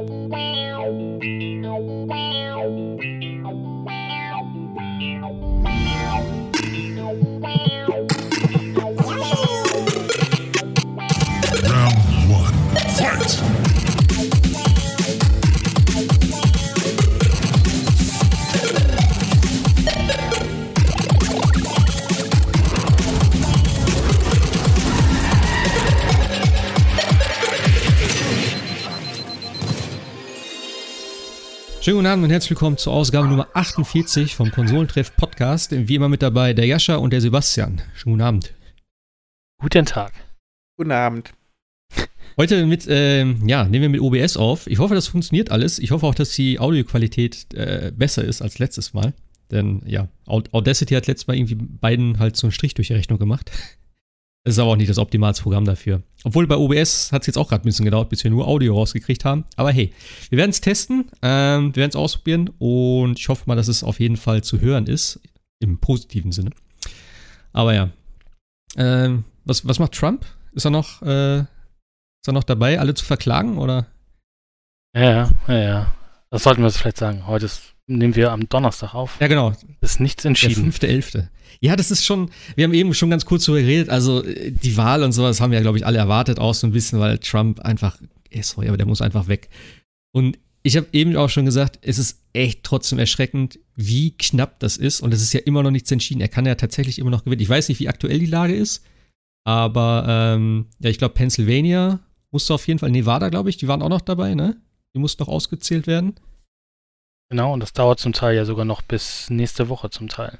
Música Schönen guten Abend und herzlich willkommen zur Ausgabe Nummer 48 vom Konsolentreff Podcast. Wie immer mit dabei der Jascha und der Sebastian. Schönen guten Abend. Guten Tag. Guten Abend. Heute mit, ähm, ja, nehmen wir mit OBS auf. Ich hoffe, das funktioniert alles. Ich hoffe auch, dass die Audioqualität äh, besser ist als letztes Mal. Denn ja, Audacity hat letztes Mal irgendwie beiden halt so einen Strich durch die Rechnung gemacht. Ist aber auch nicht das optimalste Programm dafür. Obwohl bei OBS hat es jetzt auch gerade ein bisschen gedauert, bis wir nur Audio rausgekriegt haben. Aber hey, wir werden es testen, ähm, wir werden es ausprobieren und ich hoffe mal, dass es auf jeden Fall zu hören ist. Im positiven Sinne. Aber ja. Ähm, was, was macht Trump? Ist er noch, äh, ist er noch dabei, alle zu verklagen oder? Ja, ja, ja. Das sollten wir vielleicht sagen. Heute ist, nehmen wir am Donnerstag auf. Ja, genau. Ist nichts entschieden. Der 5.11. Ja, das ist schon, wir haben eben schon ganz kurz darüber geredet, also äh, die Wahl und sowas haben ja, glaube ich, alle erwartet, auch so ein bisschen, weil Trump einfach, ey, sorry, aber der muss einfach weg. Und ich habe eben auch schon gesagt, es ist echt trotzdem erschreckend, wie knapp das ist. Und es ist ja immer noch nichts entschieden. Er kann ja tatsächlich immer noch gewinnen. Ich weiß nicht, wie aktuell die Lage ist, aber ähm, ja, ich glaube, Pennsylvania musste auf jeden Fall, Nevada, glaube ich, die waren auch noch dabei, ne? Die mussten noch ausgezählt werden. Genau, und das dauert zum Teil ja sogar noch bis nächste Woche zum Teil.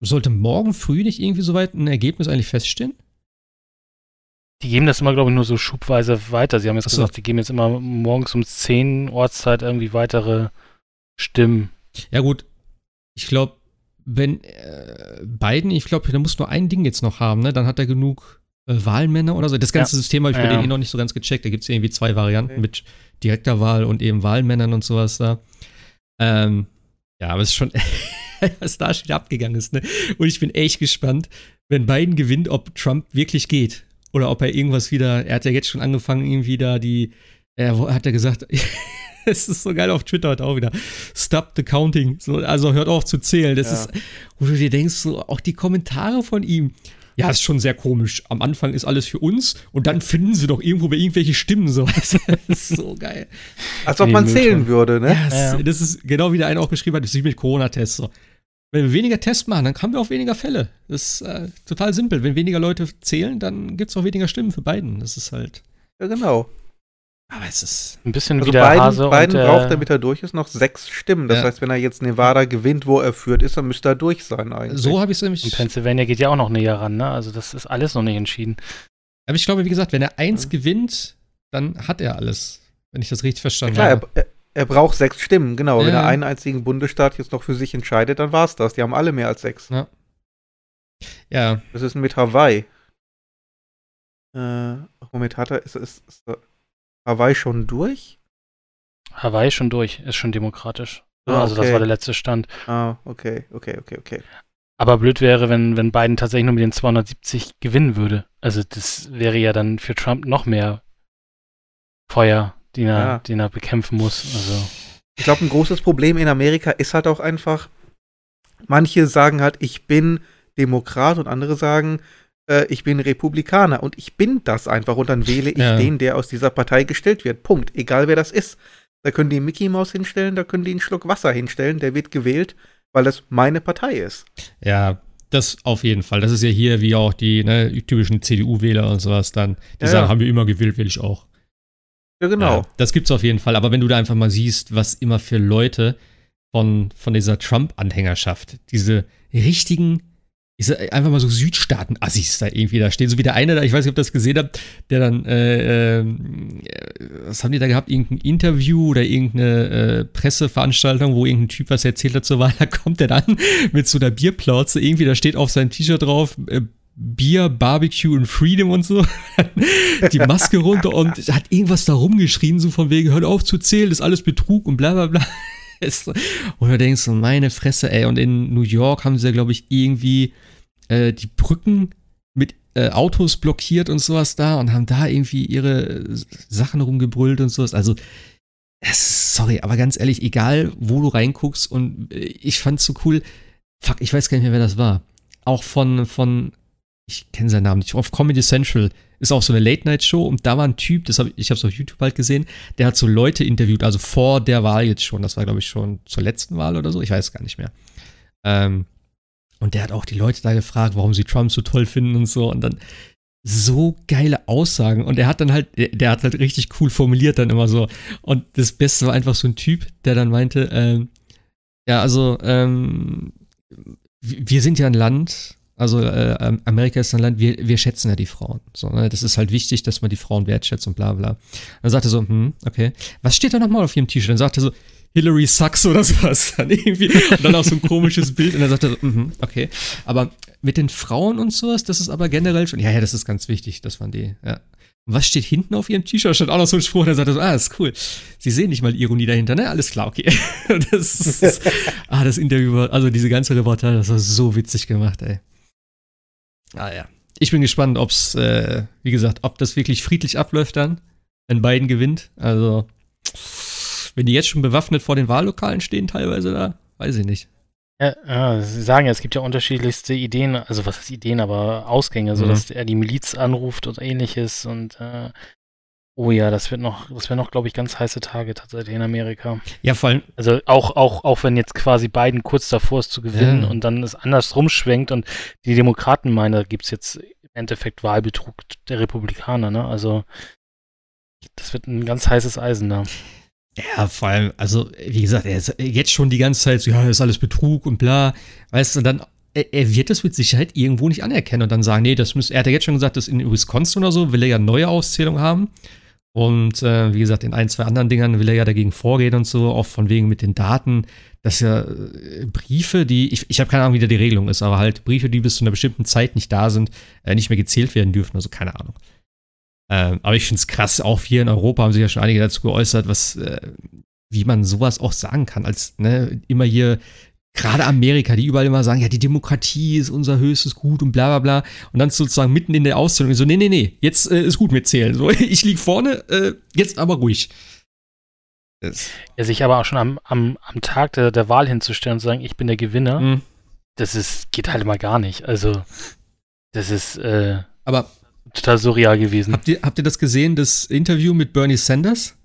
Sollte morgen früh nicht irgendwie soweit ein Ergebnis eigentlich feststehen? Die geben das immer, glaube ich, nur so schubweise weiter. Sie haben jetzt Achso. gesagt, die geben jetzt immer morgens um 10 Ortszeit irgendwie weitere Stimmen. Ja, gut. Ich glaube, wenn äh, Biden, ich glaube, der muss nur ein Ding jetzt noch haben, ne? Dann hat er genug Wahlmänner oder so. Das ganze ja. System habe ich ja, bei denen eh noch nicht so ganz gecheckt. Da gibt es irgendwie zwei Varianten okay. mit direkter Wahl und eben Wahlmännern und sowas da. Ähm, ja, aber es ist schon was da schon abgegangen ist. Ne? Und ich bin echt gespannt, wenn Biden gewinnt, ob Trump wirklich geht. Oder ob er irgendwas wieder, er hat ja jetzt schon angefangen, irgendwie da die, er hat ja gesagt, es ist so geil auf Twitter heute auch wieder. Stop the counting. So, also hört auf zu zählen. Das ja. ist, wo du dir denkst, so, auch die Kommentare von ihm. Ja, ist schon sehr komisch. Am Anfang ist alles für uns und dann finden sie doch irgendwo bei irgendwelche Stimmen so. Das ist so geil. Als ob man zählen würde, ne? Ja, das, ja. das ist genau wie der eine auch geschrieben hat, das ist wie mit Corona-Tests. So. Wenn wir weniger Tests machen, dann haben wir auch weniger Fälle. Das ist äh, total simpel. Wenn weniger Leute zählen, dann gibt es auch weniger Stimmen für beiden. Das ist halt. Ja, genau. Aber es ist ein bisschen also wie der Biden, Hase Biden und, braucht, damit er durch ist, noch sechs Stimmen. Das ja. heißt, wenn er jetzt Nevada gewinnt, wo er führt ist, dann müsste er durch sein eigentlich. So habe ich es nämlich. Und Pennsylvania geht ja auch noch näher ran, ne? Also das ist alles noch nicht entschieden. Aber ich glaube, wie gesagt, wenn er eins ja. gewinnt, dann hat er alles. Wenn ich das richtig verstanden ja, klar, habe. Er, er braucht sechs Stimmen, genau. Ja. Wenn er einen einzigen Bundesstaat jetzt noch für sich entscheidet, dann war es das. Die haben alle mehr als sechs. Ja. ja. Das ist mit Hawaii. Äh, Moment, hat er, ist, ist, ist Hawaii schon durch? Hawaii schon durch, ist schon demokratisch. Ah, also okay. das war der letzte Stand. Ah, okay, okay, okay, okay. Aber blöd wäre, wenn, wenn Biden tatsächlich nur mit den 270 gewinnen würde. Also das wäre ja dann für Trump noch mehr Feuer den er, ja. den er bekämpfen muss. Also. Ich glaube, ein großes Problem in Amerika ist halt auch einfach, manche sagen halt, ich bin Demokrat und andere sagen, äh, ich bin Republikaner und ich bin das einfach und dann wähle ich ja. den, der aus dieser Partei gestellt wird. Punkt. Egal wer das ist. Da können die Mickey Mouse hinstellen, da können die einen Schluck Wasser hinstellen, der wird gewählt, weil das meine Partei ist. Ja, das auf jeden Fall. Das ist ja hier wie auch die ne, typischen CDU-Wähler und sowas dann. Die ja, sagen, haben wir immer gewählt, will ich auch. Ja, genau. Ja, das gibt's auf jeden Fall. Aber wenn du da einfach mal siehst, was immer für Leute von, von dieser Trump-Anhängerschaft, diese richtigen, ich sag, einfach mal so Südstaaten-Assis da irgendwie da stehen. So wie der eine da, ich weiß nicht, ob ihr das gesehen habt, der dann, äh, äh, was haben die da gehabt? Irgendein Interview oder irgendeine äh, Presseveranstaltung, wo irgendein Typ was erzählt hat, so war, da kommt der dann mit so einer Bierplauze irgendwie, da steht auf sein T-Shirt drauf, äh, Bier, Barbecue und Freedom und so. die Maske runter und hat irgendwas da rumgeschrien, so von wegen, hört auf zu zählen, das ist alles Betrug und bla bla bla. Und du denkst so, meine Fresse, ey. Und in New York haben sie ja, glaube ich, irgendwie äh, die Brücken mit äh, Autos blockiert und sowas da und haben da irgendwie ihre Sachen rumgebrüllt und sowas. Also, sorry, aber ganz ehrlich, egal wo du reinguckst und äh, ich fand's so cool. Fuck, ich weiß gar nicht mehr, wer das war. Auch von, von ich kenne seinen Namen nicht, auf Comedy Central ist auch so eine Late-Night-Show und da war ein Typ, das hab, ich habe es auf YouTube halt gesehen, der hat so Leute interviewt, also vor der Wahl jetzt schon, das war glaube ich schon zur letzten Wahl oder so, ich weiß gar nicht mehr. Ähm, und der hat auch die Leute da gefragt, warum sie Trump so toll finden und so. Und dann so geile Aussagen. Und er hat dann halt, der hat halt richtig cool formuliert dann immer so. Und das Beste war einfach so ein Typ, der dann meinte, ähm, ja also ähm, wir sind ja ein Land, also äh, Amerika ist ein Land, wir, wir schätzen ja die Frauen. So, ne? Das ist halt wichtig, dass man die Frauen wertschätzt und bla bla. Dann sagt er so, hm, okay. Was steht da nochmal auf ihrem T-Shirt? Dann sagt er so, Hillary sucks oder sowas. Dann irgendwie. Und dann auch so ein komisches Bild. Und dann sagt er so, mhm, okay. Aber mit den Frauen und sowas, das ist aber generell schon, ja, ja, das ist ganz wichtig, das waren die, ja. Und was steht hinten auf ihrem T-Shirt? Steht auch noch so ein Spruch, der sagt so, ah, ist cool. Sie sehen nicht mal Ironie dahinter, ne? Alles klar, okay. das ist, ah, das Interview, also diese ganze Reportage, das war so witzig gemacht, ey. Ah ja. Ich bin gespannt, ob es, äh, wie gesagt, ob das wirklich friedlich abläuft dann, wenn Biden gewinnt. Also, wenn die jetzt schon bewaffnet vor den Wahllokalen stehen, teilweise da, weiß ich nicht. Ja, ja, Sie sagen ja, es gibt ja unterschiedlichste Ideen, also was ist Ideen, aber Ausgänge, mhm. so dass er die Miliz anruft und ähnliches und äh, Oh ja, das wird noch, das werden noch, glaube ich, ganz heiße Tage tatsächlich in Amerika. Ja, vor allem. Also auch, auch, auch wenn jetzt quasi Biden kurz davor ist zu gewinnen ja. und dann es anders rumschwenkt und die Demokraten meinen, da gibt es jetzt im Endeffekt Wahlbetrug der Republikaner, ne? Also das wird ein ganz heißes Eisen da. Ja, vor allem, also wie gesagt, er ist jetzt schon die ganze Zeit so, ja, das ist alles Betrug und bla. Weißt du, dann er, wird das mit Sicherheit irgendwo nicht anerkennen und dann sagen, nee, das muss, er hat ja jetzt schon gesagt, dass in Wisconsin oder so will er ja neue Auszählungen haben. Und äh, wie gesagt, in ein, zwei anderen Dingern will er ja dagegen vorgehen und so, auch von wegen mit den Daten, dass ja äh, Briefe, die, ich, ich habe keine Ahnung, wie da die Regelung ist, aber halt Briefe, die bis zu einer bestimmten Zeit nicht da sind, äh, nicht mehr gezählt werden dürfen, also keine Ahnung. Ähm, aber ich finde es krass, auch hier in Europa haben sich ja schon einige dazu geäußert, was, äh, wie man sowas auch sagen kann, als ne, immer hier gerade Amerika, die überall immer sagen, ja, die Demokratie ist unser höchstes Gut und bla bla bla. Und dann sozusagen mitten in der Auszählung so, nee, nee, nee, jetzt äh, ist gut mit Zählen. So, ich lieg vorne, äh, jetzt aber ruhig. Das. Ja, sich aber auch schon am, am, am Tag der, der Wahl hinzustellen und zu sagen, ich bin der Gewinner, mhm. das ist, geht halt immer gar nicht. Also, das ist äh, aber total surreal gewesen. Habt ihr, habt ihr das gesehen, das Interview mit Bernie Sanders?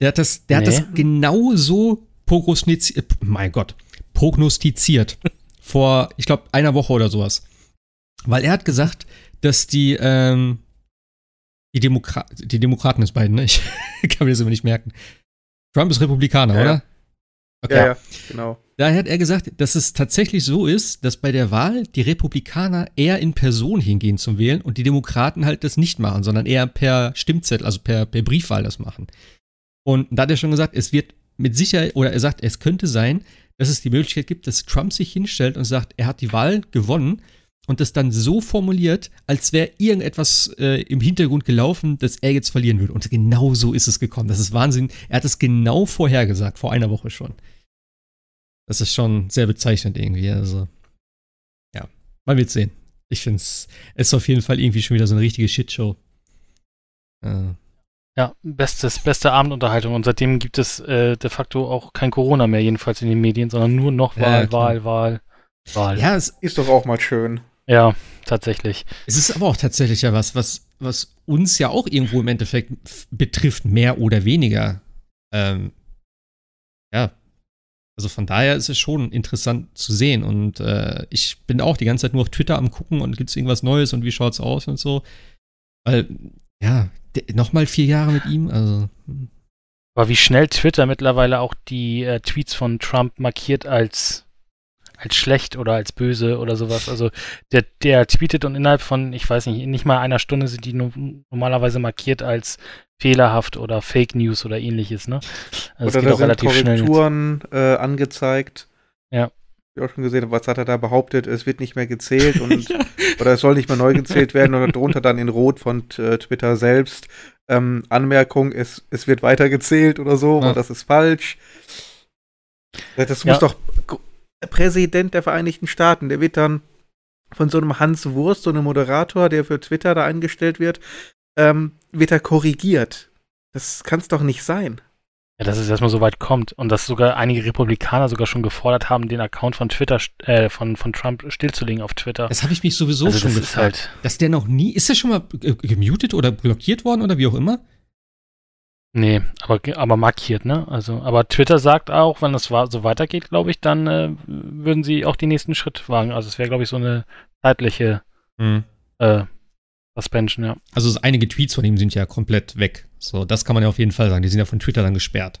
Der hat das, der nee. hat das genau so prognostiziert, mein Gott, prognostiziert. vor, ich glaube, einer Woche oder sowas. Weil er hat gesagt, dass die, ähm, die, Demokra die Demokraten ist beiden, ne? Ich kann mir das immer nicht merken. Trump ist Republikaner, ja, oder? Okay. Ja, ja, genau. Daher hat er gesagt, dass es tatsächlich so ist, dass bei der Wahl die Republikaner eher in Person hingehen zum Wählen und die Demokraten halt das nicht machen, sondern eher per Stimmzettel, also per, per Briefwahl das machen. Und da hat er schon gesagt, es wird mit Sicherheit, oder er sagt, es könnte sein, dass es die Möglichkeit gibt, dass Trump sich hinstellt und sagt, er hat die Wahl gewonnen und das dann so formuliert, als wäre irgendetwas äh, im Hintergrund gelaufen, dass er jetzt verlieren würde. Und genau so ist es gekommen. Das ist Wahnsinn. Er hat es genau vorhergesagt, vor einer Woche schon. Das ist schon sehr bezeichnend irgendwie. Also, ja, man wird sehen. Ich finde es ist auf jeden Fall irgendwie schon wieder so eine richtige Shitshow. Äh, ja, bestes, beste Abendunterhaltung. Und seitdem gibt es äh, de facto auch kein Corona mehr, jedenfalls in den Medien, sondern nur noch Wahl, ja, Wahl, Wahl, Wahl. Ja, es ist doch auch mal schön. Ja, tatsächlich. Es ist aber auch tatsächlich ja was, was, was uns ja auch irgendwo im Endeffekt betrifft, mehr oder weniger. Ähm, ja. Also von daher ist es schon interessant zu sehen. Und äh, ich bin auch die ganze Zeit nur auf Twitter am gucken und gibt es irgendwas Neues und wie schaut's aus und so. Weil, ja, Nochmal vier Jahre mit ihm, also. Aber wie schnell Twitter mittlerweile auch die äh, Tweets von Trump markiert als, als schlecht oder als böse oder sowas. Also der, der tweetet und innerhalb von, ich weiß nicht, nicht mal einer Stunde sind die no normalerweise markiert als fehlerhaft oder Fake News oder ähnliches, ne? Also oder da sind Korrekturen äh, angezeigt. Ja ich auch schon gesehen, was hat er da behauptet, es wird nicht mehr gezählt und ja. oder es soll nicht mehr neu gezählt werden oder drunter dann in Rot von äh, Twitter selbst ähm, Anmerkung, es, es wird weiter gezählt oder so, ja. und das ist falsch. Das ja. muss doch Präsident der Vereinigten Staaten, der wird dann von so einem Hans Wurst, so einem Moderator, der für Twitter da eingestellt wird, ähm, wird er korrigiert. Das kann es doch nicht sein. Ja, dass es erstmal so weit kommt und dass sogar einige Republikaner sogar schon gefordert haben, den Account von Twitter, äh, von, von Trump stillzulegen auf Twitter. Das habe ich mich sowieso also schon gefragt. Halt dass der noch nie, ist der schon mal gemutet oder blockiert worden oder wie auch immer? Nee, aber, aber markiert, ne? Also, aber Twitter sagt auch, wenn das so weitergeht, glaube ich, dann äh, würden sie auch den nächsten Schritt wagen. Also es wäre, glaube ich, so eine zeitliche mhm. äh, Suspension, ja. Also einige Tweets von ihm sind ja komplett weg. So, das kann man ja auf jeden Fall sagen. Die sind ja von Twitter dann gesperrt.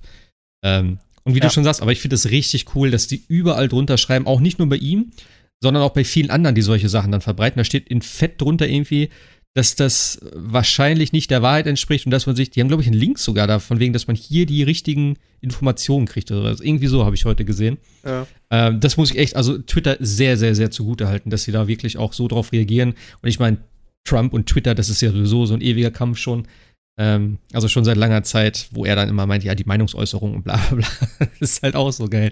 Ähm, und wie ja. du schon sagst, aber ich finde es richtig cool, dass die überall drunter schreiben, auch nicht nur bei ihm, sondern auch bei vielen anderen, die solche Sachen dann verbreiten. Da steht in Fett drunter irgendwie, dass das wahrscheinlich nicht der Wahrheit entspricht und dass man sich, die haben glaube ich einen Link sogar davon wegen, dass man hier die richtigen Informationen kriegt oder was. Irgendwie so habe ich heute gesehen. Ja. Ähm, das muss ich echt, also Twitter sehr, sehr, sehr zugute halten, dass sie da wirklich auch so drauf reagieren. Und ich meine, Trump und Twitter, das ist ja sowieso so ein ewiger Kampf schon. Ähm, also schon seit langer Zeit, wo er dann immer meint, ja, die Meinungsäußerung und bla bla bla. das ist halt auch so geil.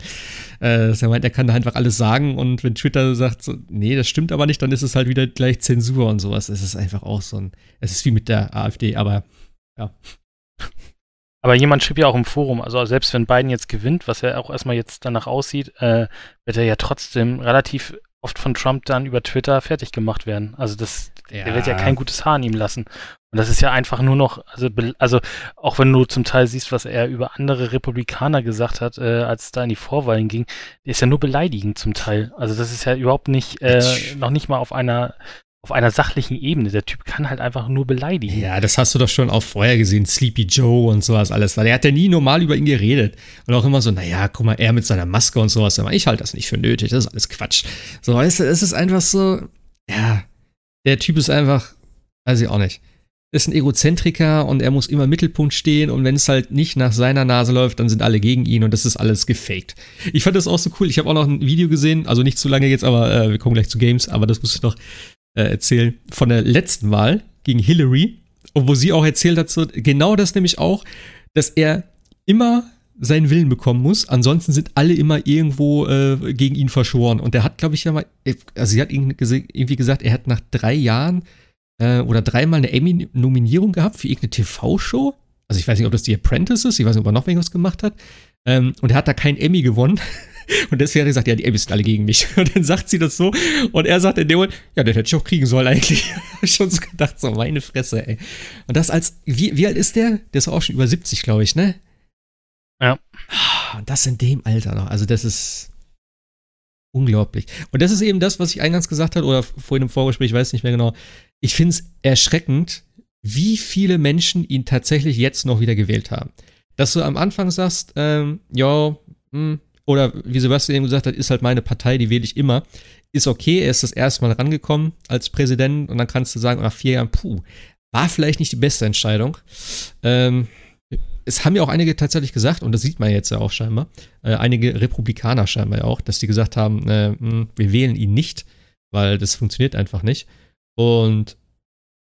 Äh, er meint, er kann da einfach alles sagen und wenn Twitter sagt, so, nee, das stimmt aber nicht, dann ist es halt wieder gleich Zensur und sowas. Es ist einfach auch so ein, es ist wie mit der AfD, aber ja. Aber jemand schrieb ja auch im Forum, also selbst wenn Biden jetzt gewinnt, was ja auch erstmal jetzt danach aussieht, äh, wird er ja trotzdem relativ oft von Trump dann über Twitter fertig gemacht werden. Also das, ja. der wird ja kein gutes Haar an ihm lassen. Und das ist ja einfach nur noch, also, also auch wenn du zum Teil siehst, was er über andere Republikaner gesagt hat, äh, als es da in die Vorwahlen ging, ist ja nur beleidigend zum Teil. Also das ist ja überhaupt nicht, äh, noch nicht mal auf einer auf einer sachlichen Ebene. Der Typ kann halt einfach nur beleidigen. Ja, das hast du doch schon auch vorher gesehen, Sleepy Joe und sowas alles. Weil er hat ja nie normal über ihn geredet. Und auch immer so, naja, guck mal, er mit seiner Maske und sowas. Ich halte das nicht für nötig, das ist alles Quatsch. So, weißt du, es ist einfach so, ja, der Typ ist einfach, weiß ich auch nicht. Ist ein Egozentriker und er muss immer im Mittelpunkt stehen und wenn es halt nicht nach seiner Nase läuft, dann sind alle gegen ihn und das ist alles gefaked. Ich fand das auch so cool. Ich habe auch noch ein Video gesehen, also nicht zu lange jetzt, aber äh, wir kommen gleich zu Games, aber das muss ich noch äh, erzählen, von der letzten Wahl gegen Hillary, wo sie auch erzählt hat, so, genau das nämlich auch, dass er immer seinen Willen bekommen muss. Ansonsten sind alle immer irgendwo äh, gegen ihn verschworen. Und er hat, glaube ich, ja mal, also sie hat irgendwie gesagt, er hat nach drei Jahren äh, oder dreimal eine Emmy-Nominierung gehabt für irgendeine TV-Show. Also ich weiß nicht, ob das die Apprentice ist, ich weiß nicht, ob er noch irgendwas gemacht hat. Ähm, und er hat da keinen Emmy gewonnen. Und deswegen hat er gesagt, ja, die sind alle gegen mich. Und dann sagt sie das so. Und er sagt in dem Moment, ja, den hätte ich auch kriegen sollen eigentlich. ich schon so gedacht, so meine Fresse, ey. Und das als, wie, wie alt ist der? Der ist auch schon über 70, glaube ich, ne? Ja. Und das in dem Alter noch. Also das ist unglaublich. Und das ist eben das, was ich eingangs gesagt habe, oder vorhin im Vorgespräch, ich weiß nicht mehr genau. Ich finde es erschreckend, wie viele Menschen ihn tatsächlich jetzt noch wieder gewählt haben. Dass du am Anfang sagst, ähm, ja, hm, oder wie Sebastian eben gesagt hat, ist halt meine Partei, die wähle ich immer. Ist okay, er ist das erste Mal rangekommen als Präsident und dann kannst du sagen, nach vier Jahren, puh, war vielleicht nicht die beste Entscheidung. Ähm, es haben ja auch einige tatsächlich gesagt, und das sieht man jetzt ja auch scheinbar, äh, einige Republikaner scheinbar ja auch, dass die gesagt haben, äh, hm, wir wählen ihn nicht, weil das funktioniert einfach nicht. Und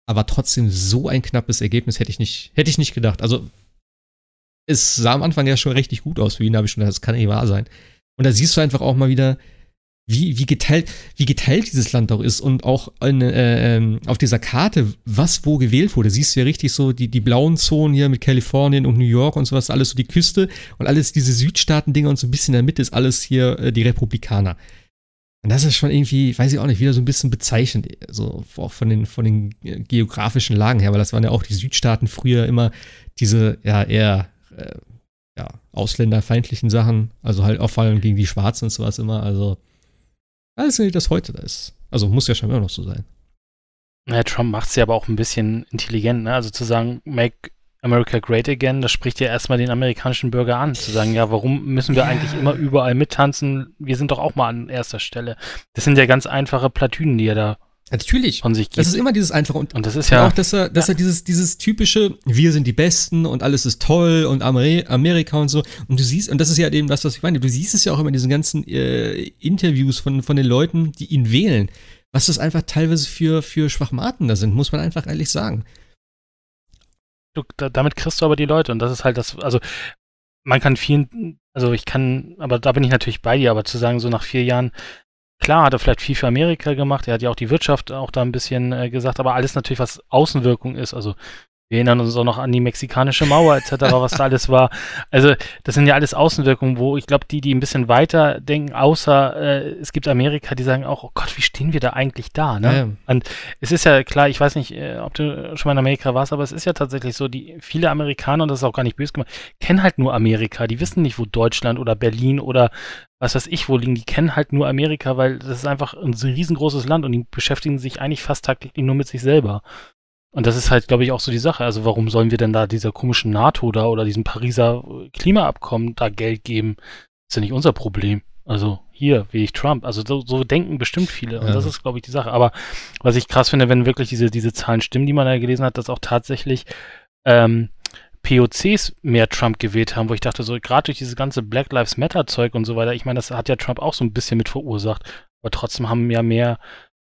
aber trotzdem so ein knappes Ergebnis hätte ich nicht, hätte ich nicht gedacht. Also es sah am Anfang ja schon richtig gut aus für ihn, da habe ich schon gedacht, das kann nicht wahr sein. Und da siehst du einfach auch mal wieder, wie, wie, geteilt, wie geteilt dieses Land auch ist und auch in, äh, ähm, auf dieser Karte, was wo gewählt wurde. Siehst du ja richtig so die, die blauen Zonen hier mit Kalifornien und New York und sowas, alles so die Küste und alles diese Südstaaten-Dinger und so ein bisschen in der Mitte ist alles hier äh, die Republikaner. Und das ist schon irgendwie, weiß ich auch nicht, wieder so ein bisschen bezeichnend, so auch von den, von den geografischen Lagen her, weil das waren ja auch die Südstaaten früher immer diese, ja, eher äh, ja, ausländerfeindlichen Sachen, also halt auch vor allem gegen die Schwarzen und sowas immer, also alles nicht, das heute da ist. Also muss ja schon immer noch so sein. Ja, Trump macht es ja aber auch ein bisschen intelligent, ne? Also zu sagen, make America great again, das spricht ja erstmal den amerikanischen Bürger an, zu sagen, ja, warum müssen wir eigentlich immer überall mittanzen? Wir sind doch auch mal an erster Stelle. Das sind ja ganz einfache Platünen, die er da Natürlich. Von sich gibt. Das ist immer dieses einfache und, und das ist ja auch, dass er, dass ja. er dieses, dieses typische, wir sind die Besten und alles ist toll und Amerika und so. Und du siehst, und das ist ja eben das, was ich meine, du siehst es ja auch immer in diesen ganzen äh, Interviews von, von den Leuten, die ihn wählen, was das einfach teilweise für, für Schwachmaten da sind, muss man einfach ehrlich sagen. Du, da, damit kriegst du aber die Leute und das ist halt das, also man kann vielen, also ich kann, aber da bin ich natürlich bei dir, aber zu sagen, so nach vier Jahren, klar, hat er vielleicht viel für Amerika gemacht, er hat ja auch die Wirtschaft auch da ein bisschen äh, gesagt, aber alles natürlich, was Außenwirkung ist, also wir erinnern uns auch noch an die mexikanische Mauer etc., was da alles war. Also das sind ja alles Außenwirkungen, wo ich glaube, die, die ein bisschen weiter denken, außer äh, es gibt Amerika, die sagen auch, oh Gott, wie stehen wir da eigentlich da? Ne? Ja. Und es ist ja klar, ich weiß nicht, äh, ob du schon mal in Amerika warst, aber es ist ja tatsächlich so, die viele Amerikaner, und das ist auch gar nicht böse gemacht, kennen halt nur Amerika. Die wissen nicht, wo Deutschland oder Berlin oder was weiß ich wo liegen. Die kennen halt nur Amerika, weil das ist einfach ein riesengroßes Land und die beschäftigen sich eigentlich fast tagtäglich nur mit sich selber. Und das ist halt, glaube ich, auch so die Sache. Also warum sollen wir denn da dieser komischen NATO da oder diesem Pariser Klimaabkommen da Geld geben? ist ja nicht unser Problem. Also hier, wie ich Trump. Also so, so denken bestimmt viele. Und ja. das ist, glaube ich, die Sache. Aber was ich krass finde, wenn wirklich diese, diese Zahlen stimmen, die man da gelesen hat, dass auch tatsächlich ähm, POCs mehr Trump gewählt haben, wo ich dachte, so gerade durch dieses ganze Black Lives Matter Zeug und so weiter, ich meine, das hat ja Trump auch so ein bisschen mit verursacht. Aber trotzdem haben ja mehr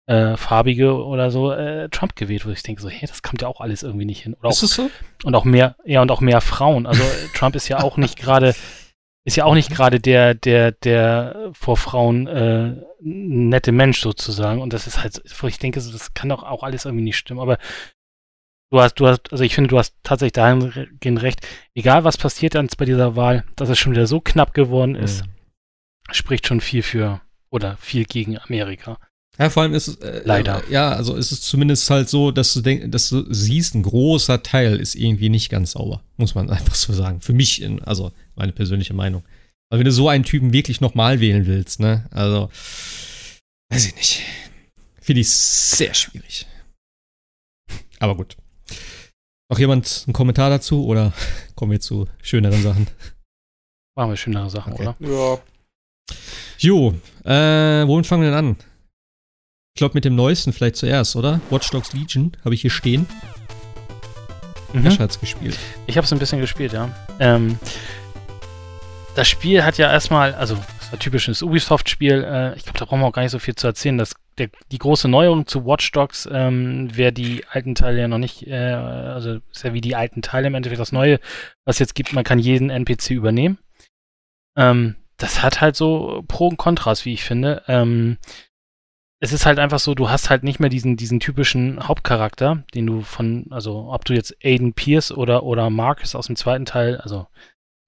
äh, Farbige oder so äh, Trump gewählt, wo ich denke so, hey, das kommt ja auch alles irgendwie nicht hin. Oder ist auch, das so? Und auch mehr, ja, und auch mehr Frauen. Also äh, Trump ist ja auch nicht gerade, ist ja auch nicht gerade der, der, der vor Frauen äh, nette Mensch sozusagen. Und das ist halt, wo ich denke, so, das kann doch auch alles irgendwie nicht stimmen. Aber du hast, du hast, also ich finde, du hast tatsächlich dahingehend recht. Egal was passiert dann bei dieser Wahl, dass es schon wieder so knapp geworden ist, mhm. spricht schon viel für oder viel gegen Amerika. Ja, vor allem ist es. Äh, Leider. Äh, ja, also ist es zumindest halt so, dass du denkst, dass du siehst, ein großer Teil ist irgendwie nicht ganz sauber. Muss man einfach so sagen. Für mich, in, also meine persönliche Meinung. Aber wenn du so einen Typen wirklich nochmal wählen willst, ne? Also, weiß ich nicht. Finde ich sehr schwierig. Aber gut. Noch jemand einen Kommentar dazu oder kommen wir zu schöneren Sachen? Machen wir schönere Sachen, okay. oder? Ja. Jo, äh, womit fangen wir denn an? Ich glaube mit dem neuesten vielleicht zuerst, oder? Watch Dogs Legion habe ich hier stehen. Mhm. Herr hat's gespielt. Ich habe es ein bisschen gespielt, ja. Ähm, das Spiel hat ja erstmal, also ein typisches Ubisoft-Spiel. Äh, ich glaube, da brauchen wir auch gar nicht so viel zu erzählen. Das, der, die große Neuerung zu Watch Dogs, ähm, wer die alten Teile ja noch nicht, äh, also ist ja wie die alten Teile im Endeffekt das Neue, was jetzt gibt, man kann jeden NPC übernehmen. Ähm, das hat halt so Pro und Kontras, wie ich finde. Ähm, es ist halt einfach so, du hast halt nicht mehr diesen, diesen typischen Hauptcharakter, den du von, also ob du jetzt Aiden Pierce oder, oder Marcus aus dem zweiten Teil, also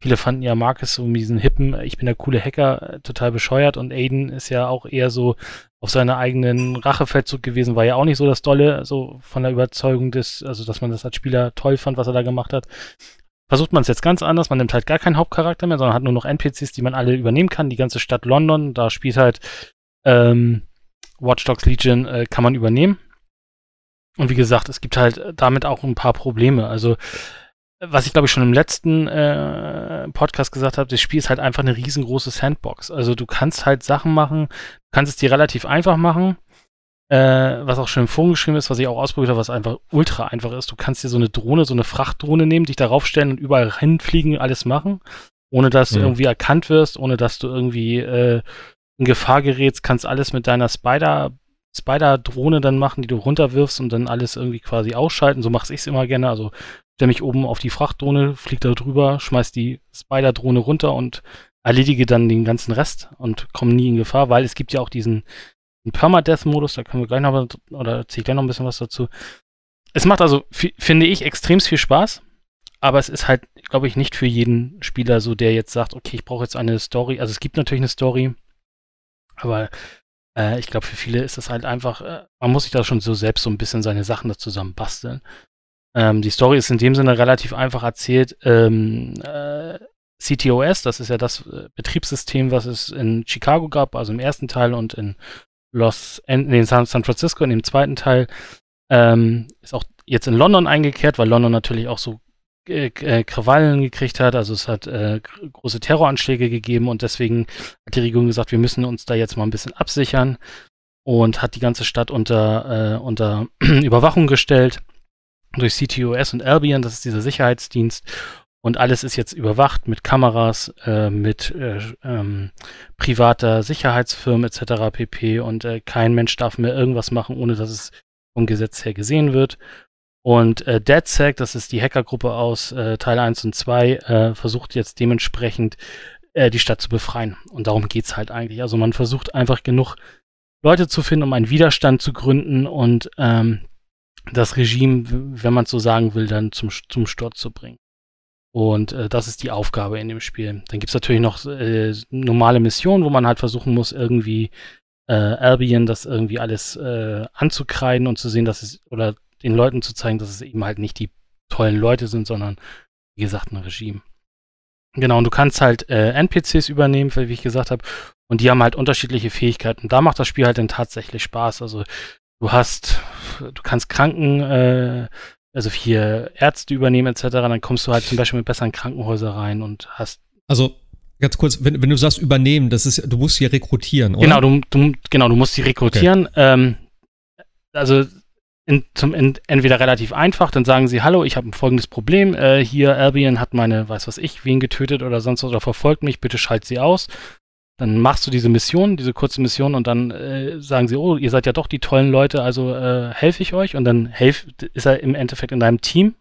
viele fanden ja Marcus so diesen hippen, ich bin der coole Hacker, äh, total bescheuert und Aiden ist ja auch eher so auf seiner eigenen Rachefeldzug gewesen, war ja auch nicht so das Dolle, so von der Überzeugung des, also dass man das als Spieler toll fand, was er da gemacht hat. Versucht man es jetzt ganz anders, man nimmt halt gar keinen Hauptcharakter mehr, sondern hat nur noch NPCs, die man alle übernehmen kann. Die ganze Stadt London, da spielt halt ähm, Watch Dogs Legion äh, kann man übernehmen. Und wie gesagt, es gibt halt damit auch ein paar Probleme. Also, was ich glaube ich schon im letzten äh, Podcast gesagt habe, das Spiel ist halt einfach eine riesengroße Sandbox. Also du kannst halt Sachen machen, du kannst es dir relativ einfach machen, äh, was auch schon im Forum geschrieben ist, was ich auch ausprobiert habe, was einfach ultra einfach ist. Du kannst dir so eine Drohne, so eine Frachtdrohne nehmen, dich darauf stellen und überall hinfliegen, alles machen, ohne dass du mhm. irgendwie erkannt wirst, ohne dass du irgendwie äh, in Gefahr gerätst, kannst alles mit deiner Spider Spider-Drohne dann machen, die du runterwirfst und dann alles irgendwie quasi ausschalten. So mache ich es immer gerne. Also stelle mich oben auf die Frachtdrohne, fliege da drüber, schmeiß die Spider-Drohne runter und erledige dann den ganzen Rest und komme nie in Gefahr, weil es gibt ja auch diesen, diesen Permadeath-Modus, da können wir gleich noch, oder erzähle ich gleich noch ein bisschen was dazu. Es macht also, finde ich, extrem viel Spaß, aber es ist halt, glaube ich, nicht für jeden Spieler so, der jetzt sagt, okay, ich brauche jetzt eine Story. Also es gibt natürlich eine Story, aber äh, ich glaube, für viele ist das halt einfach, äh, man muss sich da schon so selbst so ein bisschen seine Sachen da zusammen basteln. Ähm, die Story ist in dem Sinne relativ einfach erzählt. Ähm, äh, CTOS, das ist ja das äh, Betriebssystem, was es in Chicago gab, also im ersten Teil und in Los, in San, San Francisco in dem zweiten Teil, ähm, ist auch jetzt in London eingekehrt, weil London natürlich auch so äh, äh, Krawallen gekriegt hat. Also es hat äh, große Terroranschläge gegeben und deswegen hat die Regierung gesagt, wir müssen uns da jetzt mal ein bisschen absichern und hat die ganze Stadt unter, äh, unter Überwachung gestellt durch CTOS und Albion, das ist dieser Sicherheitsdienst. Und alles ist jetzt überwacht mit Kameras, äh, mit äh, ähm, privater Sicherheitsfirmen etc. pp. Und äh, kein Mensch darf mehr irgendwas machen, ohne dass es vom Gesetz her gesehen wird. Und äh, DeadSec, das ist die Hackergruppe aus äh, Teil 1 und 2, äh, versucht jetzt dementsprechend äh, die Stadt zu befreien. Und darum geht's halt eigentlich. Also man versucht einfach genug Leute zu finden, um einen Widerstand zu gründen und ähm, das Regime, wenn man es so sagen will, dann zum, zum Sturz zu bringen. Und äh, das ist die Aufgabe in dem Spiel. Dann gibt es natürlich noch äh, normale Missionen, wo man halt versuchen muss, irgendwie äh, Albion das irgendwie alles äh, anzukreiden und zu sehen, dass es, oder den Leuten zu zeigen, dass es eben halt nicht die tollen Leute sind, sondern wie gesagt ein Regime. Genau, und du kannst halt äh, NPCs übernehmen, wie ich gesagt habe, und die haben halt unterschiedliche Fähigkeiten. Da macht das Spiel halt dann tatsächlich Spaß. Also du hast, du kannst Kranken, äh, also hier Ärzte übernehmen etc., dann kommst du halt zum Beispiel mit besseren Krankenhäusern rein und hast. Also ganz kurz, wenn, wenn du sagst übernehmen, das ist, du musst sie rekrutieren, oder? Genau, du, du, genau, du musst sie rekrutieren. Okay. Ähm, also in, zum, in, entweder relativ einfach, dann sagen sie, hallo, ich habe ein folgendes Problem, äh, hier Albion hat meine, weiß was ich, wen getötet oder sonst was oder verfolgt mich, bitte schalt sie aus. Dann machst du diese Mission, diese kurze Mission und dann äh, sagen sie, oh, ihr seid ja doch die tollen Leute, also äh, helfe ich euch und dann helf, ist er im Endeffekt in deinem Team.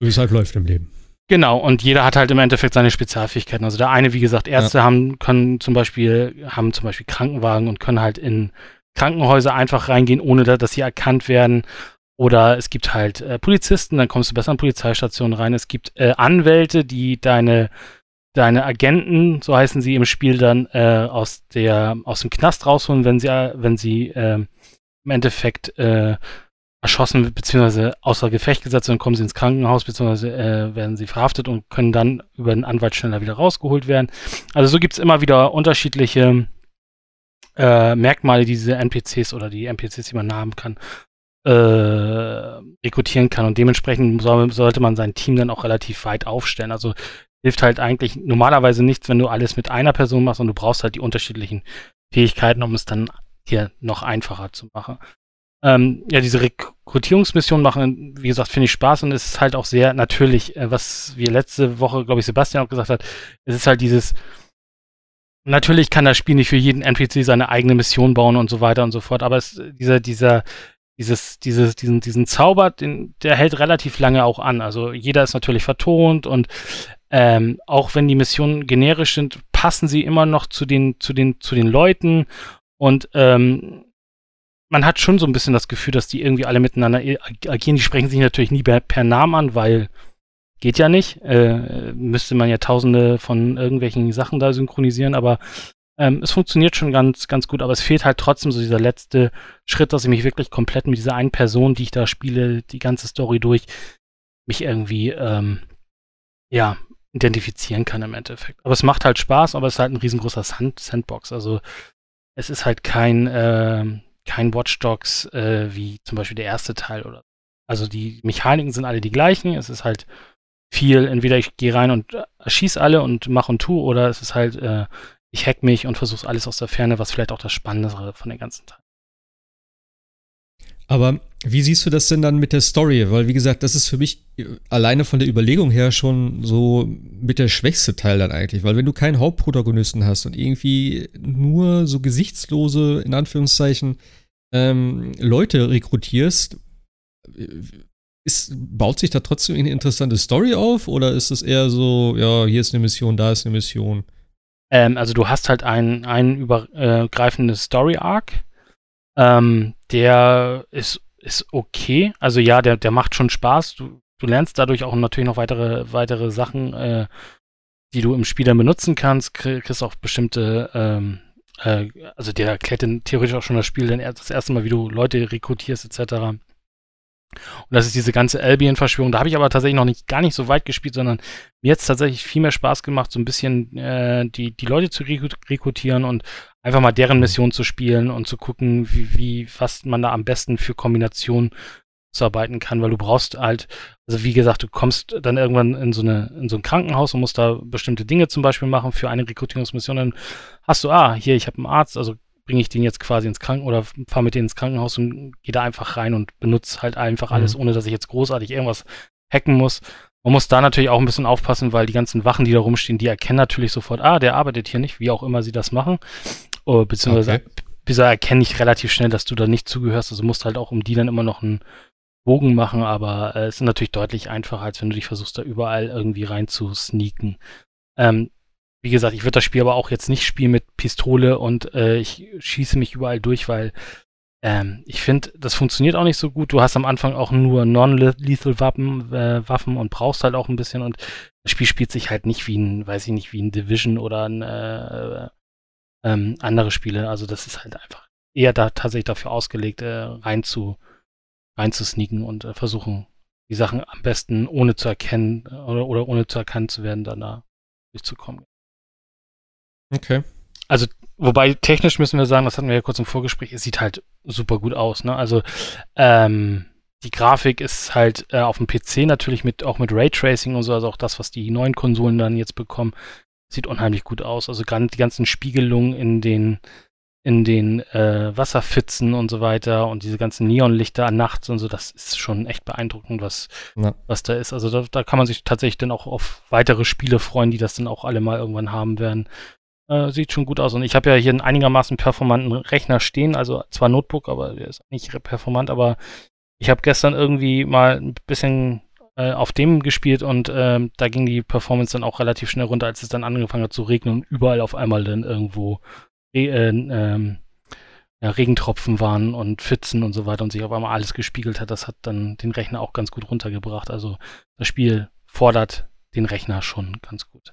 Wie es halt läuft im Leben. Genau, und jeder hat halt im Endeffekt seine Spezialfähigkeiten. Also der eine, wie gesagt, Ärzte ja. haben, können zum Beispiel, haben zum Beispiel Krankenwagen und können halt in Krankenhäuser einfach reingehen, ohne dass sie erkannt werden. Oder es gibt halt äh, Polizisten, dann kommst du besser an Polizeistationen rein. Es gibt äh, Anwälte, die deine, deine Agenten, so heißen sie im Spiel, dann äh, aus, der, aus dem Knast rausholen, wenn sie, wenn sie ähm, im Endeffekt äh, erschossen bzw. außer Gefecht gesetzt und kommen sie ins Krankenhaus bzw. Äh, werden sie verhaftet und können dann über den Anwalt schneller wieder rausgeholt werden. Also so gibt es immer wieder unterschiedliche äh, Merkmale, die diese NPCs oder die NPCs, die man haben kann, äh, rekrutieren kann. Und dementsprechend soll, sollte man sein Team dann auch relativ weit aufstellen. Also hilft halt eigentlich normalerweise nichts, wenn du alles mit einer Person machst und du brauchst halt die unterschiedlichen Fähigkeiten, um es dann hier noch einfacher zu machen. Ähm, ja, diese Rekrutierungsmission machen, wie gesagt, finde ich Spaß und es ist halt auch sehr natürlich, äh, was wir letzte Woche, glaube ich, Sebastian auch gesagt hat, es ist halt dieses, Natürlich kann das Spiel nicht für jeden NPC seine eigene Mission bauen und so weiter und so fort, aber es, dieser, dieser, dieses, dieses, diesen, diesen Zauber, den, der hält relativ lange auch an. Also jeder ist natürlich vertont und ähm, auch wenn die Missionen generisch sind, passen sie immer noch zu den, zu den, zu den Leuten und ähm, man hat schon so ein bisschen das Gefühl, dass die irgendwie alle miteinander agieren. Die sprechen sich natürlich nie per, per Namen an, weil Geht ja nicht. Äh, müsste man ja tausende von irgendwelchen Sachen da synchronisieren, aber ähm, es funktioniert schon ganz, ganz gut, aber es fehlt halt trotzdem so dieser letzte Schritt, dass ich mich wirklich komplett mit dieser einen Person, die ich da spiele, die ganze Story durch, mich irgendwie, ähm, ja, identifizieren kann im Endeffekt. Aber es macht halt Spaß, aber es ist halt ein riesengroßer Sand Sandbox. Also es ist halt kein, äh, kein Watch Dogs äh, wie zum Beispiel der erste Teil oder. Also die Mechaniken sind alle die gleichen. Es ist halt viel, entweder ich gehe rein und erschieße alle und mache und tu, oder es ist halt, äh, ich hack mich und versuche alles aus der Ferne, was vielleicht auch das Spannendere von den ganzen Teil. Aber wie siehst du das denn dann mit der Story? Weil, wie gesagt, das ist für mich alleine von der Überlegung her schon so mit der schwächste Teil dann eigentlich. Weil wenn du keinen Hauptprotagonisten hast und irgendwie nur so gesichtslose, in Anführungszeichen, ähm, Leute rekrutierst, ist, baut sich da trotzdem eine interessante Story auf oder ist es eher so, ja, hier ist eine Mission, da ist eine Mission? Ähm, also du hast halt einen, einen übergreifenden Story-Arc. Ähm, der ist, ist okay. Also ja, der, der macht schon Spaß. Du, du lernst dadurch auch natürlich noch weitere, weitere Sachen, äh, die du im Spiel dann benutzen kannst. Kriegst auch bestimmte, ähm, äh, also der erklärt dann theoretisch auch schon das Spiel dann das erste Mal, wie du Leute rekrutierst etc. Und das ist diese ganze Albion-Verschwörung. Da habe ich aber tatsächlich noch nicht gar nicht so weit gespielt, sondern mir hat es tatsächlich viel mehr Spaß gemacht, so ein bisschen äh, die, die Leute zu rekrutieren und einfach mal deren Mission zu spielen und zu gucken, wie, wie was man da am besten für Kombinationen arbeiten kann, weil du brauchst halt, also wie gesagt, du kommst dann irgendwann in so eine, in so ein Krankenhaus und musst da bestimmte Dinge zum Beispiel machen für eine Rekrutierungsmission. Dann hast du, ah, hier, ich habe einen Arzt, also bringe ich den jetzt quasi ins Krankenhaus oder fahre mit denen ins Krankenhaus und gehe da einfach rein und benutze halt einfach mhm. alles, ohne dass ich jetzt großartig irgendwas hacken muss. Man muss da natürlich auch ein bisschen aufpassen, weil die ganzen Wachen, die da rumstehen, die erkennen natürlich sofort, ah, der arbeitet hier nicht, wie auch immer sie das machen. Oh, beziehungsweise okay. erkenne ich relativ schnell, dass du da nicht zugehörst. Also musst halt auch um die dann immer noch einen Bogen machen, aber äh, es ist natürlich deutlich einfacher, als wenn du dich versuchst, da überall irgendwie rein zu sneaken. Ähm, wie gesagt, ich würde das Spiel aber auch jetzt nicht spielen mit Pistole und äh, ich schieße mich überall durch, weil ähm, ich finde, das funktioniert auch nicht so gut. Du hast am Anfang auch nur non-lethal Waffen, äh, Waffen und brauchst halt auch ein bisschen und das Spiel spielt sich halt nicht wie ein, weiß ich nicht, wie ein Division oder ein äh, ähm, andere Spiele. Also das ist halt einfach eher da tatsächlich dafür ausgelegt, äh, rein zu rein zu sneaken und äh, versuchen, die Sachen am besten ohne zu erkennen äh, oder, oder ohne zu erkannt zu werden, dann da durchzukommen. Okay. Also Wobei technisch müssen wir sagen, das hatten wir ja kurz im Vorgespräch, es sieht halt super gut aus. Ne? Also ähm, die Grafik ist halt äh, auf dem PC natürlich mit auch mit Raytracing und so, also auch das, was die neuen Konsolen dann jetzt bekommen, sieht unheimlich gut aus. Also gerade die ganzen Spiegelungen in den in den äh, Wasserpfützen und so weiter und diese ganzen Neonlichter nachts und so, das ist schon echt beeindruckend, was, ja. was da ist. Also da, da kann man sich tatsächlich dann auch auf weitere Spiele freuen, die das dann auch alle mal irgendwann haben werden. Äh, sieht schon gut aus. Und ich habe ja hier einen einigermaßen performanten Rechner stehen, also zwar Notebook, aber der ist nicht performant, aber ich habe gestern irgendwie mal ein bisschen äh, auf dem gespielt und äh, da ging die Performance dann auch relativ schnell runter, als es dann angefangen hat zu regnen und überall auf einmal dann irgendwo Re äh, ähm, ja, Regentropfen waren und Pfützen und so weiter und sich auf einmal alles gespiegelt hat. Das hat dann den Rechner auch ganz gut runtergebracht. Also das Spiel fordert den Rechner schon ganz gut.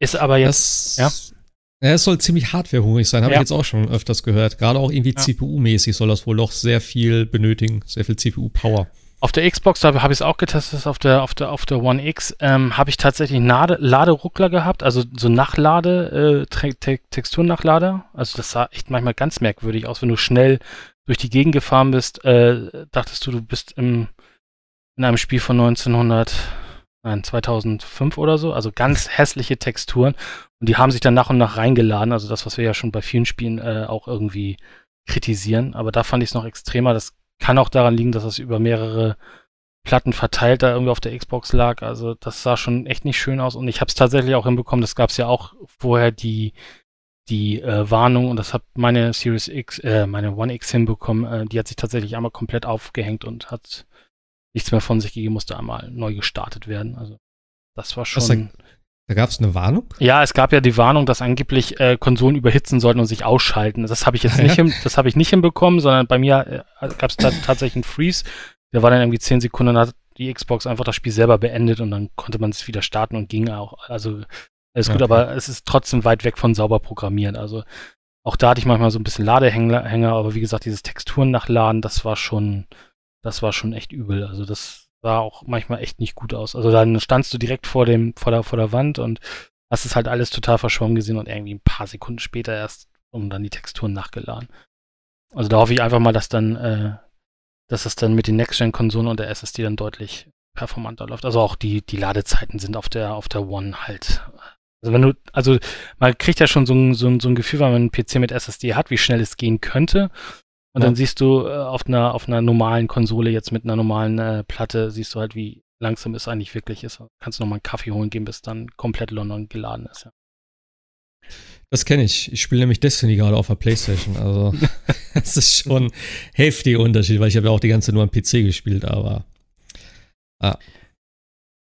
Ist aber jetzt. Das, ja? Ja, es soll ziemlich hardwarehungrig sein, habe ja. ich jetzt auch schon öfters gehört. Gerade auch irgendwie ja. CPU-mäßig soll das wohl doch sehr viel benötigen, sehr viel CPU-Power. Auf der Xbox, da habe ich es auch getestet, auf der, auf der, auf der One X, ähm, habe ich tatsächlich Nade, Laderuckler gehabt, also so Nachlade, äh, Te Texturnachlader. Also das sah echt manchmal ganz merkwürdig aus, wenn du schnell durch die Gegend gefahren bist, äh, dachtest du, du bist im, in einem Spiel von 1900 nein, 2005 oder so, also ganz hässliche Texturen. Und die haben sich dann nach und nach reingeladen, also das, was wir ja schon bei vielen Spielen äh, auch irgendwie kritisieren. Aber da fand ich es noch extremer. Das kann auch daran liegen, dass es über mehrere Platten verteilt da irgendwie auf der Xbox lag. Also das sah schon echt nicht schön aus. Und ich habe es tatsächlich auch hinbekommen, das gab es ja auch vorher die, die äh, Warnung und das hat meine Series X, äh, meine One X hinbekommen. Äh, die hat sich tatsächlich einmal komplett aufgehängt und hat nichts mehr von sich gegeben, musste einmal neu gestartet werden. Also das war schon. Da, da gab es eine Warnung? Ja, es gab ja die Warnung, dass angeblich äh, Konsolen überhitzen sollten und sich ausschalten. Das habe ich jetzt nicht, hin, das habe ich nicht hinbekommen, sondern bei mir äh, gab es tatsächlich einen Freeze. Der war dann irgendwie 10 Sekunden, dann hat die Xbox einfach das Spiel selber beendet und dann konnte man es wieder starten und ging auch. Also alles okay. gut, aber es ist trotzdem weit weg von sauber programmieren. Also auch da hatte ich manchmal so ein bisschen Ladehänger, aber wie gesagt, dieses Texturen nachladen, das war schon, das war schon echt übel. Also das sah auch manchmal echt nicht gut aus. Also dann standst du direkt vor dem, vor der, vor der Wand und hast es halt alles total verschwommen gesehen und irgendwie ein paar Sekunden später erst um dann die Texturen nachgeladen. Also da hoffe ich einfach mal, dass dann, äh, dass es dann mit den Next-Gen-Konsolen und der SSD dann deutlich performanter läuft. Also auch die, die Ladezeiten sind auf der, auf der One halt. Also wenn du, also man kriegt ja schon so ein, so ein, so ein Gefühl, wenn man einen PC mit SSD hat, wie schnell es gehen könnte. Und ja. dann siehst du äh, auf einer auf einer normalen Konsole jetzt mit einer normalen äh, Platte siehst du halt, wie langsam es eigentlich wirklich ist. Kannst du nochmal einen Kaffee holen gehen, bis dann komplett London geladen ist. Ja. Das kenne ich. Ich spiele nämlich Destiny gerade auf der Playstation. Also das ist schon heftiger Unterschied, weil ich habe ja auch die ganze nur am PC gespielt, aber ah,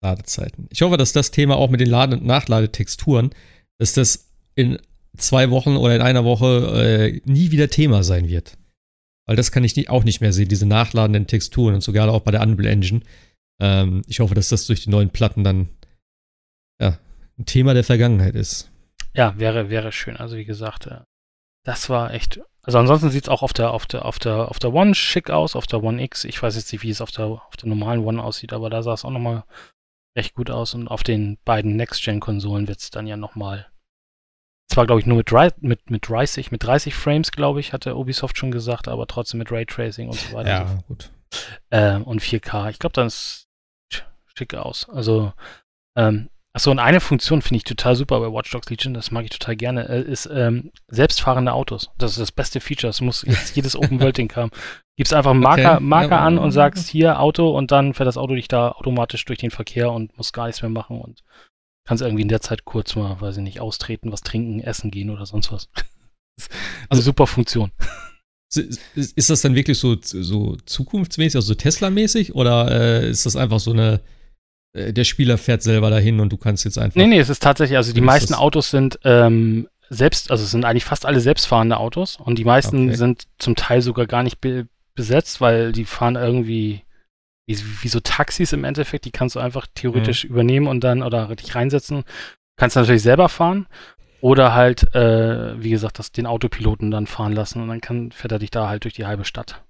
Ladezeiten. Ich hoffe, dass das Thema auch mit den Lade- und Nachladetexturen, dass das in zwei Wochen oder in einer Woche äh, nie wieder Thema sein wird. Weil das kann ich nie, auch nicht mehr sehen, diese nachladenden Texturen und sogar auch bei der Unreal Engine. Ähm, ich hoffe, dass das durch die neuen Platten dann ja, ein Thema der Vergangenheit ist. Ja, wäre, wäre schön. Also wie gesagt, äh, das war echt. Also ansonsten sieht es auch auf der, auf der, auf der, auf der One schick aus, auf der One X. Ich weiß jetzt nicht, wie es auf der, auf der normalen One aussieht, aber da sah es auch nochmal recht gut aus. Und auf den beiden Next-Gen-Konsolen wird es dann ja nochmal zwar, glaube ich, nur mit, mit, mit 30, mit 30 Frames, glaube ich, hatte Ubisoft schon gesagt, aber trotzdem mit Raytracing und so weiter. Ja, gut. Äh, und 4K. Ich glaube, dann ist schick aus. Also, ähm, achso, und eine Funktion finde ich total super bei Watch Dogs Legion, das mag ich total gerne, äh, ist ähm, selbstfahrende Autos. Das ist das beste Feature. Das muss jetzt jedes Open World Ding haben. Gibst einfach einen Marker, okay. Marker ja, an und sagst hier Auto und dann fährt das Auto dich da automatisch durch den Verkehr und muss gar nichts mehr machen und Kannst irgendwie in der Zeit kurz mal, weiß ich nicht, austreten, was trinken, essen gehen oder sonst was. also super Funktion. Ist das dann wirklich so, so zukunftsmäßig, also so Tesla-mäßig, oder äh, ist das einfach so eine äh, der Spieler fährt selber dahin und du kannst jetzt einfach. Nee, nee, es ist tatsächlich, also die meisten Autos sind ähm, selbst, also es sind eigentlich fast alle selbstfahrende Autos und die meisten okay. sind zum Teil sogar gar nicht be besetzt, weil die fahren irgendwie wie, wie, so Taxis im Endeffekt, die kannst du einfach theoretisch mhm. übernehmen und dann oder dich reinsetzen. Kannst natürlich selber fahren oder halt, äh, wie gesagt, das, den Autopiloten dann fahren lassen und dann kann, fährt er dich da halt durch die halbe Stadt.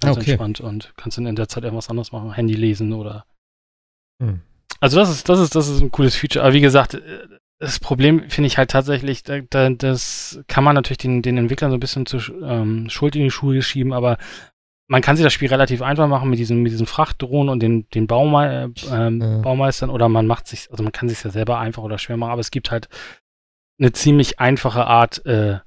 Ganz okay. entspannt und kannst dann in der Zeit irgendwas anderes machen, Handy lesen oder. Mhm. Also das ist, das ist, das ist ein cooles Feature. Aber wie gesagt, äh, das Problem finde ich halt tatsächlich, da, da, das kann man natürlich den, den Entwicklern so ein bisschen zu ähm, Schuld in die Schuhe schieben, aber man kann sich das Spiel relativ einfach machen mit diesen, mit diesen Frachtdrohnen und den, den Bauma, äh, ja. Baumeistern oder man macht sich, also man kann sich ja selber einfach oder schwer machen, aber es gibt halt eine ziemlich einfache Art äh,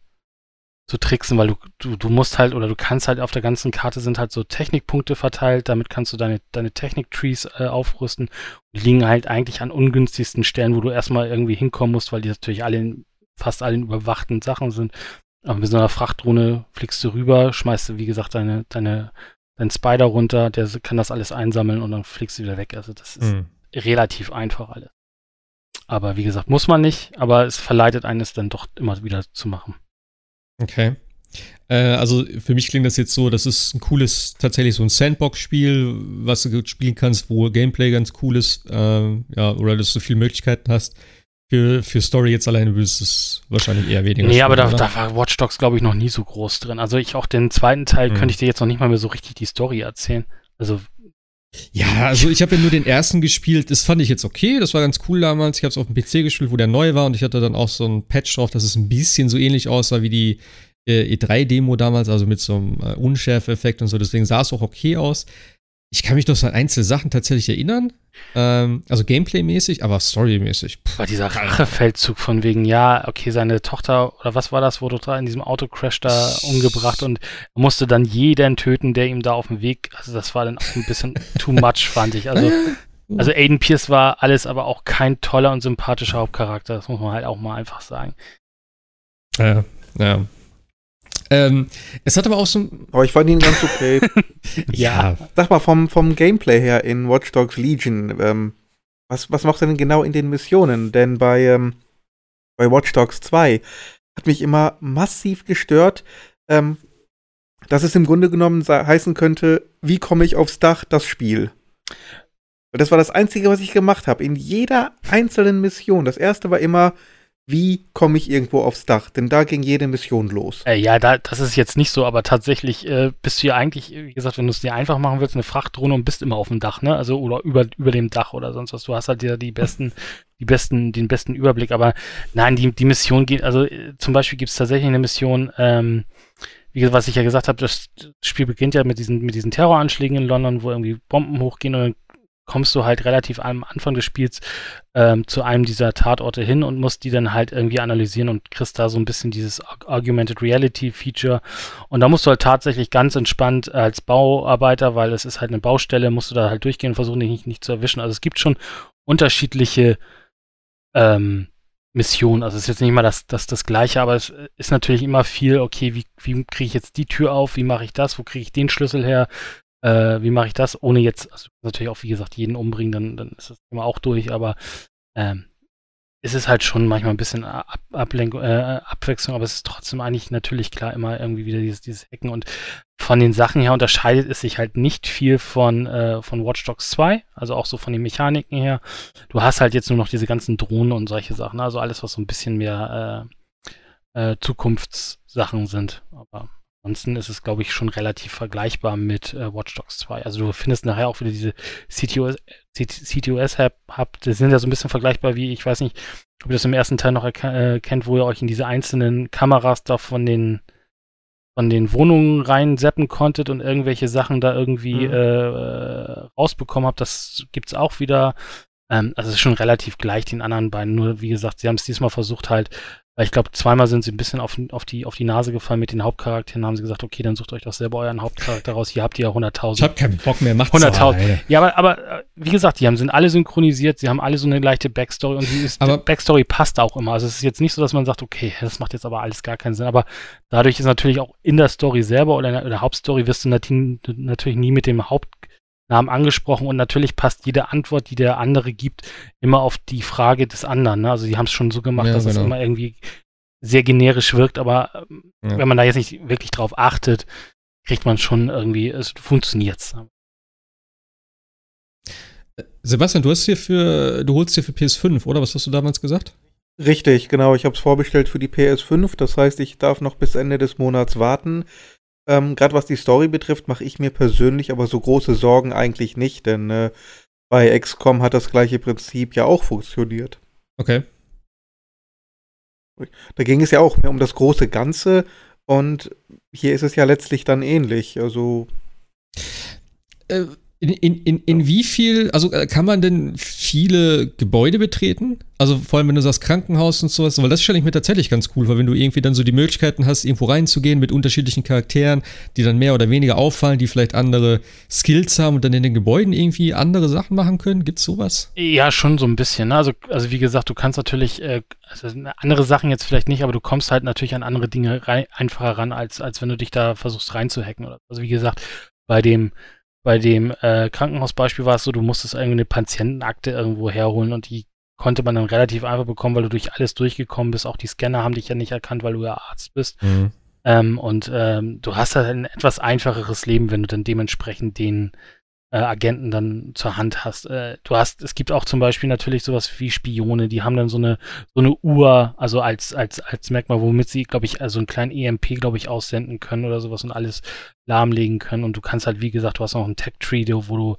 zu tricksen, weil du, du, du musst halt oder du kannst halt auf der ganzen Karte sind halt so Technikpunkte verteilt, damit kannst du deine, deine Technik-Trees äh, aufrüsten. Die liegen halt eigentlich an ungünstigsten Stellen, wo du erstmal irgendwie hinkommen musst, weil die natürlich alle in, fast alle in überwachten Sachen sind. Aber mit so einer Frachtdrohne fliegst du rüber, schmeißt du, wie gesagt, deine, deine, deinen Spider runter, der kann das alles einsammeln und dann fliegst du wieder weg. Also das ist mhm. relativ einfach alles. Aber wie gesagt, muss man nicht, aber es verleitet eines dann doch immer wieder zu machen. Okay. Äh, also für mich klingt das jetzt so, das ist ein cooles, tatsächlich so ein Sandbox-Spiel, was du spielen kannst, wo Gameplay ganz cool ist, äh, ja, oder dass du viele Möglichkeiten hast. Für, für Story jetzt alleine würdest du es wahrscheinlich eher weniger. Nee, spielen, aber da, da, war Watch Dogs, glaube ich, noch nie so groß drin. Also ich auch den zweiten Teil mhm. könnte ich dir jetzt noch nicht mal mehr so richtig die Story erzählen. Also. Ja, also ich habe ja nur den ersten gespielt. Das fand ich jetzt okay. Das war ganz cool damals. Ich habe es auf dem PC gespielt, wo der neu war und ich hatte dann auch so ein Patch drauf, dass es ein bisschen so ähnlich aussah wie die äh, E3-Demo damals, also mit so einem äh, Unschärfe-Effekt und so. Deswegen sah es auch okay aus. Ich kann mich doch so an einzelne Sachen tatsächlich erinnern. Ähm, also Gameplay-mäßig, aber Story-mäßig. War dieser Rachefeldzug von wegen, ja, okay, seine Tochter oder was war das, wurde da in diesem Autocrash da umgebracht und musste dann jeden töten, der ihm da auf dem Weg, also das war dann auch ein bisschen too much, fand ich. Also, also Aiden Pierce war alles, aber auch kein toller und sympathischer Hauptcharakter, das muss man halt auch mal einfach sagen. Ja, ja. Ähm, es hat aber auch so. Aber ich fand ihn ganz okay. ja. Sag mal, vom, vom Gameplay her in Watch Dogs Legion, ähm, was, was macht er denn genau in den Missionen? Denn bei, ähm, bei Watch Dogs 2 hat mich immer massiv gestört, ähm, dass es im Grunde genommen heißen könnte, wie komme ich aufs Dach, das Spiel. Und das war das Einzige, was ich gemacht habe. In jeder einzelnen Mission. Das erste war immer, wie komme ich irgendwo aufs Dach? Denn da ging jede Mission los. Äh, ja, da, das ist jetzt nicht so, aber tatsächlich äh, bist du ja eigentlich, wie gesagt, wenn du es dir einfach machen willst, eine Frachtdrohne und bist immer auf dem Dach, ne? Also oder über, über dem Dach oder sonst was. Du hast halt ja die besten, die besten, den besten Überblick. Aber nein, die, die Mission geht, also äh, zum Beispiel gibt es tatsächlich eine Mission, ähm, wie was ich ja gesagt habe, das Spiel beginnt ja mit diesen, mit diesen Terroranschlägen in London, wo irgendwie Bomben hochgehen und dann kommst du halt relativ am Anfang des Spiels ähm, zu einem dieser Tatorte hin und musst die dann halt irgendwie analysieren und kriegst da so ein bisschen dieses Augmented Reality Feature. Und da musst du halt tatsächlich ganz entspannt als Bauarbeiter, weil es ist halt eine Baustelle, musst du da halt durchgehen und versuchen, dich nicht, nicht zu erwischen. Also es gibt schon unterschiedliche ähm, Missionen. Also es ist jetzt nicht mal das, das, das Gleiche, aber es ist natürlich immer viel, okay, wie, wie kriege ich jetzt die Tür auf, wie mache ich das, wo kriege ich den Schlüssel her, äh, wie mache ich das, ohne jetzt, also natürlich auch, wie gesagt, jeden umbringen, dann, dann ist das Thema auch durch, aber ähm, es ist halt schon manchmal ein bisschen Ab Ablenkung, äh, Abwechslung, aber es ist trotzdem eigentlich natürlich klar immer irgendwie wieder dieses, dieses Hacken und von den Sachen her unterscheidet es sich halt nicht viel von, äh, von Watch Dogs 2, also auch so von den Mechaniken her. Du hast halt jetzt nur noch diese ganzen Drohnen und solche Sachen, also alles, was so ein bisschen mehr äh, äh, Zukunftssachen sind. Aber Ansonsten ist es, glaube ich, schon relativ vergleichbar mit äh, Watch Dogs 2. Also du findest nachher auch wieder diese CTOS, CTOS-Hub, das sind ja so ein bisschen vergleichbar wie, ich weiß nicht, ob ihr das im ersten Teil noch äh, kennt, wo ihr euch in diese einzelnen Kameras da von den von den Wohnungen reinseppen konntet und irgendwelche Sachen da irgendwie mhm. äh, rausbekommen habt. Das gibt es auch wieder. Ähm, also es ist schon relativ gleich den anderen beiden. Nur wie gesagt, sie haben es diesmal versucht halt weil ich glaube, zweimal sind sie ein bisschen auf, auf, die, auf die Nase gefallen mit den Hauptcharakteren. haben sie gesagt, okay, dann sucht euch doch selber euren Hauptcharakter raus. Hier habt ihr ja 100.000. Ich hab keinen Bock mehr, macht's 100.000. Ja, aber, aber wie gesagt, die haben, sind alle synchronisiert, sie haben alle so eine leichte Backstory und die ist, aber Backstory passt auch immer. Also es ist jetzt nicht so, dass man sagt, okay, das macht jetzt aber alles gar keinen Sinn. Aber dadurch ist natürlich auch in der Story selber oder in der, in der Hauptstory wirst du natürlich nie mit dem Haupt Namen angesprochen und natürlich passt jede Antwort, die der andere gibt, immer auf die Frage des anderen. Ne? Also die haben es schon so gemacht, ja, dass genau. es immer irgendwie sehr generisch wirkt, aber ähm, ja. wenn man da jetzt nicht wirklich drauf achtet, kriegt man schon irgendwie, es funktioniert. Sebastian, du hast hier für, du holst hier für PS5, oder? Was hast du damals gesagt? Richtig, genau. Ich habe es vorbestellt für die PS5. Das heißt, ich darf noch bis Ende des Monats warten. Ähm, Gerade was die Story betrifft, mache ich mir persönlich aber so große Sorgen eigentlich nicht, denn äh, bei XCOM hat das gleiche Prinzip ja auch funktioniert. Okay. Da ging es ja auch mehr um das große Ganze und hier ist es ja letztlich dann ähnlich. Also. Äh, in, in, in, in wie viel, also äh, kann man denn viele Gebäude betreten? Also vor allem, wenn du sagst Krankenhaus und sowas, weil das stelle ich mir tatsächlich ganz cool vor, wenn du irgendwie dann so die Möglichkeiten hast, irgendwo reinzugehen mit unterschiedlichen Charakteren, die dann mehr oder weniger auffallen, die vielleicht andere Skills haben und dann in den Gebäuden irgendwie andere Sachen machen können. Gibt's sowas? Ja, schon so ein bisschen. Ne? Also, also wie gesagt, du kannst natürlich, äh, also andere Sachen jetzt vielleicht nicht, aber du kommst halt natürlich an andere Dinge rein, einfacher ran, als, als wenn du dich da versuchst reinzuhacken. Also wie gesagt, bei dem bei dem äh, Krankenhausbeispiel war es so, du musstest irgendwie eine Patientenakte irgendwo herholen und die konnte man dann relativ einfach bekommen, weil du durch alles durchgekommen bist. Auch die Scanner haben dich ja nicht erkannt, weil du ja Arzt bist. Mhm. Ähm, und ähm, du hast halt ein etwas einfacheres Leben, wenn du dann dementsprechend den äh, Agenten dann zur Hand hast. Äh, du hast, es gibt auch zum Beispiel natürlich sowas wie Spione, die haben dann so eine so eine Uhr, also als als als Merkmal, womit sie, glaube ich, also einen kleinen EMP, glaube ich, aussenden können oder sowas und alles lahmlegen können. Und du kannst halt, wie gesagt, du hast noch einen Tech Tree, wo du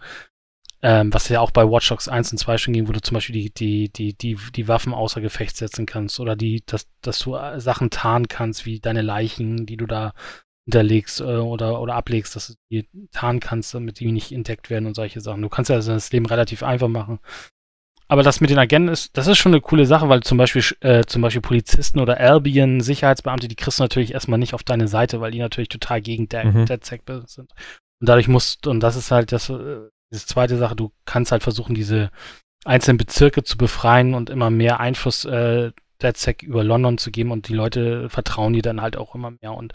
ähm, was ja auch bei Watch Dogs 1 und 2 schon ging, wo du zum Beispiel die, die, die, die, die Waffen außer Gefecht setzen kannst oder die, dass, dass du äh, Sachen tarnen kannst, wie deine Leichen, die du da hinterlegst äh, oder, oder ablegst, dass du die tarnen kannst, damit die nicht entdeckt werden und solche Sachen. Du kannst ja das Leben relativ einfach machen. Aber das mit den Agenten ist, das ist schon eine coole Sache, weil zum Beispiel, äh, zum Beispiel Polizisten oder Albion, Sicherheitsbeamte, die kriegst du natürlich erstmal nicht auf deine Seite, weil die natürlich total gegen der mhm. DedSec sind. Und dadurch musst, und das ist halt das, äh, diese zweite Sache, du kannst halt versuchen, diese einzelnen Bezirke zu befreien und immer mehr Einfluss äh, DedSec über London zu geben und die Leute vertrauen dir dann halt auch immer mehr und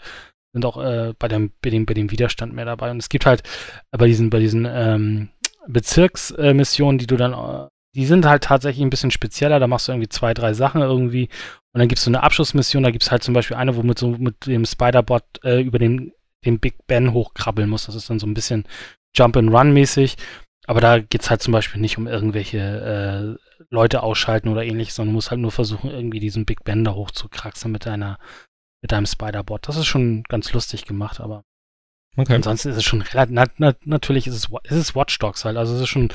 sind auch äh, bei, dem, bei, dem, bei dem Widerstand mehr dabei. Und es gibt halt bei diesen, bei diesen ähm, Bezirksmissionen, äh, die du dann, äh, die sind halt tatsächlich ein bisschen spezieller. Da machst du irgendwie zwei, drei Sachen irgendwie. Und dann gibt es so eine Abschlussmission, da gibt es halt zum Beispiel eine, wo mit so mit dem Spider-Bot äh, über den, den Big Ben hochkrabbeln muss. Das ist dann so ein bisschen Jump and Run mäßig. Aber da geht es halt zum Beispiel nicht um irgendwelche äh, Leute ausschalten oder ähnliches, sondern du musst halt nur versuchen, irgendwie diesen Big Ben da hochzukraxeln mit deiner mit deinem Spider-Bot. Das ist schon ganz lustig gemacht, aber okay. ansonsten ist es schon na, na, natürlich ist es, ist es Watch Dogs halt. Also es ist schon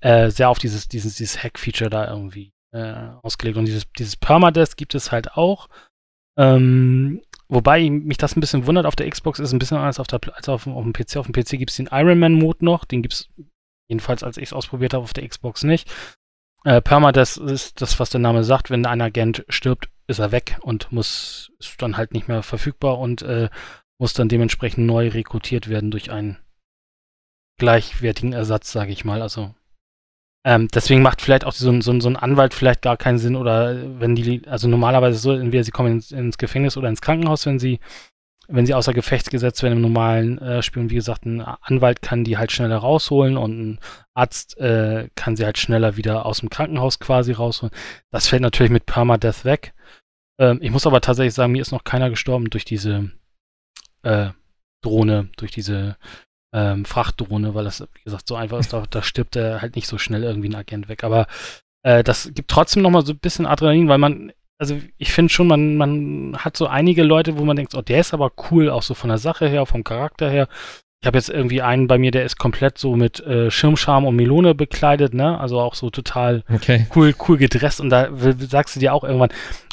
äh, sehr auf dieses, dieses, dieses Hack-Feature da irgendwie äh, ausgelegt. Und dieses, dieses Permadeath gibt es halt auch. Ähm, wobei mich das ein bisschen wundert, auf der Xbox ist es ein bisschen anders auf der, als auf, auf dem PC. Auf dem PC gibt es den Iron Man-Mode noch, den gibt es jedenfalls, als ich es ausprobiert habe, auf der Xbox nicht. Äh, Permadeath ist das, was der Name sagt, wenn ein Agent stirbt, ist er weg und muss ist dann halt nicht mehr verfügbar und äh, muss dann dementsprechend neu rekrutiert werden durch einen gleichwertigen Ersatz, sage ich mal. Also ähm, deswegen macht vielleicht auch so, so, so, ein Anwalt vielleicht gar keinen Sinn oder wenn die, also normalerweise so, entweder sie kommen ins, ins Gefängnis oder ins Krankenhaus, wenn sie wenn sie außer Gefecht gesetzt werden im normalen äh, Spiel. Und wie gesagt, ein Anwalt kann die halt schneller rausholen und ein Arzt äh, kann sie halt schneller wieder aus dem Krankenhaus quasi rausholen. Das fällt natürlich mit Permadeath weg. Ähm, ich muss aber tatsächlich sagen, mir ist noch keiner gestorben durch diese äh, Drohne, durch diese ähm, Frachtdrohne, weil das, wie gesagt, so einfach ist, da, da stirbt er halt nicht so schnell irgendwie ein Agent weg. Aber äh, das gibt trotzdem nochmal so ein bisschen Adrenalin, weil man, also ich finde schon, man, man hat so einige Leute, wo man denkt, oh, der ist aber cool, auch so von der Sache her, vom Charakter her. Ich habe jetzt irgendwie einen bei mir, der ist komplett so mit äh, Schirmscham und Melone bekleidet, ne? Also auch so total okay. cool, cool gedresst. Und da sagst du dir auch irgendwann,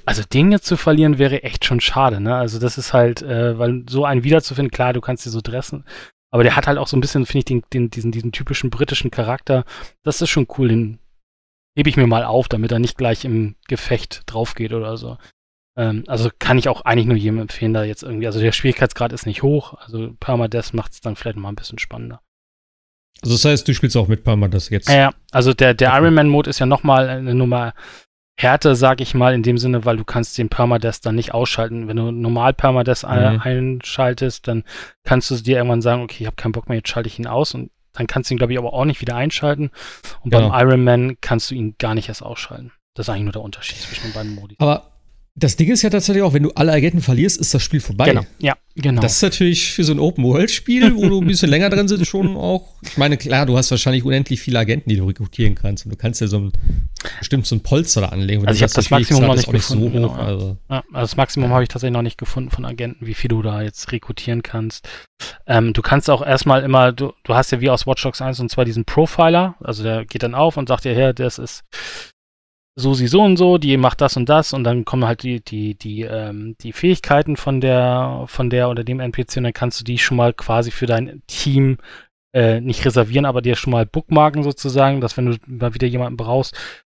also den jetzt zu verlieren wäre echt schon schade, ne? Also das ist halt, äh, weil so einen wiederzufinden, klar, du kannst dir so dressen, aber der hat halt auch so ein bisschen, finde ich, den, den, diesen, diesen typischen britischen Charakter. Das ist schon cool, den hebe ich mir mal auf, damit er nicht gleich im Gefecht drauf geht oder so. Ähm, also kann ich auch eigentlich nur jedem empfehlen, da jetzt irgendwie, also der Schwierigkeitsgrad ist nicht hoch, also Permadeath macht es dann vielleicht mal ein bisschen spannender. Also das heißt, du spielst auch mit Permadeath jetzt? Ja, also der, der okay. Ironman-Mode ist ja nochmal eine Nummer härter, sag ich mal, in dem Sinne, weil du kannst den Permadeath dann nicht ausschalten. Wenn du normal Permadeath mhm. einschaltest, dann kannst du dir irgendwann sagen, okay, ich habe keinen Bock mehr, jetzt schalte ich ihn aus und Dann kannst du ihn, glaube ich, aber auch nicht wieder einschalten. Und genau. beim Iron Man kannst du ihn gar nicht erst ausschalten. Das ist eigentlich nur der Unterschied zwischen den beiden Modi. Aber das Ding ist ja tatsächlich auch, wenn du alle Agenten verlierst, ist das Spiel vorbei. Genau, ja, genau. Das ist natürlich für so ein Open-World-Spiel, wo du ein bisschen länger drin sitzt, schon auch. Ich meine, klar, du hast wahrscheinlich unendlich viele Agenten, die du rekrutieren kannst. Und du kannst ja so ein, bestimmt so ein Polster da anlegen. Also ich habe das Maximum noch nicht gefunden. So hoch, genau, also. Ja, also das Maximum ja. habe ich tatsächlich noch nicht gefunden von Agenten, wie viel du da jetzt rekrutieren kannst. Ähm, du kannst auch erstmal immer, du, du hast ja wie aus Watch Dogs 1 und zwar diesen Profiler, also der geht dann auf und sagt dir, her, das ist so sie so und so, die macht das und das und dann kommen halt die, die, die, ähm, die Fähigkeiten von der, von der oder dem NPC und dann kannst du die schon mal quasi für dein Team äh, nicht reservieren, aber dir schon mal bookmarken sozusagen, dass wenn du mal wieder jemanden brauchst,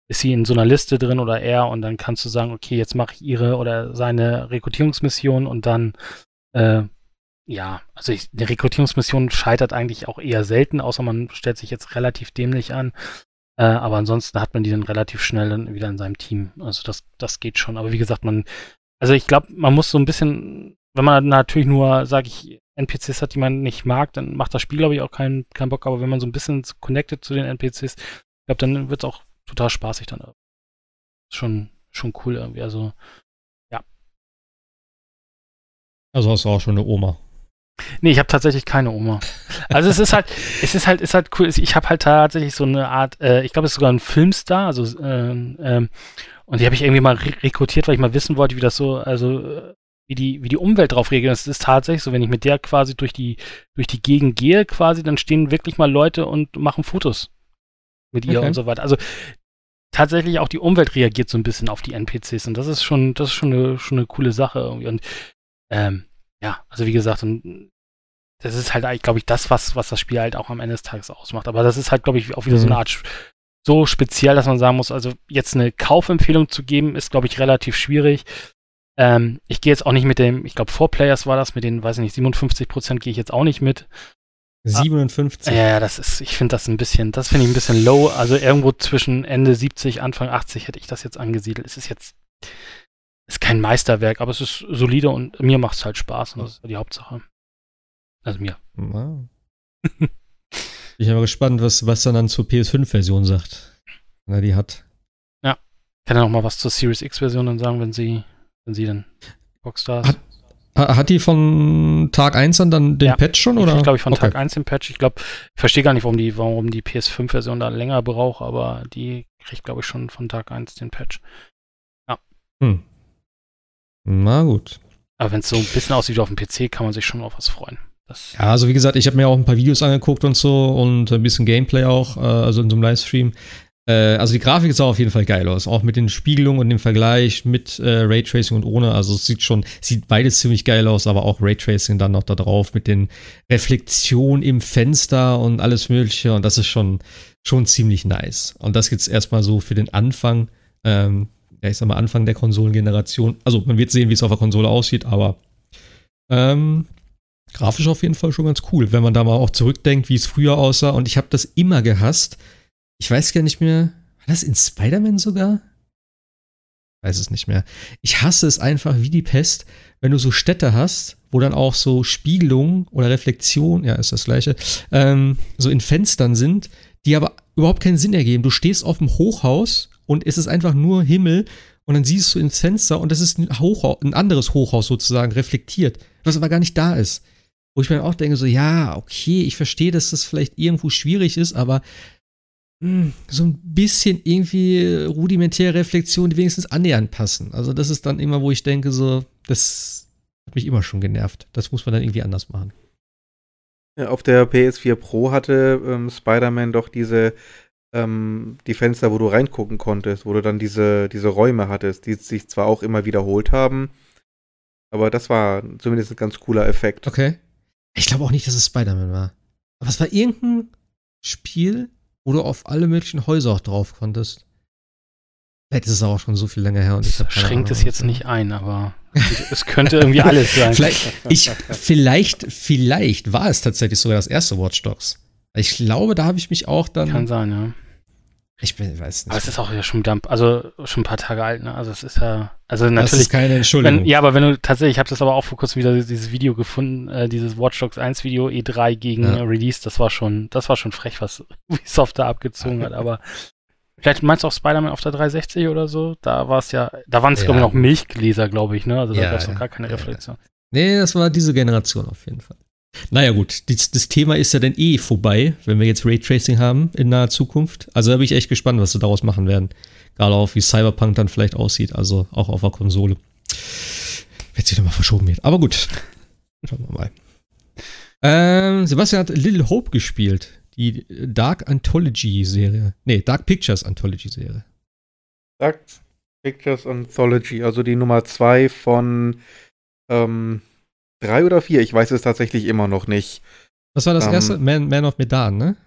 ist sie in so einer Liste drin oder er und dann kannst du sagen, okay, jetzt mache ich ihre oder seine Rekrutierungsmission und dann äh, ja, also ich, eine Rekrutierungsmission scheitert eigentlich auch eher selten, außer man stellt sich jetzt relativ dämlich an. Äh, aber ansonsten hat man die dann relativ schnell dann wieder in seinem Team. Also das, das geht schon. Aber wie gesagt, man, also ich glaube, man muss so ein bisschen, wenn man natürlich nur, sage ich, NPCs hat, die man nicht mag, dann macht das Spiel, glaube ich, auch keinen keinen Bock. Aber wenn man so ein bisschen connected zu den NPCs, ich glaube, dann wird es auch total spaßig dann. Schon, schon cool irgendwie. Also, ja. Also hast du auch schon eine Oma. Nee, ich habe tatsächlich keine Oma. Also es ist halt, es ist halt, ist halt cool. Ich habe halt tatsächlich so eine Art, äh, ich glaube, es ist sogar ein Filmstar, also ähm, ähm, und die habe ich irgendwie mal rekrutiert, weil ich mal wissen wollte, wie das so, also wie die, wie die Umwelt drauf reagiert. Es ist tatsächlich so, wenn ich mit der quasi durch die, durch die Gegend gehe, quasi, dann stehen wirklich mal Leute und machen Fotos mit ihr okay. und so weiter. Also tatsächlich auch die Umwelt reagiert so ein bisschen auf die NPCs und das ist schon, das ist schon eine, schon eine coole Sache irgendwie. Und ähm, ja, also wie gesagt, das ist halt eigentlich, glaube ich, das, was, was das Spiel halt auch am Ende des Tages ausmacht. Aber das ist halt, glaube ich, auch wieder so eine mhm. Art so speziell, dass man sagen muss, also jetzt eine Kaufempfehlung zu geben, ist, glaube ich, relativ schwierig. Ähm, ich gehe jetzt auch nicht mit dem, ich glaube, Four Players war das, mit den, weiß ich nicht, 57 Prozent gehe ich jetzt auch nicht mit. 57. Ah, ja, das ist, ich finde das ein bisschen, das finde ich ein bisschen low. Also irgendwo zwischen Ende 70, Anfang 80 hätte ich das jetzt angesiedelt. Es ist jetzt, ist kein Meisterwerk, aber es ist solide und mir macht es halt Spaß und das ist die Hauptsache. Also mir. Wow. ich bin aber gespannt, was Sebastian dann zur PS5-Version sagt. Wenn er die hat. Ja. Kann er noch mal was zur Series X-Version dann sagen, wenn sie, wenn sie dann Rockstar hat, hat die von Tag 1 dann, dann den ja, Patch schon? Oder? Ich glaube, ich von okay. Tag 1 den Patch. Ich glaube, ich verstehe gar nicht, warum die, warum die PS5-Version da länger braucht, aber die kriegt, glaube ich, schon von Tag 1 den Patch. Ja. Hm. Na gut. Aber wenn es so ein bisschen aussieht wie auf dem PC, kann man sich schon auf was freuen. Das ja, also wie gesagt, ich habe mir auch ein paar Videos angeguckt und so und ein bisschen Gameplay auch, äh, also in so einem Livestream. Äh, also die Grafik sah auf jeden Fall geil aus, auch mit den Spiegelungen und dem Vergleich mit äh, Raytracing und ohne. Also es sieht schon, sieht beides ziemlich geil aus, aber auch Raytracing dann noch da drauf mit den Reflektionen im Fenster und alles Mögliche. Und das ist schon, schon ziemlich nice. Und das jetzt erstmal so für den Anfang. Ähm, ja, ich sag mal, Anfang der Konsolengeneration. Also man wird sehen, wie es auf der Konsole aussieht, aber ähm, grafisch auf jeden Fall schon ganz cool, wenn man da mal auch zurückdenkt, wie es früher aussah. Und ich habe das immer gehasst. Ich weiß gar nicht mehr, war das in Spider-Man sogar? weiß es nicht mehr. Ich hasse es einfach wie die Pest, wenn du so Städte hast, wo dann auch so Spiegelungen oder Reflexion, ja, ist das gleiche, ähm, so in Fenstern sind, die aber überhaupt keinen Sinn ergeben. Du stehst auf dem Hochhaus und es ist einfach nur Himmel und dann siehst du ins Fenster und das ist ein, Hochhaus, ein anderes Hochhaus sozusagen reflektiert, was aber gar nicht da ist. Wo ich mir auch denke, so, ja, okay, ich verstehe, dass das vielleicht irgendwo schwierig ist, aber mh, hm, so ein bisschen irgendwie rudimentäre Reflexion, die wenigstens annähernd passen. Also, das ist dann immer, wo ich denke, so, das hat mich immer schon genervt. Das muss man dann irgendwie anders machen. Auf der PS4 Pro hatte ähm, Spider-Man doch diese ähm, die Fenster, wo du reingucken konntest, wo du dann diese, diese Räume hattest, die sich zwar auch immer wiederholt haben, aber das war zumindest ein ganz cooler Effekt. Okay. Ich glaube auch nicht, dass es Spider-Man war. Aber es war irgendein Spiel, wo du auf alle möglichen Häuser auch drauf konntest. Vielleicht ist es auch schon so viel länger her. Und ich schränkt es jetzt nicht ein, aber es könnte irgendwie alles sein. Vielleicht, ich, vielleicht, vielleicht war es tatsächlich sogar das erste Watch Dogs. Ich glaube, da habe ich mich auch dann. Kann sein, ja. Ich bin, weiß nicht. Aber es ist auch ja schon Dump, also schon ein paar Tage alt, ne? Also es ist ja, also natürlich. Das ist keine Entschuldigung. Wenn, ja, aber wenn du tatsächlich, ich habe das aber auch vor kurzem wieder dieses Video gefunden, äh, dieses Watch Dogs 1 Video E3 gegen ja. Release, das war schon, das war schon frech, was Ubisoft da abgezogen hat, aber vielleicht meinst du auch Spider-Man auf der 360 oder so? Da war es ja, da waren es ja. glaube ich noch Milchgläser, glaube ich, ne? Also da ja, gab es noch gar keine Reflexion. Nee, das war diese Generation auf jeden Fall. Naja, gut, das, das, Thema ist ja dann eh vorbei, wenn wir jetzt Raytracing haben in naher Zukunft. Also da bin ich echt gespannt, was sie daraus machen werden. Gerade auch, wie Cyberpunk dann vielleicht aussieht, also auch auf der Konsole. Wenn sie nochmal verschoben wird. Aber gut, schauen wir mal. Ähm, Sebastian hat Little Hope gespielt. Die Dark Anthology-Serie. Nee, Dark Pictures Anthology-Serie. Dark Pictures Anthology, also die Nummer zwei von ähm, drei oder vier, ich weiß es tatsächlich immer noch nicht. Was war das ähm, erste? Man, Man of Medan, ne?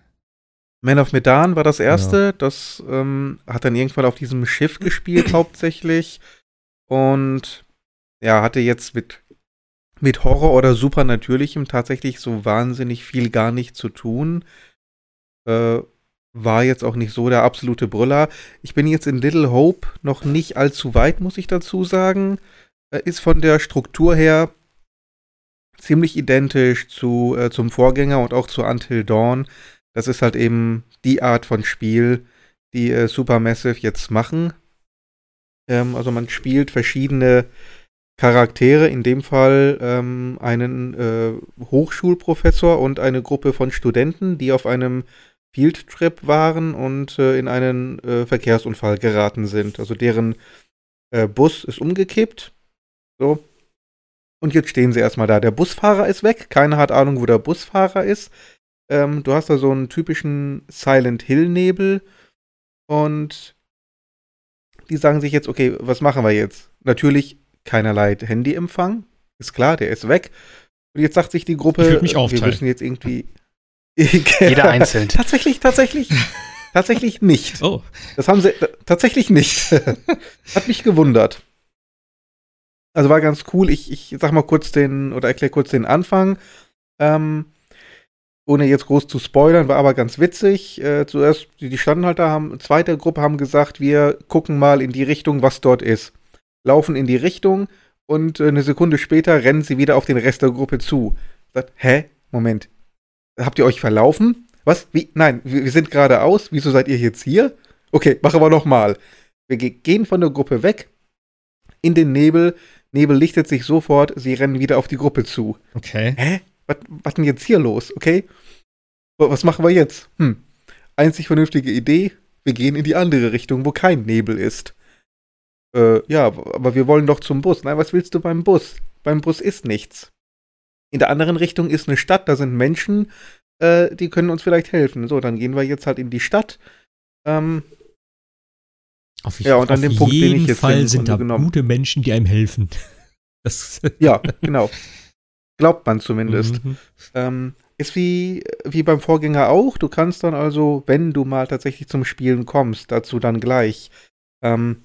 Man of Medan war das erste. Ja. Das ähm, hat dann irgendwann auf diesem Schiff gespielt, hauptsächlich. Und ja, hatte jetzt mit, mit Horror oder Supernatürlichem tatsächlich so wahnsinnig viel gar nicht zu tun. Äh, war jetzt auch nicht so der absolute Brüller. Ich bin jetzt in Little Hope noch nicht allzu weit, muss ich dazu sagen. Äh, ist von der Struktur her ziemlich identisch zu, äh, zum Vorgänger und auch zu Until Dawn. Das ist halt eben die Art von Spiel, die äh, Supermassive jetzt machen. Ähm, also man spielt verschiedene Charaktere, in dem Fall ähm, einen äh, Hochschulprofessor und eine Gruppe von Studenten, die auf einem Fieldtrip waren und äh, in einen äh, Verkehrsunfall geraten sind. Also deren äh, Bus ist umgekippt. So, und jetzt stehen sie erstmal da. Der Busfahrer ist weg. Keiner hat Ahnung, wo der Busfahrer ist. Ähm, du hast da so einen typischen Silent Hill-Nebel. Und die sagen sich jetzt, okay, was machen wir jetzt? Natürlich keinerlei Handyempfang. Ist klar, der ist weg. Und jetzt sagt sich die Gruppe, mich wir müssen jetzt irgendwie. Jeder einzeln. tatsächlich, tatsächlich. tatsächlich nicht. Oh. Das haben sie tatsächlich nicht. Hat mich gewundert. Also war ganz cool. Ich, ich sag mal kurz den, oder erkläre kurz den Anfang. Ähm, ohne jetzt groß zu spoilern, war aber ganz witzig. Äh, zuerst, die, die standen halt haben, zweite Gruppe haben gesagt, wir gucken mal in die Richtung, was dort ist. Laufen in die Richtung und äh, eine Sekunde später rennen sie wieder auf den Rest der Gruppe zu. Sagt, hä? Moment. Habt ihr euch verlaufen? Was? Wie? Nein, wir, wir sind geradeaus. Wieso seid ihr jetzt hier? Okay, machen wir nochmal. Wir gehen von der Gruppe weg in den Nebel, Nebel lichtet sich sofort, sie rennen wieder auf die Gruppe zu. Okay. Hä? Was, was denn jetzt hier los? Okay. Was machen wir jetzt? Hm. Einzig vernünftige Idee, wir gehen in die andere Richtung, wo kein Nebel ist. Äh, ja, aber wir wollen doch zum Bus. Nein, was willst du beim Bus? Beim Bus ist nichts. In der anderen Richtung ist eine Stadt, da sind Menschen, äh, die können uns vielleicht helfen. So, dann gehen wir jetzt halt in die Stadt. Ähm, auf, ja, und an dem Punkt bin ich jetzt Fall sind da genommen. gute Menschen, die einem helfen. ja, genau. Glaubt man zumindest. Mhm. Ähm, ist wie, wie beim Vorgänger auch. Du kannst dann also, wenn du mal tatsächlich zum Spielen kommst, dazu dann gleich. Ähm,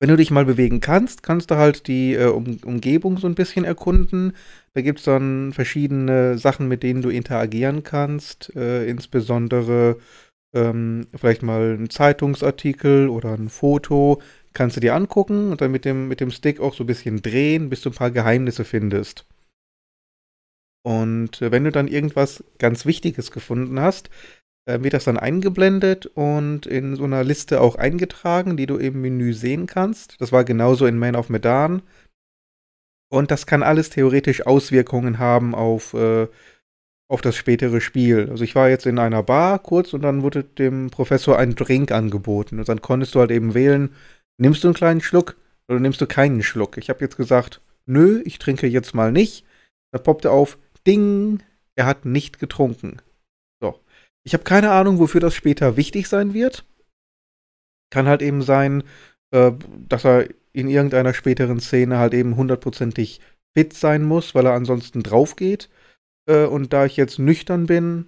wenn du dich mal bewegen kannst, kannst du halt die äh, um Umgebung so ein bisschen erkunden. Da gibt es dann verschiedene Sachen, mit denen du interagieren kannst. Äh, insbesondere ähm, vielleicht mal ein Zeitungsartikel oder ein Foto, kannst du dir angucken und dann mit dem, mit dem Stick auch so ein bisschen drehen, bis du ein paar Geheimnisse findest. Und äh, wenn du dann irgendwas ganz Wichtiges gefunden hast, äh, wird das dann eingeblendet und in so einer Liste auch eingetragen, die du im Menü sehen kannst. Das war genauso in Man of Medan. Und das kann alles theoretisch Auswirkungen haben auf äh, auf das spätere Spiel. Also ich war jetzt in einer Bar kurz und dann wurde dem Professor ein Drink angeboten. Und dann konntest du halt eben wählen, nimmst du einen kleinen Schluck oder nimmst du keinen Schluck. Ich habe jetzt gesagt, nö, ich trinke jetzt mal nicht. Da poppte auf, ding, er hat nicht getrunken. So. Ich habe keine Ahnung, wofür das später wichtig sein wird. Kann halt eben sein, äh, dass er in irgendeiner späteren Szene halt eben hundertprozentig fit sein muss, weil er ansonsten drauf geht. Äh, und da ich jetzt nüchtern bin,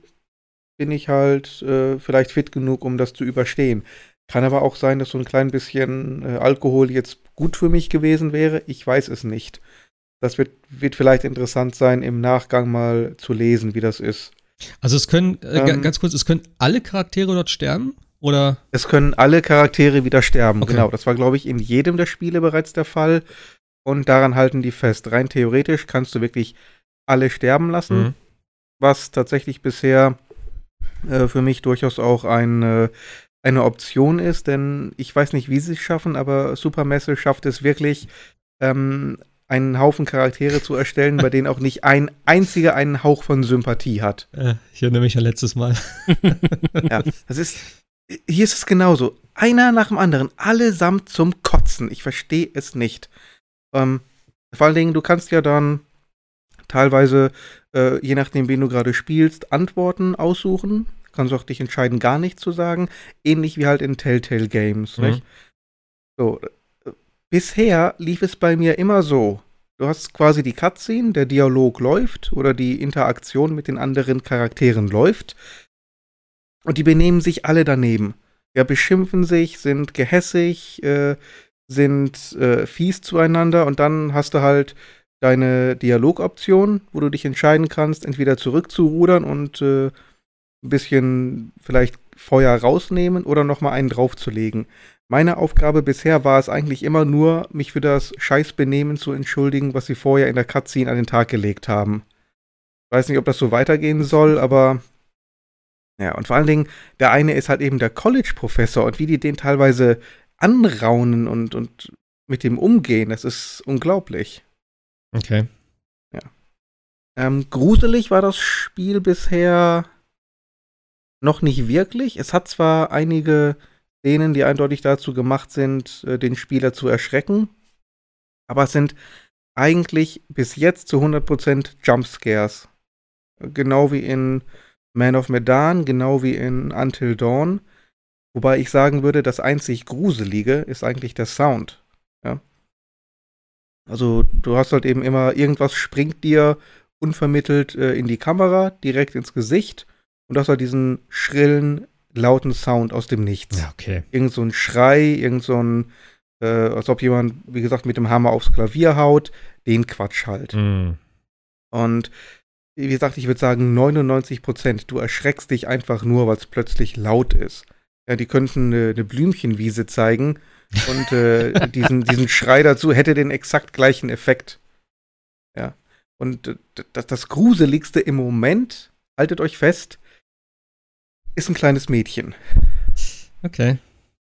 bin ich halt äh, vielleicht fit genug, um das zu überstehen. Kann aber auch sein, dass so ein klein bisschen äh, Alkohol jetzt gut für mich gewesen wäre. Ich weiß es nicht. Das wird, wird vielleicht interessant sein, im Nachgang mal zu lesen, wie das ist. Also es können, äh, ähm, ganz kurz, es können alle Charaktere dort sterben? Oder? Es können alle Charaktere wieder sterben, okay. genau. Das war, glaube ich, in jedem der Spiele bereits der Fall. Und daran halten die fest. Rein theoretisch kannst du wirklich alle sterben lassen, mhm. was tatsächlich bisher äh, für mich durchaus auch ein, äh, eine Option ist, denn ich weiß nicht, wie sie es schaffen, aber Supermesse schafft es wirklich, ähm, einen Haufen Charaktere zu erstellen, bei denen auch nicht ein einziger einen Hauch von Sympathie hat. Äh, ich erinnere mich an letztes Mal. ja, das ist. Hier ist es genauso. Einer nach dem anderen, allesamt zum Kotzen. Ich verstehe es nicht. Ähm, vor allen Dingen, du kannst ja dann teilweise, äh, je nachdem, wen du gerade spielst, Antworten aussuchen. Kannst auch dich entscheiden, gar nichts zu sagen. Ähnlich wie halt in Telltale Games, mhm. So, Bisher lief es bei mir immer so. Du hast quasi die Cutscene, der Dialog läuft oder die Interaktion mit den anderen Charakteren läuft. Und die benehmen sich alle daneben. Ja, beschimpfen sich, sind gehässig, äh, sind äh, fies zueinander und dann hast du halt deine Dialogoption, wo du dich entscheiden kannst, entweder zurückzurudern und äh, ein bisschen vielleicht Feuer rausnehmen oder nochmal einen draufzulegen. Meine Aufgabe bisher war es eigentlich immer nur, mich für das Scheißbenehmen zu entschuldigen, was sie vorher in der Cutscene an den Tag gelegt haben. Ich weiß nicht, ob das so weitergehen soll, aber ja, und vor allen Dingen, der eine ist halt eben der College-Professor und wie die den teilweise anraunen und, und mit dem umgehen, das ist unglaublich. Okay. Ja. Ähm, gruselig war das Spiel bisher noch nicht wirklich. Es hat zwar einige Szenen, die eindeutig dazu gemacht sind, äh, den Spieler zu erschrecken. Aber es sind eigentlich bis jetzt zu 100% Jumpscares. Genau wie in Man of Medan, genau wie in Until Dawn. Wobei ich sagen würde, das einzig Gruselige ist eigentlich der Sound. Ja? Also du hast halt eben immer, irgendwas springt dir unvermittelt äh, in die Kamera, direkt ins Gesicht und hast halt diesen schrillen, lauten Sound aus dem Nichts. Ja, okay. Irgend so ein Schrei, irgend so ein, äh, als ob jemand, wie gesagt, mit dem Hammer aufs Klavier haut, den Quatsch halt. Mm. Und wie gesagt, ich würde sagen 99 Prozent. Du erschreckst dich einfach nur, weil es plötzlich laut ist. Ja, die könnten eine, eine Blümchenwiese zeigen und äh, diesen, diesen Schrei dazu hätte den exakt gleichen Effekt. Ja. Und äh, das, das Gruseligste im Moment, haltet euch fest, ist ein kleines Mädchen. Okay.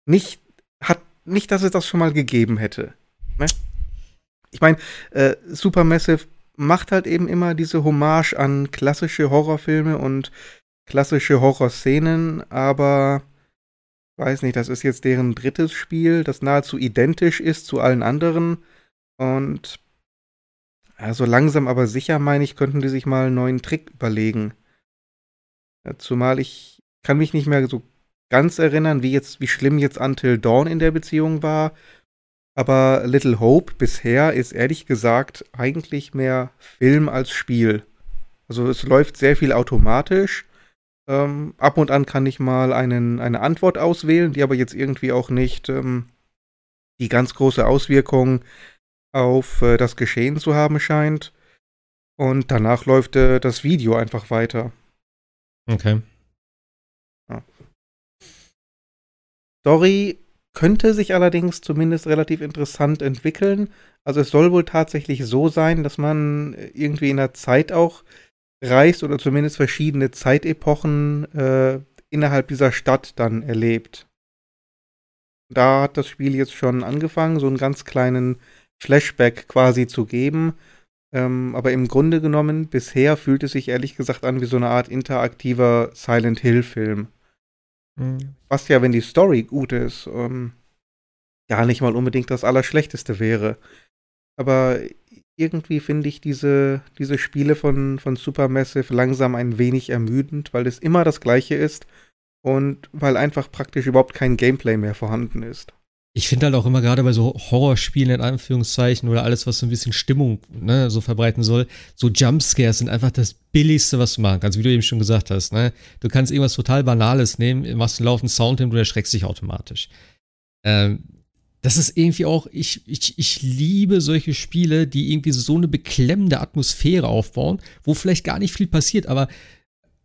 Nicht, hat, nicht, dass es das schon mal gegeben hätte. Ne? Ich meine, äh, Supermassive macht halt eben immer diese Hommage an klassische Horrorfilme und klassische Horrorszenen, aber weiß nicht, das ist jetzt deren drittes Spiel, das nahezu identisch ist zu allen anderen. Und ja, so langsam aber sicher, meine ich, könnten die sich mal einen neuen Trick überlegen. Zumal ich kann mich nicht mehr so ganz erinnern, wie jetzt, wie schlimm jetzt Until Dawn in der Beziehung war. Aber Little Hope bisher ist ehrlich gesagt eigentlich mehr Film als Spiel. Also es läuft sehr viel automatisch. Ähm, ab und an kann ich mal einen, eine Antwort auswählen, die aber jetzt irgendwie auch nicht ähm, die ganz große Auswirkung auf äh, das Geschehen zu haben scheint. Und danach läuft äh, das Video einfach weiter. Okay. Story könnte sich allerdings zumindest relativ interessant entwickeln. Also es soll wohl tatsächlich so sein, dass man irgendwie in der Zeit auch reist oder zumindest verschiedene Zeitepochen äh, innerhalb dieser Stadt dann erlebt. Da hat das Spiel jetzt schon angefangen, so einen ganz kleinen Flashback quasi zu geben. Ähm, aber im Grunde genommen, bisher fühlt es sich ehrlich gesagt an wie so eine Art interaktiver Silent Hill-Film. Mhm. Was ja, wenn die Story gut ist, ähm, gar nicht mal unbedingt das Allerschlechteste wäre. Aber irgendwie finde ich diese, diese Spiele von, von Supermassive langsam ein wenig ermüdend, weil es immer das gleiche ist und weil einfach praktisch überhaupt kein Gameplay mehr vorhanden ist. Ich finde halt auch immer gerade bei so Horrorspielen in Anführungszeichen oder alles, was so ein bisschen Stimmung ne, so verbreiten soll, so Jumpscares sind einfach das Billigste, was du machen kannst, wie du eben schon gesagt hast. Ne? Du kannst irgendwas total Banales nehmen, machst einen laufenden Sound hin, du erschreckst dich automatisch. Ähm, das ist irgendwie auch, ich, ich, ich liebe solche Spiele, die irgendwie so eine beklemmende Atmosphäre aufbauen, wo vielleicht gar nicht viel passiert, aber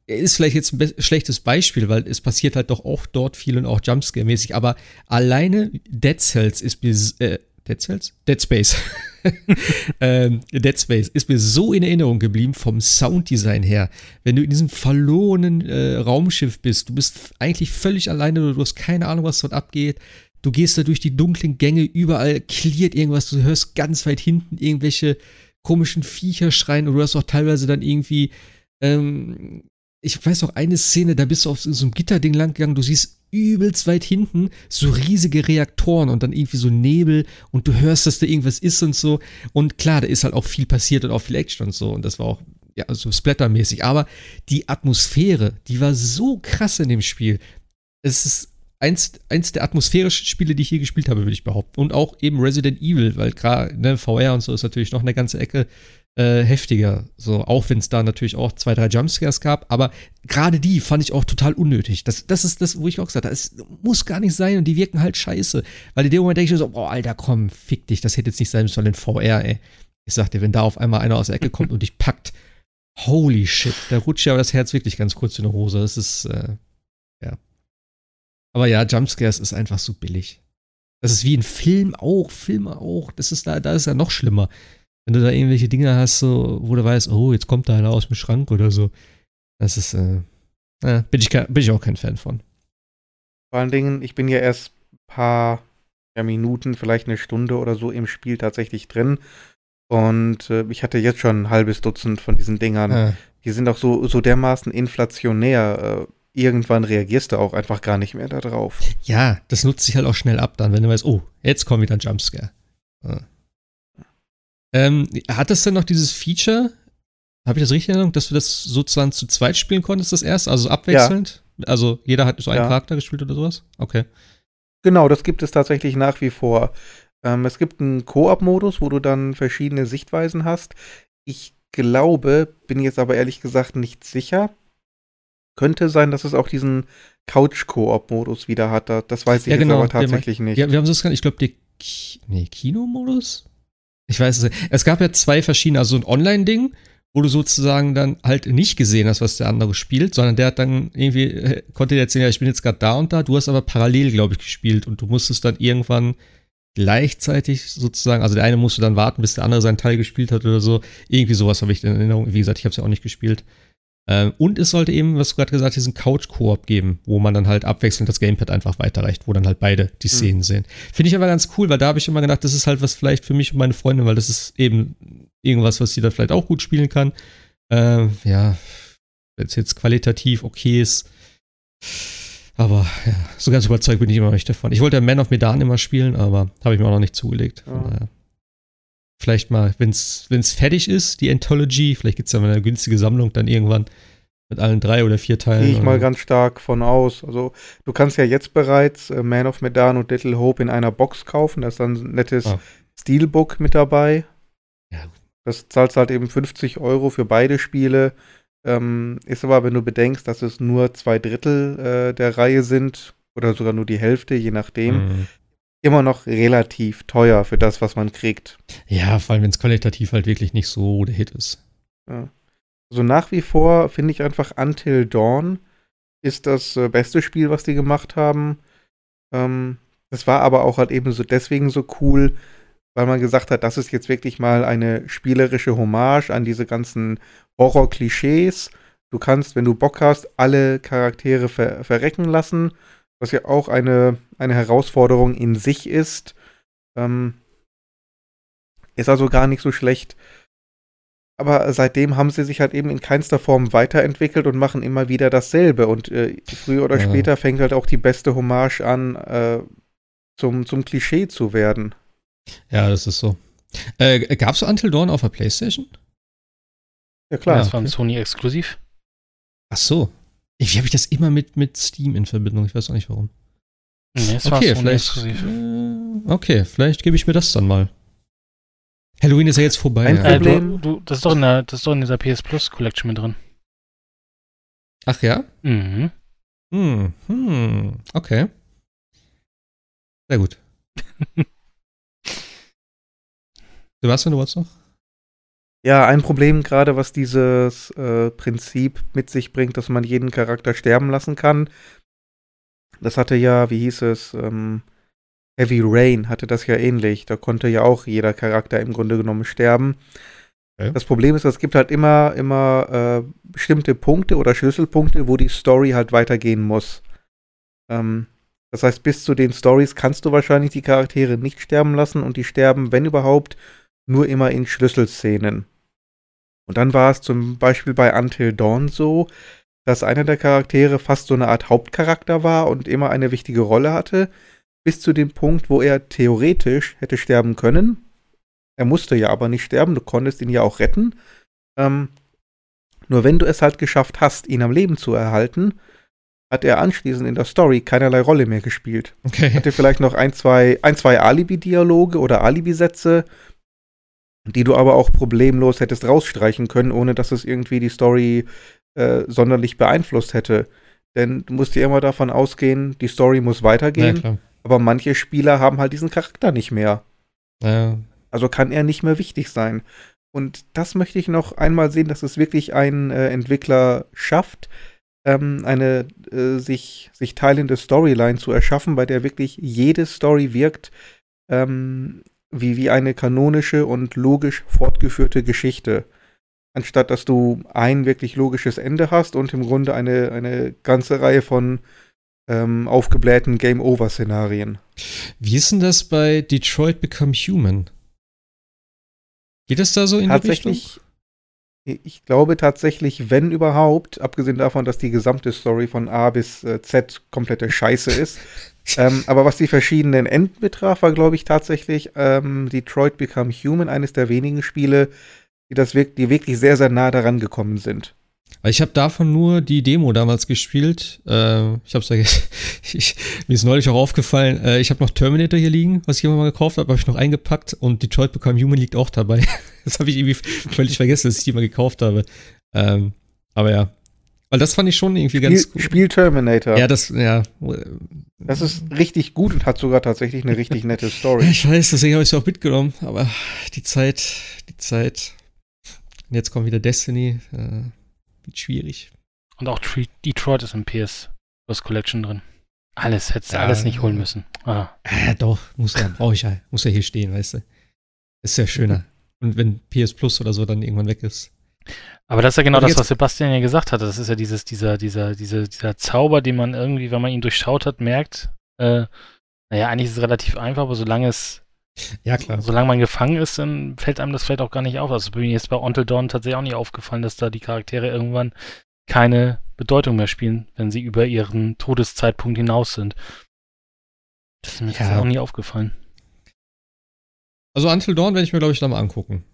ist vielleicht jetzt ein schlechtes Beispiel, weil es passiert halt doch auch dort viel und auch Jumpscare-mäßig, aber alleine Dead Cells ist mir, äh, Dead Cells? Dead Space. ähm, Dead Space ist mir so in Erinnerung geblieben vom Sounddesign her. Wenn du in diesem verlorenen äh, Raumschiff bist, du bist eigentlich völlig alleine, du hast keine Ahnung, was dort abgeht. Du gehst da durch die dunklen Gänge, überall klirrt irgendwas, du hörst ganz weit hinten irgendwelche komischen Viecher schreien und du hast auch teilweise dann irgendwie ähm, ich weiß noch eine Szene, da bist du auf so einem Gitterding lang gegangen, du siehst übelst weit hinten so riesige Reaktoren und dann irgendwie so Nebel und du hörst, dass da irgendwas ist und so. Und klar, da ist halt auch viel passiert und auch viel Action und so. Und das war auch, ja, so splattermäßig. Aber die Atmosphäre, die war so krass in dem Spiel. Es ist eins, eins der atmosphärischen Spiele, die ich hier gespielt habe, würde ich behaupten. Und auch eben Resident Evil, weil gerade ne, VR und so ist natürlich noch eine ganze Ecke äh, heftiger. So, auch wenn es da natürlich auch zwei, drei Jumpscares gab, aber gerade die fand ich auch total unnötig. Das, das ist das, wo ich auch gesagt habe, es muss gar nicht sein und die wirken halt scheiße. Weil in dem Moment denke ich so, boah, Alter, komm, fick dich, das hätte jetzt nicht sein sollen in VR, ey. Ich sag dir, wenn da auf einmal einer aus der Ecke kommt und dich packt, holy shit, da rutscht ja aber das Herz wirklich ganz kurz in die Hose. Das ist, äh, ja. Aber ja, Jumpscares ist einfach so billig. Das ist wie ein Film auch, Filme auch. Das ist da, da ist ja noch schlimmer. Wenn du da irgendwelche Dinge hast, so, wo du weißt, oh, jetzt kommt da einer aus dem Schrank oder so. Das ist, äh, äh bin, ich, bin ich auch kein Fan von. Vor allen Dingen, ich bin ja erst ein paar ja, Minuten, vielleicht eine Stunde oder so im Spiel tatsächlich drin. Und äh, ich hatte jetzt schon ein halbes Dutzend von diesen Dingern. Ah. Die sind auch so, so dermaßen inflationär. Irgendwann reagierst du auch einfach gar nicht mehr darauf. Ja, das nutzt sich halt auch schnell ab dann, wenn du weißt, oh, jetzt kommt wieder ein Jumpscare. Ja. Ähm, hat das denn noch dieses Feature? Habe ich das richtig in Erinnerung, dass du das sozusagen zu zweit spielen konntest, das erst? Also abwechselnd? Ja. Also jeder hat so einen ja. Charakter gespielt oder sowas? Okay. Genau, das gibt es tatsächlich nach wie vor. Ähm, es gibt einen Koop-Modus, wo du dann verschiedene Sichtweisen hast. Ich glaube, bin jetzt aber ehrlich gesagt nicht sicher. Könnte sein, dass es auch diesen Couch-Koop-Modus wieder hat. Das weiß ich ja, genau, jetzt aber tatsächlich nicht. Ja, wir haben das, ich glaube, der Ki nee, Kinomodus? Ich weiß es nicht. Es gab ja zwei verschiedene, also so ein Online-Ding, wo du sozusagen dann halt nicht gesehen hast, was der andere spielt, sondern der hat dann irgendwie, äh, konnte dir erzählen, ja, ich bin jetzt gerade da und da, du hast aber parallel, glaube ich, gespielt und du musstest dann irgendwann gleichzeitig sozusagen, also der eine musste dann warten, bis der andere seinen Teil gespielt hat oder so. Irgendwie sowas habe ich in Erinnerung. Wie gesagt, ich habe es ja auch nicht gespielt. Ähm, und es sollte eben, was du gerade gesagt hast, diesen Couch-Koop geben, wo man dann halt abwechselnd das Gamepad einfach weiterreicht, wo dann halt beide die mhm. Szenen mhm. sehen. Finde ich aber ganz cool, weil da habe ich immer gedacht, das ist halt was vielleicht für mich und meine Freunde, weil das ist eben irgendwas, was sie dann vielleicht auch gut spielen kann. Äh, ja, wenn es jetzt qualitativ okay ist. Aber ja, so ganz überzeugt bin ich immer nicht davon. Ich wollte ja Man of Medan immer spielen, aber habe ich mir auch noch nicht zugelegt. Von ja. daher. Vielleicht mal, wenn es fertig ist, die Anthology, vielleicht gibt es ja mal eine günstige Sammlung dann irgendwann mit allen drei oder vier Teilen. Gehe ich mal ganz stark von aus. Also du kannst ja jetzt bereits äh, Man of Medan und Little Hope in einer Box kaufen. Da ist dann ein nettes ah. Steelbook mit dabei. Ja. Das zahlst halt eben 50 Euro für beide Spiele. Ähm, ist aber, wenn du bedenkst, dass es nur zwei Drittel äh, der Reihe sind oder sogar nur die Hälfte, je nachdem, mhm immer noch relativ teuer für das, was man kriegt. Ja, vor allem, wenn es qualitativ halt wirklich nicht so der Hit ist. Ja. Also nach wie vor finde ich einfach Until Dawn ist das äh, beste Spiel, was die gemacht haben. Ähm, das war aber auch halt eben so deswegen so cool, weil man gesagt hat, das ist jetzt wirklich mal eine spielerische Hommage an diese ganzen Horror-Klischees. Du kannst, wenn du Bock hast, alle Charaktere ver verrecken lassen was ja auch eine, eine Herausforderung in sich ist. Ähm, ist also gar nicht so schlecht. Aber seitdem haben sie sich halt eben in keinster Form weiterentwickelt und machen immer wieder dasselbe. Und äh, früher oder ja. später fängt halt auch die beste Hommage an, äh, zum, zum Klischee zu werden. Ja, das ist so. Äh, Gab es Until Dawn auf der Playstation? Ja, klar. Ja, das war ein Sony-exklusiv. Ach so. Wie habe ich das immer mit, mit Steam in Verbindung? Ich weiß auch nicht warum. Nee, es okay, vielleicht. Äh, okay, vielleicht gebe ich mir das dann mal. Halloween ist ja jetzt vorbei. Ein ja. Problem. Äh, du, das, ist doch in der, das ist doch in dieser PS Plus Collection mit drin. Ach ja? Mhm. Hm, hm, okay. Sehr gut. du warst, wenn du wolltest noch? Ja, ein Problem gerade, was dieses äh, Prinzip mit sich bringt, dass man jeden Charakter sterben lassen kann. Das hatte ja, wie hieß es, ähm, Heavy Rain hatte das ja ähnlich. Da konnte ja auch jeder Charakter im Grunde genommen sterben. Okay. Das Problem ist, es gibt halt immer, immer äh, bestimmte Punkte oder Schlüsselpunkte, wo die Story halt weitergehen muss. Ähm, das heißt, bis zu den Stories kannst du wahrscheinlich die Charaktere nicht sterben lassen und die sterben, wenn überhaupt, nur immer in Schlüsselszenen. Und dann war es zum Beispiel bei Until Dawn so, dass einer der Charaktere fast so eine Art Hauptcharakter war und immer eine wichtige Rolle hatte, bis zu dem Punkt, wo er theoretisch hätte sterben können. Er musste ja aber nicht sterben, du konntest ihn ja auch retten. Ähm, nur wenn du es halt geschafft hast, ihn am Leben zu erhalten, hat er anschließend in der Story keinerlei Rolle mehr gespielt. Okay. Hatte vielleicht noch ein, zwei, ein, zwei Alibi-Dialoge oder Alibi-Sätze, die du aber auch problemlos hättest rausstreichen können, ohne dass es irgendwie die Story äh, sonderlich beeinflusst hätte. Denn du musst dir immer davon ausgehen, die Story muss weitergehen, ja, aber manche Spieler haben halt diesen Charakter nicht mehr. Ja. Also kann er nicht mehr wichtig sein. Und das möchte ich noch einmal sehen, dass es wirklich ein äh, Entwickler schafft, ähm, eine äh, sich, sich teilende Storyline zu erschaffen, bei der wirklich jede Story wirkt ähm, wie, wie eine kanonische und logisch fortgeführte Geschichte. Anstatt dass du ein wirklich logisches Ende hast und im Grunde eine, eine ganze Reihe von ähm, aufgeblähten Game-Over-Szenarien. Wie ist denn das bei Detroit Become Human? Geht es da so in die Richtung? Ich glaube tatsächlich, wenn überhaupt, abgesehen davon, dass die gesamte Story von A bis äh, Z komplette Scheiße ist. Ähm, aber was die verschiedenen Enden betraf, war, glaube ich, tatsächlich ähm, Detroit Become Human eines der wenigen Spiele, die, das wirk die wirklich sehr, sehr nah daran gekommen sind. Ich habe davon nur die Demo damals gespielt. Äh, ich habe ich, mir ist neulich auch aufgefallen, äh, ich habe noch Terminator hier liegen, was ich immer mal gekauft habe, habe ich noch eingepackt und Detroit Become Human liegt auch dabei. das habe ich irgendwie völlig vergessen, dass ich die mal gekauft habe. Ähm, aber ja. Weil das fand ich schon irgendwie Spiel, ganz gut. Spiel Terminator. Ja, das, ja. Das ist richtig gut und hat sogar tatsächlich eine richtig nette Story. Ich weiß, deswegen habe ich es auch mitgenommen, aber die Zeit, die Zeit. Und jetzt kommt wieder Destiny. Äh, wird schwierig. Und auch Detroit ist im PS Plus Collection drin. Alles, hättest du ja, alles nicht holen müssen. Ah. Äh, doch, muss ja, brauche ich ja, muss ja hier stehen, weißt du. Ist ja schöner. Und wenn PS Plus oder so dann irgendwann weg ist. Aber das ist ja genau das, was Sebastian ja gesagt hatte. Das ist ja dieses, dieser, dieser, dieser, dieser Zauber, den man irgendwie, wenn man ihn durchschaut hat, merkt. Äh, naja, eigentlich ist es relativ einfach, aber solange es ja, klar. Solange man gefangen ist, dann fällt einem das vielleicht auch gar nicht auf. Also mir ist bei Until Dawn tatsächlich auch nicht aufgefallen, dass da die Charaktere irgendwann keine Bedeutung mehr spielen, wenn sie über ihren Todeszeitpunkt hinaus sind. Das ist mir ja. auch nie aufgefallen. Also Until Dawn werde ich mir, glaube ich, nochmal angucken.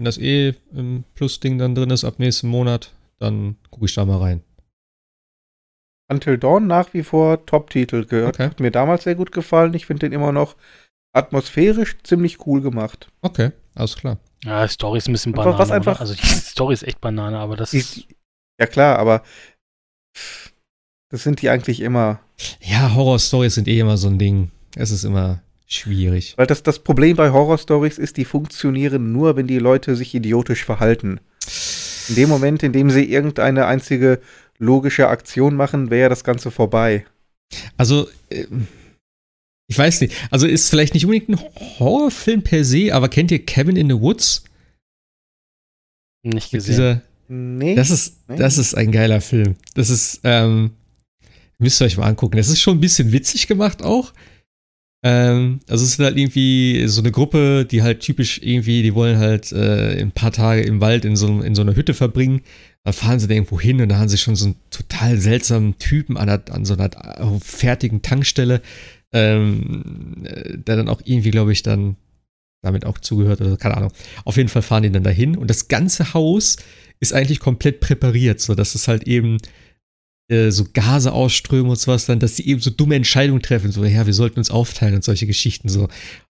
Wenn das eh im Plus-Ding dann drin ist ab nächsten Monat, dann gucke ich da mal rein. Until Dawn nach wie vor Top-Titel gehört. Okay. Hat mir damals sehr gut gefallen. Ich finde den immer noch atmosphärisch ziemlich cool gemacht. Okay, alles klar. Ja, die Story ist ein bisschen Banane. Was einfach, also die Story ist echt Banane, aber das ist. Ja klar, aber das sind die eigentlich immer. Ja, Horror-Stories sind eh immer so ein Ding. Es ist immer schwierig. Weil das, das Problem bei Horror-Stories ist, die funktionieren nur, wenn die Leute sich idiotisch verhalten. In dem Moment, in dem sie irgendeine einzige logische Aktion machen, wäre das Ganze vorbei. Also, äh, ich weiß nicht. Also ist vielleicht nicht unbedingt ein Horrorfilm per se, aber kennt ihr Cabin in the Woods? Nicht gesehen. Dieser, nee. Das ist, das ist ein geiler Film. Das ist, ähm, müsst ihr euch mal angucken. Das ist schon ein bisschen witzig gemacht auch. Ähm, also es ist halt irgendwie so eine Gruppe, die halt typisch irgendwie, die wollen halt äh, ein paar Tage im Wald in so, in so einer Hütte verbringen. Dann fahren sie da irgendwo hin und da haben sie schon so einen total seltsamen Typen an, der, an so einer fertigen Tankstelle ähm, äh, der dann auch irgendwie, glaube ich, dann damit auch zugehört oder keine Ahnung. Auf jeden Fall fahren die dann dahin und das ganze Haus ist eigentlich komplett präpariert, so dass es halt eben äh, so Gase ausströmen und sowas dann, dass sie eben so dumme Entscheidungen treffen, so ja, wir sollten uns aufteilen und solche Geschichten so.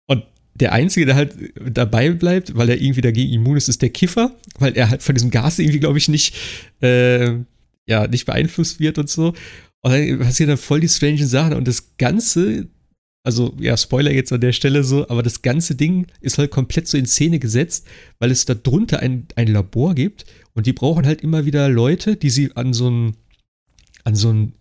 Und der Einzige, der halt dabei bleibt, weil er irgendwie dagegen immun ist, ist der Kiffer, weil er halt von diesem Gas irgendwie, glaube ich, nicht, äh, ja, nicht beeinflusst wird und so. Und dann passieren dann voll die strangen Sachen und das Ganze Also, ja, Spoiler jetzt an der Stelle so, aber das ganze Ding ist halt komplett so in Szene gesetzt, weil es da drunter ein, ein Labor gibt und die brauchen halt immer wieder Leute, die sie an so ein an so einen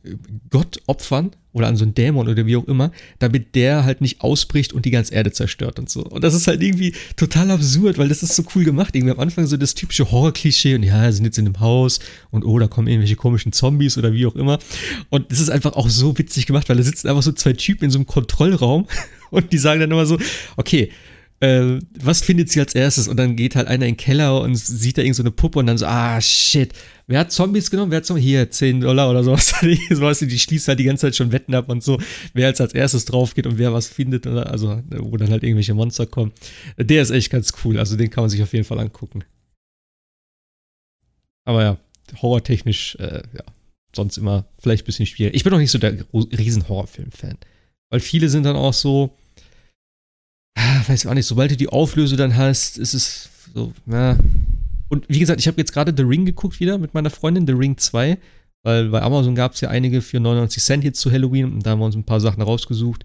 Gott opfern oder an so einen Dämon oder wie auch immer, damit der halt nicht ausbricht und die ganze Erde zerstört und so. Und das ist halt irgendwie total absurd, weil das ist so cool gemacht. Irgendwie am Anfang so das typische Horror-Klischee und ja, sind jetzt in einem Haus und oh, da kommen irgendwelche komischen Zombies oder wie auch immer. Und das ist einfach auch so witzig gemacht, weil da sitzen einfach so zwei Typen in so einem Kontrollraum und die sagen dann immer so, okay, äh, was findet sie als erstes? Und dann geht halt einer in den Keller und sieht da irgend so eine Puppe und dann so, ah, shit, wer hat Zombies genommen? Wer hat Zombies? Hier, 10 Dollar oder sowas. du, die schließt halt die ganze Zeit schon Wetten ab und so, wer als, als erstes drauf geht und wer was findet, oder, also, wo dann halt irgendwelche Monster kommen. Der ist echt ganz cool, also den kann man sich auf jeden Fall angucken. Aber ja, horrortechnisch, äh, ja, sonst immer vielleicht ein bisschen schwierig. Ich bin auch nicht so der riesen Horrorfilm-Fan. Weil viele sind dann auch so, weiß ich auch nicht, sobald du die Auflöse dann hast, ist es so, na, und wie gesagt, ich habe jetzt gerade The Ring geguckt wieder mit meiner Freundin, The Ring 2, weil bei Amazon gab es ja einige für 99 Cent jetzt zu Halloween und da haben wir uns ein paar Sachen rausgesucht.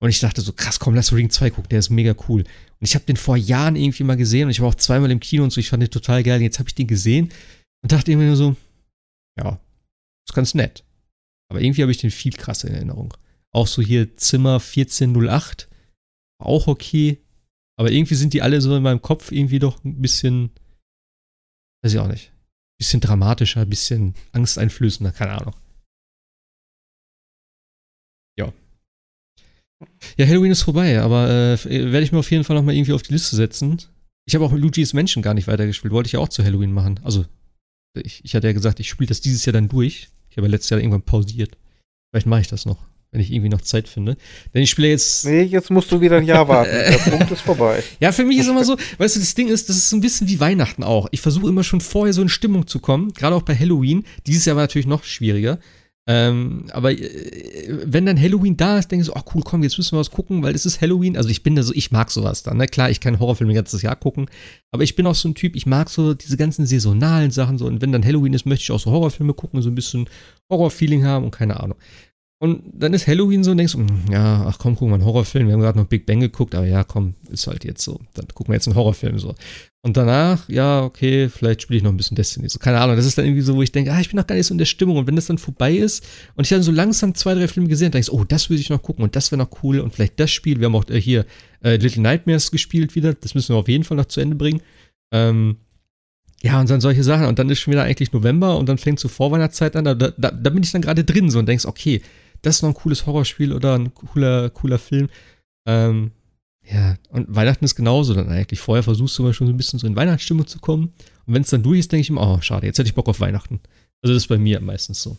Und ich dachte so, krass, komm, lass Ring 2 gucken, der ist mega cool. Und ich habe den vor Jahren irgendwie mal gesehen und ich war auch zweimal im Kino und so, ich fand den total geil. Und jetzt habe ich den gesehen und dachte irgendwie nur so, ja, ist ganz nett. Aber irgendwie habe ich den viel krasser in Erinnerung. Auch so hier Zimmer 1408, auch okay. Aber irgendwie sind die alle so in meinem Kopf irgendwie doch ein bisschen Weiß ich auch nicht. Bisschen dramatischer, bisschen angsteinflößender, keine Ahnung. Ja. Ja, Halloween ist vorbei, aber äh, werde ich mir auf jeden Fall nochmal irgendwie auf die Liste setzen. Ich habe auch Luigi's Menschen gar nicht weitergespielt. Wollte ich ja auch zu Halloween machen. Also, ich, ich hatte ja gesagt, ich spiele das dieses Jahr dann durch. Ich habe ja letztes Jahr irgendwann pausiert. Vielleicht mache ich das noch wenn ich irgendwie noch Zeit finde. Denn ich spiele jetzt. Nee, jetzt musst du wieder ein Jahr warten. Der Punkt ist vorbei. Ja, für mich ist immer so, weißt du, das Ding ist, das ist so ein bisschen wie Weihnachten auch. Ich versuche immer schon vorher so in Stimmung zu kommen, gerade auch bei Halloween. Dieses Jahr war natürlich noch schwieriger. Ähm, aber äh, wenn dann Halloween da ist, denke ich so, ach cool, komm, jetzt müssen wir was gucken, weil es ist Halloween. Also ich bin da so, ich mag sowas dann. Ne? Klar, ich kann Horrorfilme ein ganzes Jahr gucken, aber ich bin auch so ein Typ, ich mag so diese ganzen saisonalen Sachen so. Und wenn dann Halloween ist, möchte ich auch so Horrorfilme gucken, so ein bisschen Horrorfeeling haben und keine Ahnung. Und dann ist Halloween so und denkst, hm, ja, ach komm, guck mal einen Horrorfilm. Wir haben gerade noch Big Bang geguckt, aber ja, komm, ist halt jetzt so. Dann gucken wir jetzt einen Horrorfilm so. Und danach, ja, okay, vielleicht spiele ich noch ein bisschen Destiny. So, keine Ahnung, das ist dann irgendwie so, wo ich denke, ah, ich bin noch gar nicht so in der Stimmung. Und wenn das dann vorbei ist und ich dann so langsam zwei, drei Filme gesehen habe, denke ich, oh, das würde ich noch gucken und das wäre noch cool und vielleicht das Spiel. Wir haben auch äh, hier äh, Little Nightmares gespielt wieder. Das müssen wir auf jeden Fall noch zu Ende bringen. Ähm, ja, und dann solche Sachen. Und dann ist schon wieder eigentlich November und dann fängt so Vorweihnachtszeit an. Da, da, da bin ich dann gerade drin so und denkst, okay, das ist noch ein cooles Horrorspiel oder ein cooler, cooler Film. Ähm, ja, und Weihnachten ist genauso dann eigentlich. Vorher versuchst du mal schon so ein bisschen so in Weihnachtsstimmung zu kommen. Und wenn es dann durch ist, denke ich immer, oh, schade, jetzt hätte ich Bock auf Weihnachten. Also das ist bei mir meistens so.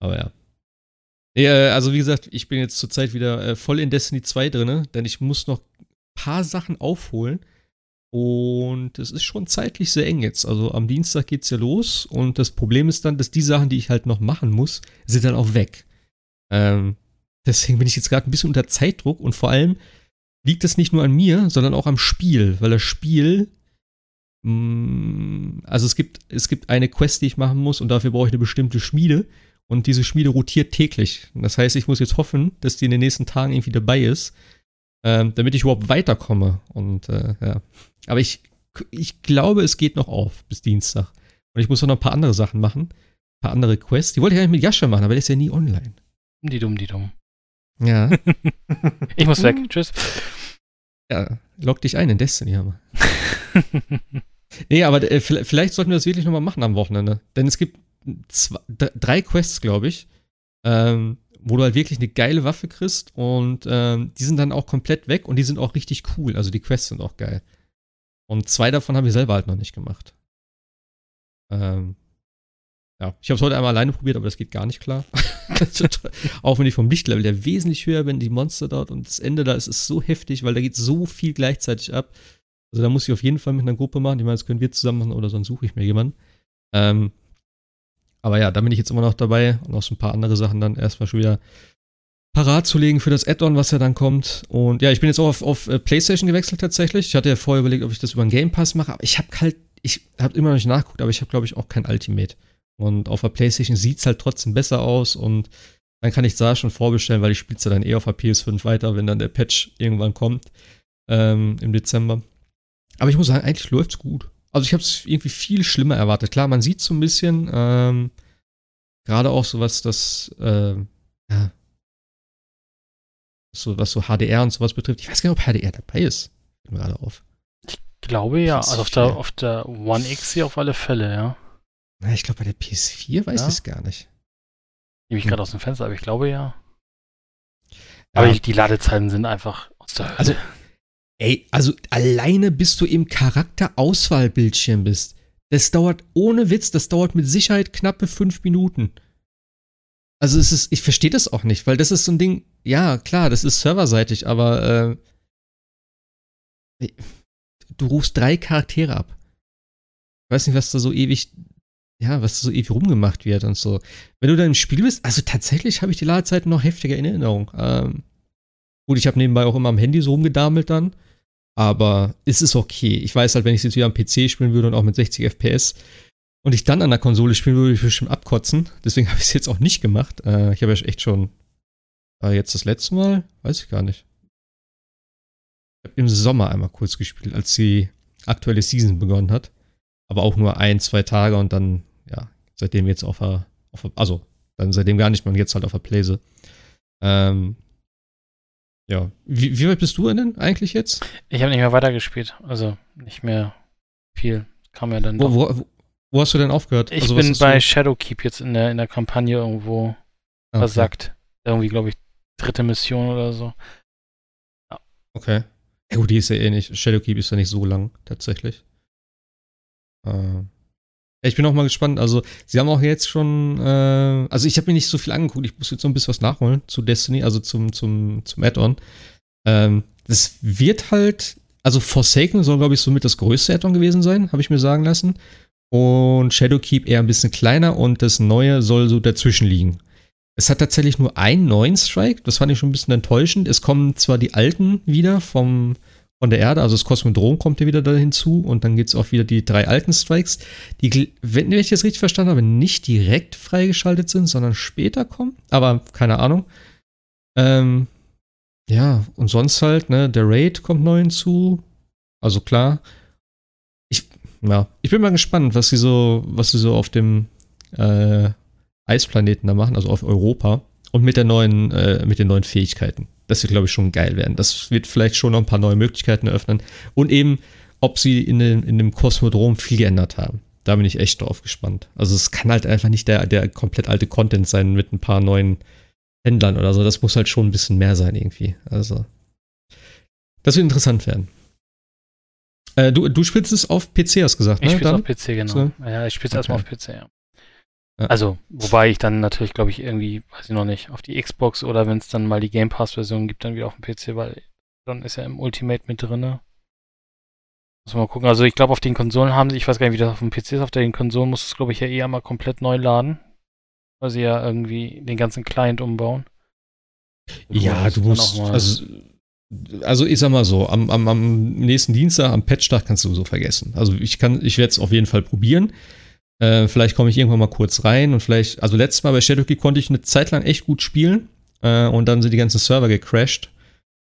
Aber ja. ja also wie gesagt, ich bin jetzt zurzeit wieder äh, voll in Destiny 2 drin, denn ich muss noch ein paar Sachen aufholen. Und es ist schon zeitlich sehr eng jetzt. Also am Dienstag geht es ja los und das Problem ist dann, dass die Sachen, die ich halt noch machen muss, sind dann auch weg. Ähm, deswegen bin ich jetzt gerade ein bisschen unter Zeitdruck und vor allem liegt es nicht nur an mir, sondern auch am Spiel, weil das Spiel, mh, mm, also es gibt, es gibt eine Quest, die ich machen muss und dafür brauche ich eine bestimmte Schmiede und diese Schmiede rotiert täglich. Das heißt, ich muss jetzt hoffen, dass die in den nächsten Tagen irgendwie dabei ist, ähm, damit ich überhaupt weiterkomme. Und äh, ja, aber ich, ich glaube, es geht noch auf bis Dienstag. Und ich muss noch ein paar andere Sachen machen, ein paar andere Quests. Die wollte ich eigentlich mit Jascha machen, aber der ist ja nie online. Die dumm, die dumm. Ja. ich muss weg. Tschüss. Ja, log dich ein in Destiny, Hammer. nee, aber äh, vielleicht sollten wir das wirklich nochmal machen am Wochenende. Denn es gibt zwei, drei Quests, glaube ich, ähm, wo du halt wirklich eine geile Waffe kriegst und ähm, die sind dann auch komplett weg und die sind auch richtig cool. Also die Quests sind auch geil. Und zwei davon habe ich selber halt noch nicht gemacht. Ähm, ja, ich habe es heute einmal alleine probiert, aber das geht gar nicht klar. auch wenn ich vom Lichtlevel der wesentlich höher bin, die Monster dort und das Ende da ist, ist so heftig, weil da geht so viel gleichzeitig ab. Also da muss ich auf jeden Fall mit einer Gruppe machen. Ich meine, das können wir zusammen machen oder sonst suche ich mir jemanden. Ähm, aber ja, da bin ich jetzt immer noch dabei und auch so ein paar andere Sachen dann erstmal schon wieder parat zu legen für das Add-on, was ja dann kommt. Und ja, ich bin jetzt auch auf, auf äh, PlayStation gewechselt tatsächlich. Ich hatte ja vorher überlegt, ob ich das über einen Game Pass mache, aber ich habe halt, ich habe immer noch nicht nachgeguckt, aber ich habe glaube ich auch kein Ultimate. Und auf der PlayStation sieht es halt trotzdem besser aus und dann kann ich da schon vorbestellen, weil ich spiele es dann eh auf der PS5 weiter, wenn dann der Patch irgendwann kommt ähm, im Dezember. Aber ich muss sagen, eigentlich läuft es gut. Also ich habe es irgendwie viel schlimmer erwartet. Klar, man sieht so ein bisschen, ähm, gerade auch so was das, äh, ja, so, was so HDR und sowas betrifft. Ich weiß gar nicht, ob HDR dabei ist. Fällt mir gerade auf. Ich glaube ja, PS4. also auf der, auf der One X hier auf alle Fälle, ja. Na, ich glaube bei der PS4 weiß ja. ich es gar nicht. Nehme ich hm. gerade aus dem Fenster, aber ich glaube ja. Aber ja. die Ladezeiten sind einfach aus der Hölle. Also, ey, also alleine bis du im Charakterauswahlbildschirm bist. Das dauert ohne Witz, das dauert mit Sicherheit knappe fünf Minuten. Also es ist, ich verstehe das auch nicht, weil das ist so ein Ding, ja, klar, das ist serverseitig, aber äh, du rufst drei Charaktere ab. Ich weiß nicht, was da so ewig, ja, was so ewig rumgemacht wird und so. Wenn du dann im Spiel bist, also tatsächlich habe ich die Ladezeiten noch heftiger in Erinnerung. Ähm, gut, ich habe nebenbei auch immer am Handy so rumgedamelt dann, aber es ist okay. Ich weiß halt, wenn ich es jetzt wieder am PC spielen würde und auch mit 60 FPS, und ich dann an der Konsole spielen würde, würde ich bestimmt abkotzen. Deswegen habe ich es jetzt auch nicht gemacht. Äh, ich habe ja echt schon äh, jetzt das letzte Mal, weiß ich gar nicht. Ich habe im Sommer einmal kurz gespielt, als die aktuelle Season begonnen hat. Aber auch nur ein, zwei Tage und dann, seitdem jetzt auf der, auf der also dann seitdem gar nicht mehr und jetzt halt auf der Playse. Ähm, ja, wie, wie weit bist du denn eigentlich jetzt? Ich habe nicht mehr weitergespielt, also nicht mehr viel. Kam ja dann wo, wo, wo hast du denn aufgehört? Ich also, bin bei du? Shadowkeep jetzt in der, in der Kampagne irgendwo okay. versackt. Irgendwie, glaube ich, dritte Mission oder so. Ja. Okay. Ja gut, die ist ja eh nicht. Shadowkeep ist ja nicht so lang, tatsächlich. Äh. Ich bin auch mal gespannt. Also, sie haben auch jetzt schon, äh, also ich habe mir nicht so viel angeguckt. Ich muss jetzt so ein bisschen was nachholen zu Destiny, also zum, zum, zum Add-on. Ähm, das wird halt, also Forsaken soll, glaube ich, somit das größte Add-on gewesen sein, habe ich mir sagen lassen und Shadowkeep eher ein bisschen kleiner und das neue soll so dazwischen liegen. Es hat tatsächlich nur einen neuen Strike, das fand ich schon ein bisschen enttäuschend. Es kommen zwar die alten wieder vom, von der Erde, also das Kosmodrom kommt ja wieder da hinzu und dann gibt es auch wieder die drei alten Strikes, die, wenn ich das richtig verstanden habe, nicht direkt freigeschaltet sind, sondern später kommen, aber keine Ahnung. Ähm, ja, und sonst halt, ne, der Raid kommt neu hinzu, also klar, ja, ich bin mal gespannt, was sie so, was sie so auf dem äh, Eisplaneten da machen, also auf Europa und mit der neuen, äh, mit den neuen Fähigkeiten. Das wird, glaube ich, schon geil werden. Das wird vielleicht schon noch ein paar neue Möglichkeiten eröffnen und eben, ob sie in, den, in dem Kosmodrom viel geändert haben. Da bin ich echt drauf gespannt. Also es kann halt einfach nicht der, der komplett alte Content sein mit ein paar neuen Händlern oder so. Das muss halt schon ein bisschen mehr sein irgendwie. Also das wird interessant werden. Äh, du, du spielst es auf PC, hast du gesagt, ne? Ich spiele es auf PC, genau. So. Ja, ich spiele es okay. erstmal auf PC, ja. Ja. Also, wobei ich dann natürlich, glaube ich, irgendwie, weiß ich noch nicht, auf die Xbox oder wenn es dann mal die Game Pass-Version gibt, dann wieder auf dem PC, weil dann ist ja im Ultimate mit drin. Muss mal gucken. Also ich glaube, auf den Konsolen haben sie, ich weiß gar nicht, wie das auf dem PC ist, auf den Konsolen muss es, glaube ich, ja eher mal komplett neu laden. Weil sie ja irgendwie den ganzen Client umbauen. Ja, du musst, also also ich sag mal so, am, am, am nächsten Dienstag, am Patchtag kannst du so vergessen. Also ich kann, ich werde es auf jeden Fall probieren. Äh, vielleicht komme ich irgendwann mal kurz rein und vielleicht, also letztes Mal bei Shadowkey konnte ich eine Zeit lang echt gut spielen äh, und dann sind die ganzen Server gecrashed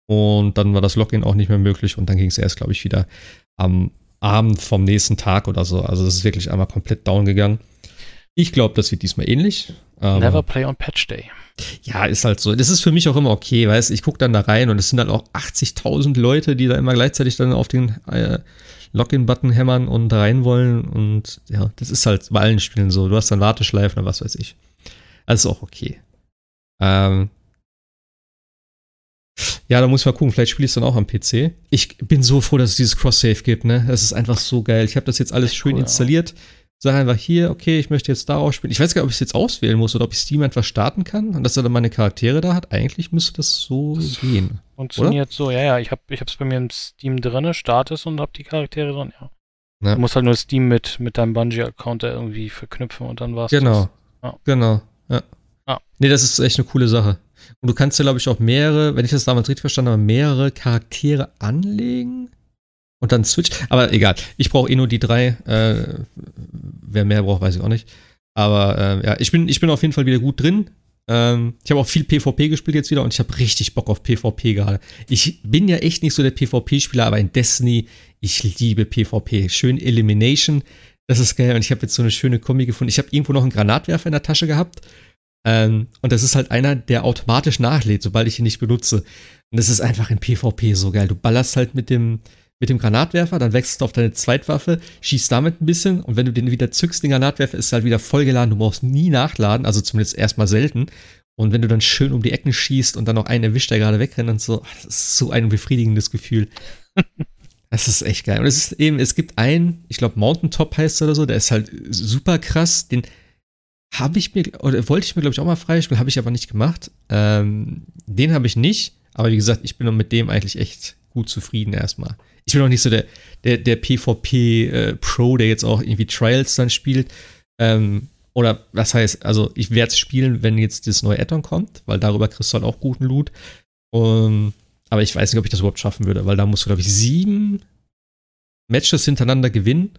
und dann war das Login auch nicht mehr möglich und dann ging es erst, glaube ich, wieder am Abend vom nächsten Tag oder so. Also es ist wirklich einmal komplett down gegangen. Ich glaube, das wird diesmal ähnlich. Never play on Patch Day. Ja, ist halt so. Das ist für mich auch immer okay, weißt ich gucke dann da rein und es sind dann auch 80.000 Leute, die da immer gleichzeitig dann auf den äh, Login-Button hämmern und rein wollen. Und ja, das ist halt bei allen Spielen so. Du hast dann Warteschleifen oder was weiß ich. Das ist auch okay. Ähm, ja, da muss ich mal gucken. Vielleicht spiele ich es dann auch am PC. Ich bin so froh, dass es dieses Cross-Save gibt, ne? Das ist einfach so geil. Ich habe das jetzt alles schön cool, installiert. Ja sage einfach hier, okay, ich möchte jetzt darauf spielen. Ich weiß gar nicht, ob ich es jetzt auswählen muss oder ob ich Steam einfach starten kann und dass er dann meine Charaktere da hat. Eigentlich müsste das so das gehen. Funktioniert oder? so, ja, ja. Ich habe es bei mir im Steam drin, startest und habe die Charaktere drin, ja. ja. Du musst halt nur Steam mit, mit deinem Bungie-Account irgendwie verknüpfen und dann war's Genau. Ja. Genau. Ja. Ah. Nee, das ist echt eine coole Sache. Und du kannst ja, glaube ich, auch mehrere, wenn ich das damals richtig verstanden habe, mehrere Charaktere anlegen und dann Switch. Aber egal, ich brauche eh nur die drei. Äh, wer mehr braucht, weiß ich auch nicht. Aber äh, ja, ich bin, ich bin auf jeden Fall wieder gut drin. Ähm, ich habe auch viel PvP gespielt jetzt wieder und ich habe richtig Bock auf PvP gerade. Ich bin ja echt nicht so der PvP-Spieler, aber in Destiny, ich liebe PvP. Schön Elimination, das ist geil. Und ich habe jetzt so eine schöne Kombi gefunden. Ich habe irgendwo noch einen Granatwerfer in der Tasche gehabt. Ähm, und das ist halt einer, der automatisch nachlädt, sobald ich ihn nicht benutze. Und das ist einfach in PvP so geil. Du ballerst halt mit dem, mit dem Granatwerfer, dann wechselst du auf deine Zweitwaffe, schießt damit ein bisschen und wenn du den wieder zückst, den Granatwerfer, ist halt wieder vollgeladen. Du brauchst nie nachladen, also zumindest erstmal selten. Und wenn du dann schön um die Ecken schießt und dann noch einen erwischt, der gerade wegrennt und so, das ist so ein befriedigendes Gefühl. das ist echt geil. Und es ist eben, es gibt einen, ich glaube Mountaintop heißt er oder so, der ist halt super krass. Den habe ich mir, oder wollte ich mir, glaube ich, auch mal freispielen, habe ich aber nicht gemacht. Ähm, den habe ich nicht, aber wie gesagt, ich bin mit dem eigentlich echt gut zufrieden erstmal. Ich bin auch nicht so der, der, der PvP-Pro, äh, der jetzt auch irgendwie Trials dann spielt. Ähm, oder was heißt, also ich werde es spielen, wenn jetzt das neue Addon kommt, weil darüber kriegst du halt auch guten Loot. Um, aber ich weiß nicht, ob ich das überhaupt schaffen würde, weil da musst du, glaube ich, sieben Matches hintereinander gewinnen.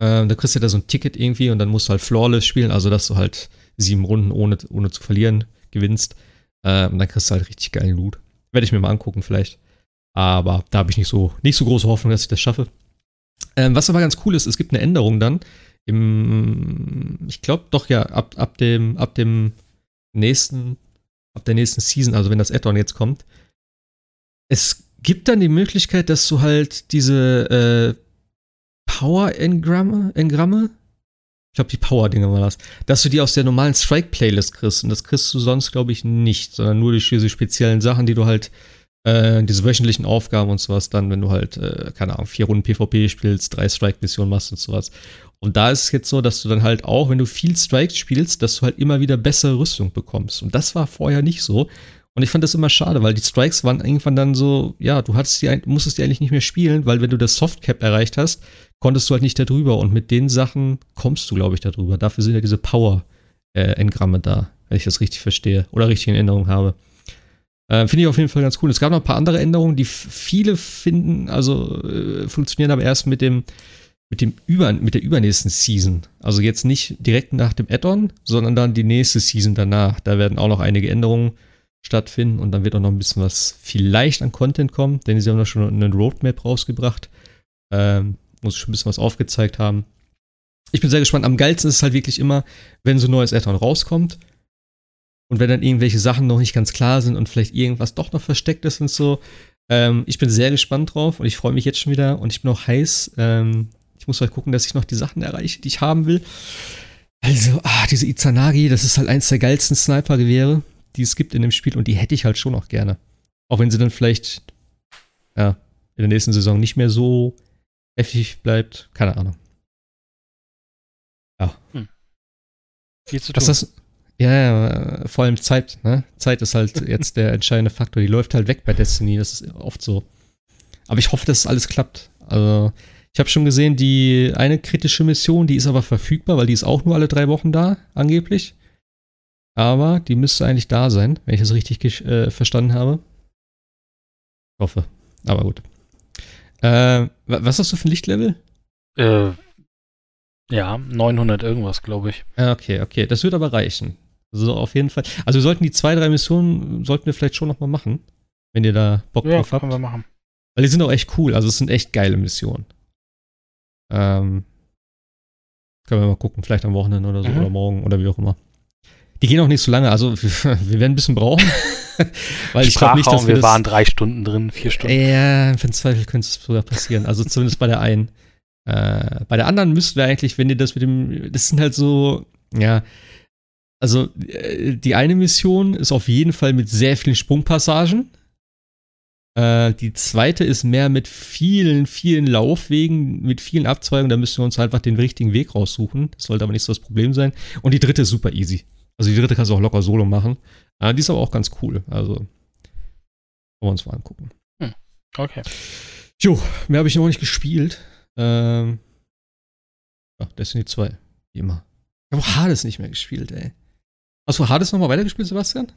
Ähm, da kriegst du da so ein Ticket irgendwie und dann musst du halt flawless spielen, also dass du halt sieben Runden ohne, ohne zu verlieren gewinnst. Ähm, und dann kriegst du halt richtig geilen Loot. Werde ich mir mal angucken, vielleicht. Aber da habe ich nicht so, nicht so große Hoffnung, dass ich das schaffe. Ähm, was aber ganz cool ist, es gibt eine Änderung dann. Im, ich glaube doch ja, ab, ab, dem, ab dem nächsten, ab der nächsten Season, also wenn das Add-on jetzt kommt. Es gibt dann die Möglichkeit, dass du halt diese äh, Power-Engramme, Engramme, ich glaube, die Power-Dinger war das, dass du die aus der normalen Strike-Playlist kriegst. Und das kriegst du sonst, glaube ich, nicht, sondern nur durch diese speziellen Sachen, die du halt äh, diese wöchentlichen Aufgaben und sowas dann, wenn du halt, äh, keine Ahnung, vier Runden PvP spielst, drei Strike-Missionen machst und sowas. Und da ist es jetzt so, dass du dann halt auch, wenn du viel Strikes spielst, dass du halt immer wieder bessere Rüstung bekommst. Und das war vorher nicht so. Und ich fand das immer schade, weil die Strikes waren irgendwann dann so, ja, du hattest die, musstest die eigentlich nicht mehr spielen, weil wenn du das Softcap erreicht hast, konntest du halt nicht darüber. Und mit den Sachen kommst du, glaube ich, darüber. Dafür sind ja diese Power-Engramme äh, da, wenn ich das richtig verstehe oder richtig in Erinnerung habe. Äh, Finde ich auf jeden Fall ganz cool. Es gab noch ein paar andere Änderungen, die viele finden, also äh, funktionieren aber erst mit dem, mit dem über, mit der übernächsten Season. Also jetzt nicht direkt nach dem Add-on, sondern dann die nächste Season danach. Da werden auch noch einige Änderungen stattfinden und dann wird auch noch ein bisschen was vielleicht an Content kommen, denn sie haben da schon eine Roadmap rausgebracht. Ähm, muss schon ein bisschen was aufgezeigt haben. Ich bin sehr gespannt. Am geilsten ist es halt wirklich immer, wenn so ein neues Add-on rauskommt und wenn dann irgendwelche Sachen noch nicht ganz klar sind und vielleicht irgendwas doch noch versteckt ist und so. Ähm, ich bin sehr gespannt drauf und ich freue mich jetzt schon wieder und ich bin auch heiß. Ähm, ich muss halt gucken, dass ich noch die Sachen erreiche, die ich haben will. Also, ah, diese Izanagi, das ist halt eins der geilsten Sniper-Gewehre, die es gibt in dem Spiel und die hätte ich halt schon noch gerne. Auch wenn sie dann vielleicht, ja, in der nächsten Saison nicht mehr so heftig bleibt. Keine Ahnung. Ja. Hm. Viel zu tun. Was das, ja, ja, vor allem Zeit, ne? Zeit ist halt jetzt der entscheidende Faktor. Die läuft halt weg bei Destiny, das ist oft so. Aber ich hoffe, dass alles klappt. Also, ich habe schon gesehen, die eine kritische Mission, die ist aber verfügbar, weil die ist auch nur alle drei Wochen da, angeblich. Aber die müsste eigentlich da sein, wenn ich das richtig äh, verstanden habe. Ich hoffe. Aber gut. Äh, was hast du für ein Lichtlevel? Äh, ja, 900 irgendwas, glaube ich. Okay, okay. Das wird aber reichen. Also auf jeden Fall. Also wir sollten die zwei, drei Missionen, sollten wir vielleicht schon nochmal machen. Wenn ihr da Bock ja, drauf habt. können wir machen. Weil die sind auch echt cool. Also es sind echt geile Missionen. Ähm, können wir mal gucken. Vielleicht am Wochenende oder so. Mhm. Oder morgen oder wie auch immer. Die gehen auch nicht so lange. Also wir werden ein bisschen brauchen. Weil ich glaube nicht, dass wir, wir waren drei Stunden drin, vier Stunden. Ja, für den Zweifel könnte es sogar passieren. Also zumindest bei der einen. Äh, bei der anderen müssten wir eigentlich, wenn ihr das mit dem, das sind halt so, ja, also äh, die eine Mission ist auf jeden Fall mit sehr vielen Sprungpassagen. Äh, die zweite ist mehr mit vielen, vielen Laufwegen, mit vielen Abzweigungen. Da müssen wir uns einfach den richtigen Weg raussuchen. Das sollte aber nicht so das Problem sein. Und die dritte ist super easy. Also die dritte kannst du auch locker solo machen. Äh, die ist aber auch ganz cool. Also wollen wir uns mal angucken. Hm. Okay. Jo, mehr habe ich noch nicht gespielt. Ähm, ja, Destiny 2. Wie immer. Ich habe auch Hades nicht mehr gespielt, ey. Hast du Hades nochmal weitergespielt, Sebastian?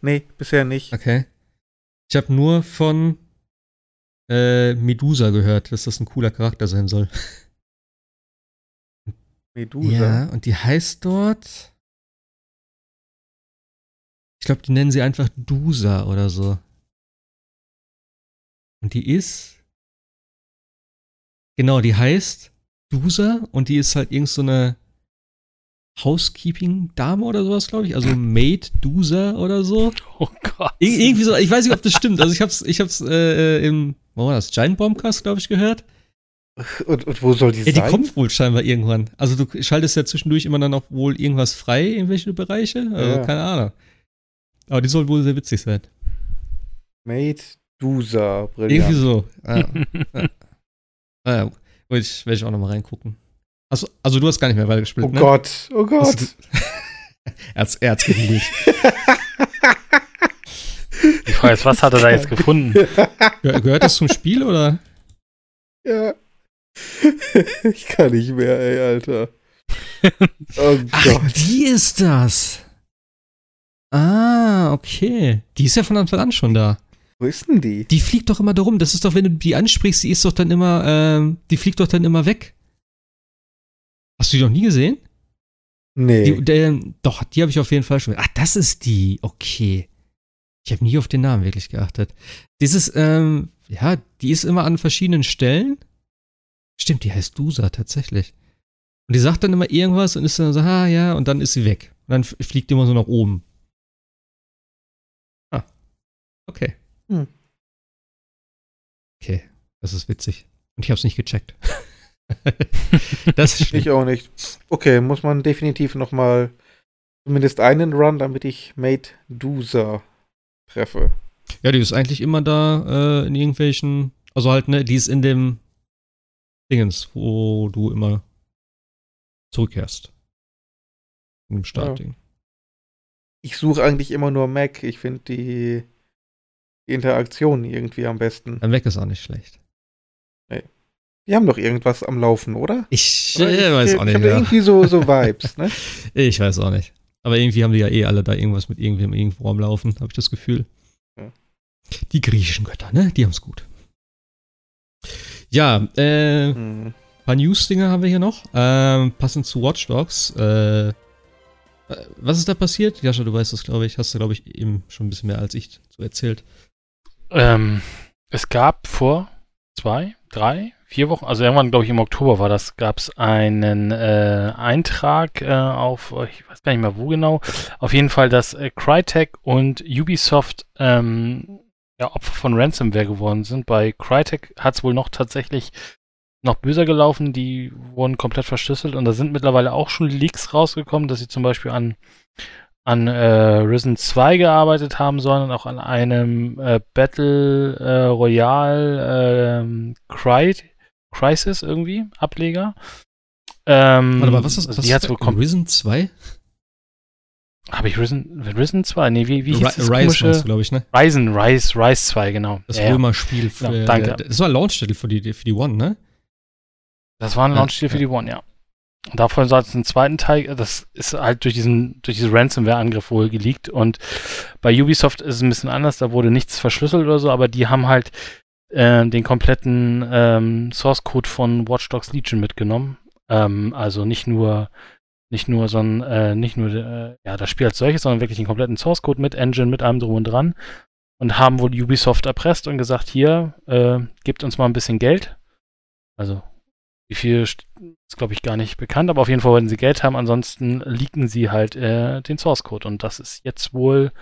Nee, bisher nicht. Okay. Ich habe nur von äh, Medusa gehört, dass das ein cooler Charakter sein soll. Medusa? Ja, und die heißt dort. glaube, die nennen sie einfach Dusa oder so. Und die ist. Genau, die heißt Dusa und die ist halt irgend so eine Housekeeping-Dame oder sowas, glaube ich. Also Maid Dusa oder so. Oh Gott. Ir irgendwie so, ich weiß nicht, ob das stimmt. Also ich hab's, ich hab's äh, im, wo war das? Giant Bombcast, glaube ich, gehört. Und, und, wo soll die ja, sein? die kommt wohl scheinbar irgendwann. Also du schaltest ja zwischendurch immer dann auch wohl irgendwas frei in welche Bereiche. Also Ja. keine Ahnung. Aber die soll wohl sehr witzig sein. Maid Dusa, brillant. Irgendwie so. Ah, ja. Ah, ja. Werde ich, werd ich auch nochmal reingucken. Also, also du hast gar nicht mehr weitergespielt, Oh ne? Gott, oh Gott. Er hat's, er hat's gegoogelt. Die Frage ist, was hat er da jetzt gefunden? Gehör, gehört das zum Spiel oder? ja. ich kann nicht mehr, ey, Alter. Oh Ach, Gott. die ist das. Ah, okay. Die ist ja von Anfang an schon da. Wo ist denn die? Die fliegt doch immer da rum. Das ist doch, wenn du die ansprichst, die ist doch dann immer, ähm, die fliegt doch dann immer weg. Hast du die noch nie gesehen? Nee. Die, der, doch, die habe ich auf jeden Fall schon. Ach, das ist die. Okay. Ich habe nie auf den Namen wirklich geachtet. Dieses, ähm, ja, die ist immer an verschiedenen Stellen. Stimmt, die heißt Dusa tatsächlich. Und die sagt dann immer irgendwas und ist dann so, ah ja, und dann ist sie weg. Und dann fliegt die immer so nach oben. Ah. Okay. Hm. Okay, das ist witzig. Und ich habe es nicht gecheckt. das ist schlimm. ich auch nicht. Okay, muss man definitiv noch mal zumindest einen Run, damit ich Maid Dusa treffe. Ja, die ist eigentlich immer da äh, in irgendwelchen, also halt, ne, die ist in dem Dingens, wo du immer zurückkehrst. In dem Startding. Ich suche eigentlich immer nur Mac. Ich finde die, die Interaktion irgendwie am besten. Dann weg ist auch nicht schlecht. Die haben doch irgendwas am Laufen, oder? Ich Oder äh, weiß ich, auch ich nicht habe mehr. irgendwie so, so Vibes, ne? Ich weiß auch nicht. Aber irgendwie haben die ja eh alle da irgendwas mit irgendwem irgendwo am Laufen, habe ich das Gefühl. Ja. Die griechischen Götter, ne? Die haben's gut. Ja, äh, Hm. paar News-Dinger haben wir hier noch. Ähm, passend zu Watch Dogs. Äh, äh, was ist da passiert? Jascha, du weißt das, glaube ich. Hast du, glaube ich, eben schon ein bisschen mehr als ich so erzählt. Ähm, es gab vor zwei, drei, vier Wochen, also irgendwann, glaube ich, im Oktober war das, gab es einen äh, Eintrag äh, auf, ich weiß gar nicht mehr wo genau, auf jeden Fall, dass äh, Crytek und Ubisoft ähm, ja, Opfer von Ransomware geworden sind. Bei Crytek hat es wohl noch tatsächlich noch böser gelaufen, die wurden komplett verschlüsselt. Und da sind mittlerweile auch schon Leaks rausgekommen, dass sie zum Beispiel an an äh, Risen 2 gearbeitet haben, sondern auch an einem äh, Battle äh, Royale ähm, Cry Crisis irgendwie, Ableger. Ähm, Warte mal, was ist also was die hat's wohl kom- Risen 2? Habe ich Risen, Risen 2? Nee, wie, wie hieß das Rise, glaube ich, ne? Ryzen, Rise, Rise 2, genau. Das Ja. Römer-Spiel. Ja, für- danke. Das war ein Launch-Titel für die, für die One, ne? Das war ein Ja, Launch-Titel für ja. die One, ja. Und davon soll es einen zweiten Teil, das ist halt durch diesen, durch diesen Ransomware-Angriff wohl geleakt. Und bei Ubisoft ist es ein bisschen anders, da wurde nichts verschlüsselt oder so, aber die haben halt äh, den kompletten ähm, Source-Code von Watch Dogs Legion mitgenommen. Ähm, also nicht nur, nicht nur so ein, äh, nicht nur äh, ja, das Spiel als solches, sondern wirklich den kompletten Source-Code mit Engine, mit allem drum und dran. Und haben wohl Ubisoft erpresst und gesagt, hier, äh, gebt uns mal ein bisschen Geld. Also wie viel st- ist, glaube ich, gar nicht bekannt, aber auf jeden Fall wollten sie Geld haben, ansonsten leaken sie halt äh, den Source Code. Und das ist jetzt wohl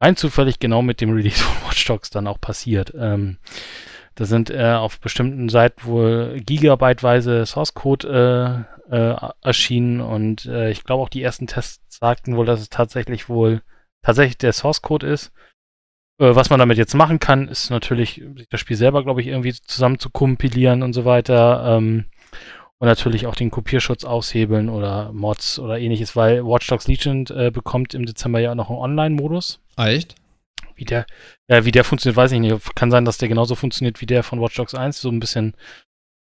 rein zufällig genau mit dem Release von Watch Dogs dann auch passiert. Ähm, da sind äh, auf bestimmten Seiten wohl gigabyteweise Source Code äh, äh, erschienen und äh, ich glaube auch die ersten Tests sagten wohl, dass es tatsächlich wohl tatsächlich der Source Code ist. Äh, was man damit jetzt machen kann, ist natürlich, das Spiel selber, glaube ich, irgendwie zusammen zu kompilieren und so weiter. Ähm, und natürlich auch den Kopierschutz aushebeln oder Mods oder ähnliches, weil Watch Dogs Legion äh, bekommt im Dezember ja noch einen Online-Modus. Ah, echt? Wie der, äh, wie der funktioniert, weiß ich nicht. Kann sein, dass der genauso funktioniert wie der von Watch Dogs 1, so ein bisschen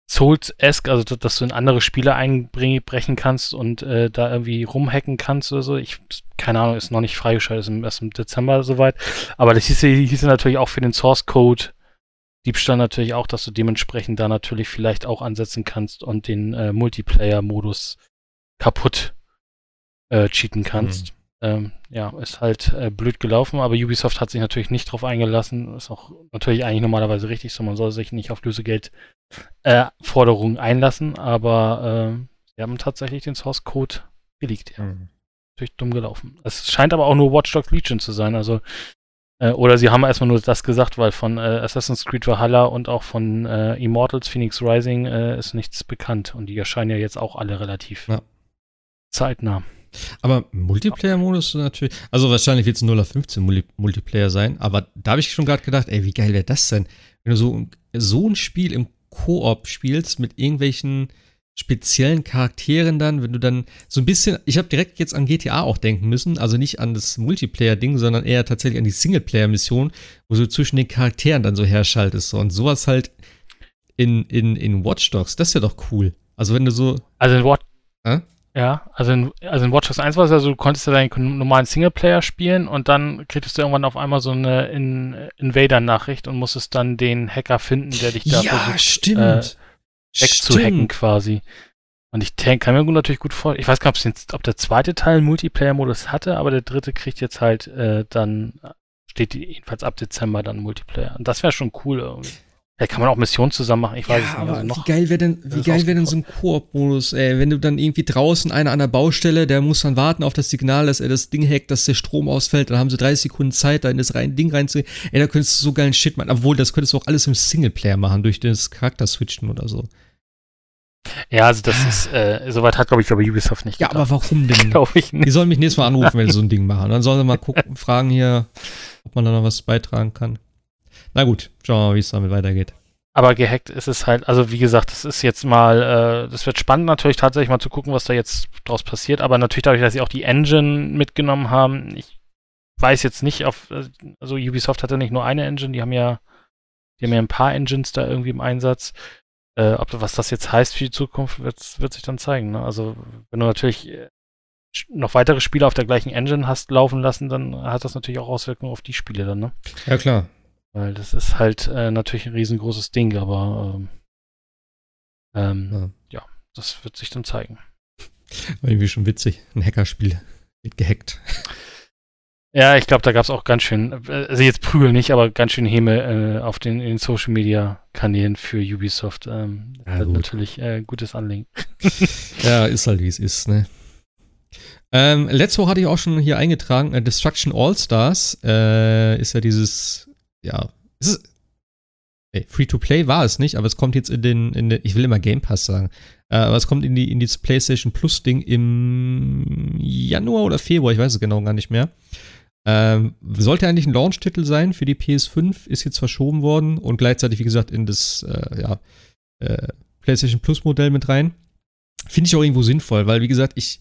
Souls-esque, also dass, dass du in andere Spiele einbrechen kannst und äh, da irgendwie rumhacken kannst oder so. Ich, keine Ahnung, ist noch nicht freigeschaltet, ist im- erst im Dezember soweit. Aber das hieß, hieß natürlich auch für den Source Code Diebstahl natürlich auch, dass du dementsprechend da natürlich vielleicht auch ansetzen kannst und den äh, Multiplayer-Modus kaputt äh, cheaten kannst. ähm, ja, ist halt äh, blöd gelaufen, aber Ubisoft hat sich natürlich nicht drauf eingelassen. Ist auch natürlich eigentlich normalerweise richtig so, man soll sich nicht auf Lösegeldforderungen äh, einlassen, aber äh, sie haben tatsächlich den Source Code geleakt. Ja. Mhm. Natürlich dumm gelaufen. Es scheint aber auch nur Watch Dogs Legion zu sein, also äh, oder sie haben erstmal nur das gesagt, weil von äh, Assassin's Creed Valhalla und auch von äh, Immortals Phoenix Rising ist nichts bekannt und die erscheinen ja jetzt auch alle relativ ja. zeitnah. Aber Multiplayer-Modus natürlich, also wahrscheinlich wird es 0 auf 15 Multiplayer sein, aber da habe ich schon gerade gedacht, ey, wie geil wäre das denn, wenn du so, so ein Spiel im Koop spielst mit irgendwelchen speziellen Charakteren dann, wenn du dann so ein bisschen, ich habe direkt jetzt an GTA auch denken müssen, also nicht an das Multiplayer-Ding, sondern eher tatsächlich an die Singleplayer-Mission, wo du zwischen den Charakteren dann so herschaltest und sowas halt in, in, in Watch Dogs, das wäre doch cool. Also wenn du so. Also in Watch. Äh? Ja, also in, also in Watch Dogs 1 war es ja so, du konntest ja deinen normalen Singleplayer spielen und dann kriegst du irgendwann auf einmal so eine in Invader-Nachricht und musstest dann den Hacker finden, der dich da ja, versucht, stimmt. Äh, wegzuhacken quasi. Und ich kann mir natürlich gut vorstellen, ich weiß gar nicht, ob der zweite Teil Multiplayer-Modus hatte, aber der dritte kriegt jetzt halt äh, dann, steht jedenfalls ab Dezember dann Multiplayer. Und das wäre schon cool irgendwie. Ja, kann man auch Missionen zusammen machen, ich weiß ja, es nicht. Also noch, wie geil wäre denn, wie geil wäre denn so ein Koop-Modus, ey, wenn du dann irgendwie draußen einer an der Baustelle, der muss dann warten auf das Signal, dass er das Ding hackt, dass der Strom ausfällt, dann haben sie 30 Sekunden Zeit, da in das rein, Ding reinzugehen. Ey, da könntest du so geilen Shit machen. Obwohl, das könntest du auch alles im Singleplayer machen, durch das Charakter-Switchen oder so. Ja, also das ist, äh, soweit hat, glaube ich, aber Ubisoft nicht. Ja, gedacht. aber warum denn? glaube ich nicht. Die sollen mich nächstes Mal anrufen, wenn sie so ein Ding machen. Dann sollen sie mal gucken, fragen hier, ob man da noch was beitragen kann. Na gut, schauen wir mal, wie es damit weitergeht. Aber gehackt ist es halt, also wie gesagt, das ist jetzt mal, äh, das wird spannend natürlich tatsächlich mal zu gucken, was da jetzt draus passiert. Aber natürlich dadurch, dass sie auch die Engine mitgenommen haben, ich weiß jetzt nicht, auf, also Ubisoft hatte nicht nur eine Engine, die haben ja, die haben ja ein paar Engines da irgendwie im Einsatz. Äh, ob, was das jetzt heißt für die Zukunft, wird, wird sich dann zeigen. Ne? Also wenn du natürlich äh, noch weitere Spiele auf der gleichen Engine hast laufen lassen, dann hat das natürlich auch Auswirkungen auf die Spiele dann, ne? Ja, klar. Weil das ist halt äh, natürlich ein riesengroßes Ding, aber ähm, ähm, ja. ja. das wird sich dann zeigen. irgendwie schon witzig. Ein Hackerspiel wird gehackt. Ja, ich glaube, da gab es auch ganz schön, also jetzt Prügel nicht, aber ganz schön Häme äh, auf den, den Social Media Kanälen für Ubisoft. Ähm, ja, gut. natürlich äh, gutes Anliegen. ja, ist halt wie es ist, ne? Ähm, letzte Woche hatte ich auch schon hier eingetragen, äh, Destruction All Stars äh, ist ja dieses ja, es ist, ey, Free-to-Play war es nicht, aber es kommt jetzt in den, in den ich will immer Game Pass sagen, äh, aber es kommt in die in dieses PlayStation Plus Ding im Januar oder Februar, ich weiß es genau gar nicht mehr. Ähm, sollte eigentlich ein Launch-Titel sein für die PS5, ist jetzt verschoben worden und gleichzeitig, wie gesagt, in das äh, ja, äh, PlayStation Plus Modell mit rein. Finde ich auch irgendwo sinnvoll, weil, wie gesagt, ich,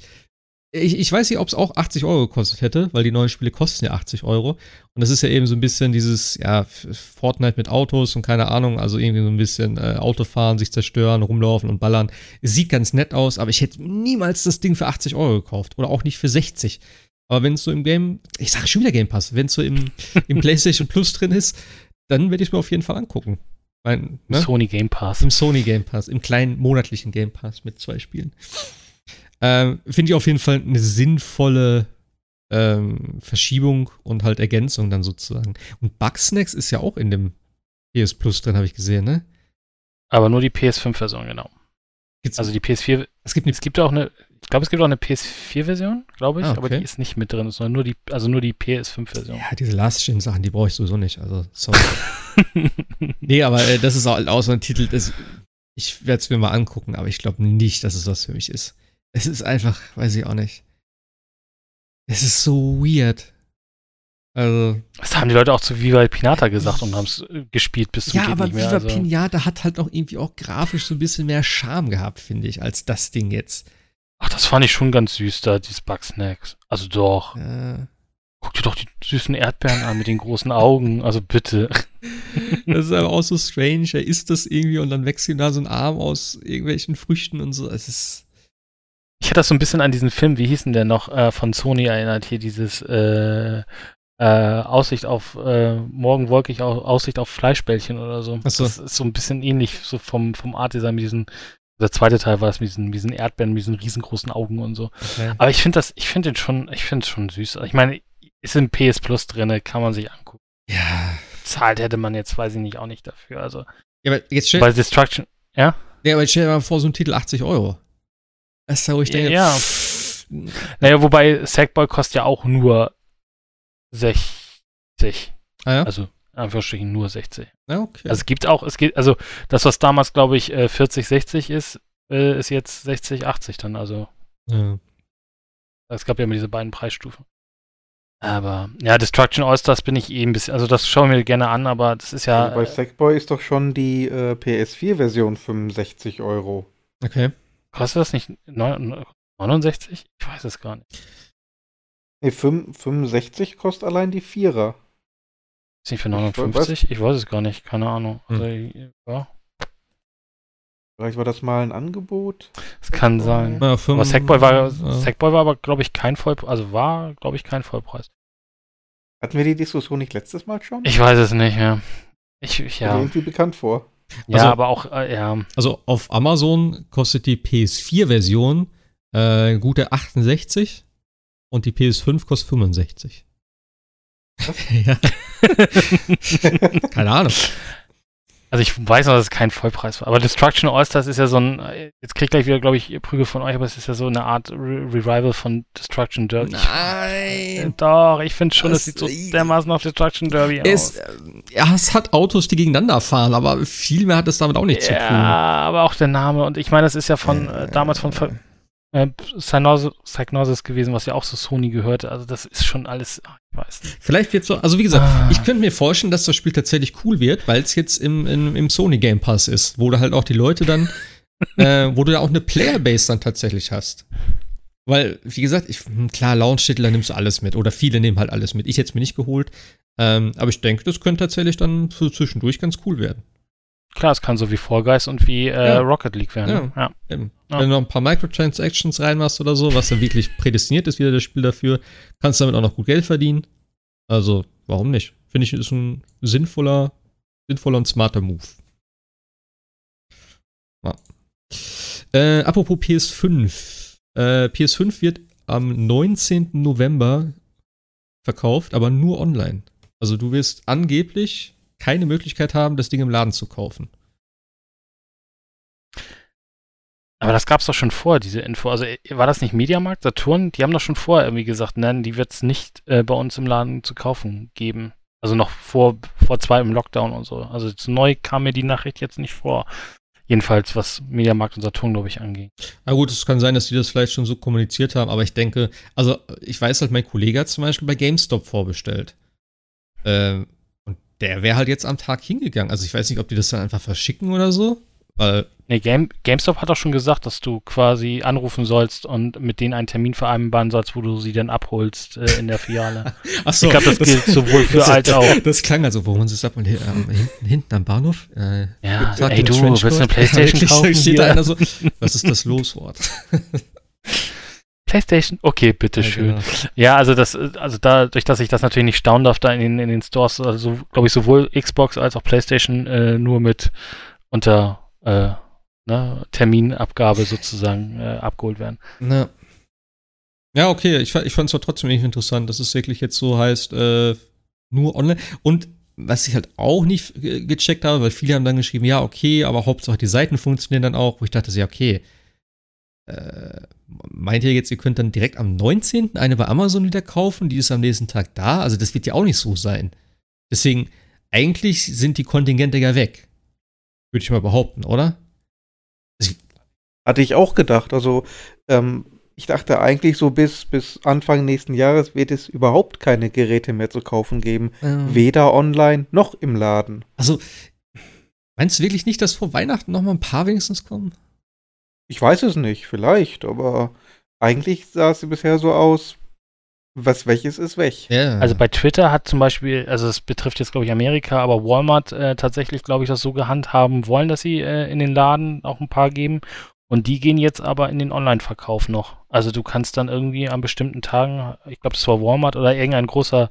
ich, ich weiß nicht, ob es auch 80 Euro gekostet hätte, weil die neuen Spiele kosten ja 80 Euro. Und das ist ja eben so ein bisschen dieses, ja, Fortnite mit Autos und keine Ahnung, also irgendwie so ein bisschen äh, Autofahren, sich zerstören, rumlaufen und ballern. Sieht ganz nett aus, aber ich hätte niemals das Ding für 80 Euro gekauft oder auch nicht für 60. Aber wenn es so im Game, ich sage schon wieder Game Pass, wenn es so im, im PlayStation Plus drin ist, dann werde ich es mir auf jeden Fall angucken. Mein, ne? Sony Game Pass. Im Sony Game Pass, im kleinen monatlichen Game Pass mit zwei Spielen. Ähm, Finde ich auf jeden Fall eine sinnvolle ähm, Verschiebung und halt Ergänzung dann sozusagen. Und Bugsnacks ist ja auch in dem PS Plus drin, habe ich gesehen, ne? Aber nur die PS5-Version, genau. Gibt's also die PS4. Es gibt, es gibt auch eine, ich glaube, es gibt auch eine PS4-Version, glaube ich, ah, okay. aber die ist nicht mit drin, sondern nur die, also nur die PS5-Version. Ja, diese Last-Gen-Sachen, die brauche ich sowieso nicht. Also, sorry. nee, aber äh, das ist auch, auch so ein Titel, das, ich werde es mir mal angucken, aber ich glaube nicht, dass es was für mich ist. Es ist einfach, weiß ich auch nicht. Es ist so weird. Also. Das haben die Leute auch zu Viva Pinata gesagt und haben es äh, gespielt bis zum Ja, aber Viva also. Pinata hat halt auch irgendwie auch grafisch so ein bisschen mehr Charme gehabt, finde ich, als das Ding jetzt. Ach, das fand ich schon ganz süß da, dieses Bugsnacks. Also doch. Ja. Guck dir doch die süßen Erdbeeren an mit den großen Augen. Also bitte. Das ist aber auch so strange. Er isst das irgendwie und dann wächst ihm da so ein Arm aus irgendwelchen Früchten und so. Es ist. Ich hatte das so ein bisschen an diesen Film, wie hieß denn der noch, äh, von Sony erinnert, hier dieses äh, äh, Aussicht auf, äh, morgen wolkig Aussicht auf Fleischbällchen oder so. so. Das ist so ein bisschen ähnlich, so vom, vom Art-Design mit diesen Der zweite Teil war es mit diesen, diesen Erdbeeren, mit diesen riesengroßen Augen und so. Okay. Aber ich finde das, ich finde den schon, ich finde es schon süß. Ich meine, ist im PS Plus drin, kann man sich angucken. Ja. Zahlt hätte man jetzt, weiß ich nicht, auch nicht dafür. Also. Ja, aber jetzt stell, Weil Destruction, ja? Ja, aber stell dir mal vor, so ein Titel 80 Euro. Das ist ja, wo ich denke. Ja. Naja, wobei Sackboy kostet ja auch nur 60. Ah, ja? Also, Anführungsstrichen nur 60. Ja, okay. Also es gibt auch, es gibt, also das, was damals, glaube ich, 40, äh, 60 ist, äh, ist jetzt 60, 80 dann, also. Ja. Es gab ja immer diese beiden Preisstufen. Aber ja, Destruction All-Stars bin ich eh ein bisschen, also das schauen wir gerne an, aber das ist ja. Also bei Sackboy ist doch schon die äh, PS4-Version 65 Euro. Okay. Kostet das nicht 69? Ich weiß es gar nicht. Nee, 65 kostet allein die Vierer. Ist nicht für 59? Ich weiß es gar nicht, keine Ahnung. Hm. Also, ja. Vielleicht war das mal ein Angebot. Es kann sein. Ja, fünf, aber Sackboy war, ja. Sackboy war aber, glaube ich, kein Vollpreis. Also war, glaube ich, kein Vollpreis. Hatten wir die Diskussion nicht letztes Mal schon? Ich weiß es nicht, ja. Ich, ich ja. irgendwie bekannt vor. Ja, also, aber auch, äh, ja. Also auf Amazon kostet die PS4-Version äh, gute 68 und die PS5 kostet 65. ja. Keine Ahnung. Also ich weiß noch, dass es kein Vollpreis war. Aber Destruction All-Stars ist ja so ein, jetzt krieg ich gleich wieder, glaube ich, Prügel von euch, aber es ist ja so eine Art Re Revival von Destruction Derby. Nein! Doch, ich finde schon, es sieht so dermaßen nach Destruction Derby aus. Äh, ja, es hat Autos, die gegeneinander fahren, aber viel mehr hat es damit auch nicht ja, zu tun. Ja, aber auch der Name. Und ich meine, das ist ja von, äh, damals von äh, Psygnosis gewesen, was ja auch so Sony gehörte. Also das ist schon alles, ach, ich weiß nicht. Vielleicht wird so, also wie gesagt, ah. ich könnte mir vorstellen, dass das Spiel tatsächlich cool wird, weil es jetzt im, im, im, Sony Game Pass ist, wo du halt auch die Leute dann, äh, wo du da auch eine Playerbase dann tatsächlich hast. Weil, wie gesagt, ich, hm, klar, Launch-Titel, da nimmst du alles mit. Oder viele nehmen halt alles mit. Ich hätte es mir nicht geholt. Ähm, aber ich denke, das könnte tatsächlich dann zwischendurch ganz cool werden. Klar, es kann so wie Fall Guys und wie äh, ja. Rocket League werden. Ja. ja. ja. Wenn du noch ein paar Microtransactions reinmachst oder so, was dann wirklich prädestiniert ist, wieder das Spiel dafür, kannst du damit auch noch gut Geld verdienen. Also, warum nicht? Finde ich, ist ein sinnvoller, sinnvoller und smarter Move. Ja. Äh, apropos PS5. Äh, PS5 wird am 19. November verkauft, aber nur online. Also du wirst angeblich keine Möglichkeit haben, das Ding im Laden zu kaufen. Aber das gab es doch schon vor, diese Info. Also äh, war das nicht Mediamarkt, Saturn? Die haben doch schon vorher irgendwie gesagt, nein, die wird es nicht äh, bei uns im Laden zu kaufen geben. Also noch vor, vor zwei im Lockdown und so. Also neu kam mir die Nachricht jetzt nicht vor. Jedenfalls, was Mediamarkt und Saturn, glaube ich, angeht. Na gut, es kann sein, dass die das vielleicht schon so kommuniziert haben, aber ich denke, also ich weiß halt, mein Kollege hat zum Beispiel bei GameStop vorbestellt. Äh, der wäre halt jetzt am Tag hingegangen. Also ich weiß nicht, ob die das dann einfach verschicken oder so. Weil nee, Game, GameStop hat auch schon gesagt, dass du quasi anrufen sollst und mit denen einen Termin vereinbaren sollst, wo du sie dann abholst äh, in der Filiale. Ach so, ich glaube, das, das, gilt sowohl für das, als auch. Das klang also, wo man es ab und äh, hinten, hinten am Bahnhof. Äh, ja, ey du, willst du eine Playstation ja, kaufen? Steht da einer so, was ist das Loswort? PlayStation? Okay, bitteschön. Ja, genau. ja, also das, also dadurch, dass ich das natürlich nicht staunen darf, da in den, in den Stores, also glaube ich, sowohl Xbox als auch PlayStation äh, nur mit unter äh, ne, Terminabgabe sozusagen äh, abgeholt werden. Na. Ja, okay, ich, ich fand es trotzdem interessant, dass es wirklich jetzt so heißt, äh, nur online. Und was ich halt auch nicht gecheckt habe, weil viele haben dann geschrieben, ja, okay, aber Hauptsache die Seiten funktionieren dann auch, wo ich dachte, ja, okay, äh, meint ihr jetzt, ihr könnt dann direkt am 19. eine bei Amazon wieder kaufen? Die ist am nächsten Tag da? Also, das wird ja auch nicht so sein. Deswegen, eigentlich sind die Kontingente ja weg. Würde ich mal behaupten, oder? Hatte ich auch gedacht. Also, ähm, ich dachte eigentlich so bis, bis Anfang nächsten Jahres wird es überhaupt keine Geräte mehr zu kaufen geben. Ähm. Weder online noch im Laden. Also, meinst du wirklich nicht, dass vor Weihnachten noch mal ein paar wenigstens kommen? Ich weiß es nicht, vielleicht, aber eigentlich sah es bisher so aus, was welches ist weg. Yeah. Also bei Twitter hat zum Beispiel, also es betrifft jetzt glaube ich Amerika, aber Walmart äh, tatsächlich glaube ich das so gehandhaben wollen, dass sie äh, in den Laden auch ein paar geben. Und die gehen jetzt aber in den Online-Verkauf noch. Also du kannst dann irgendwie an bestimmten Tagen, ich glaube das war Walmart oder irgendein großer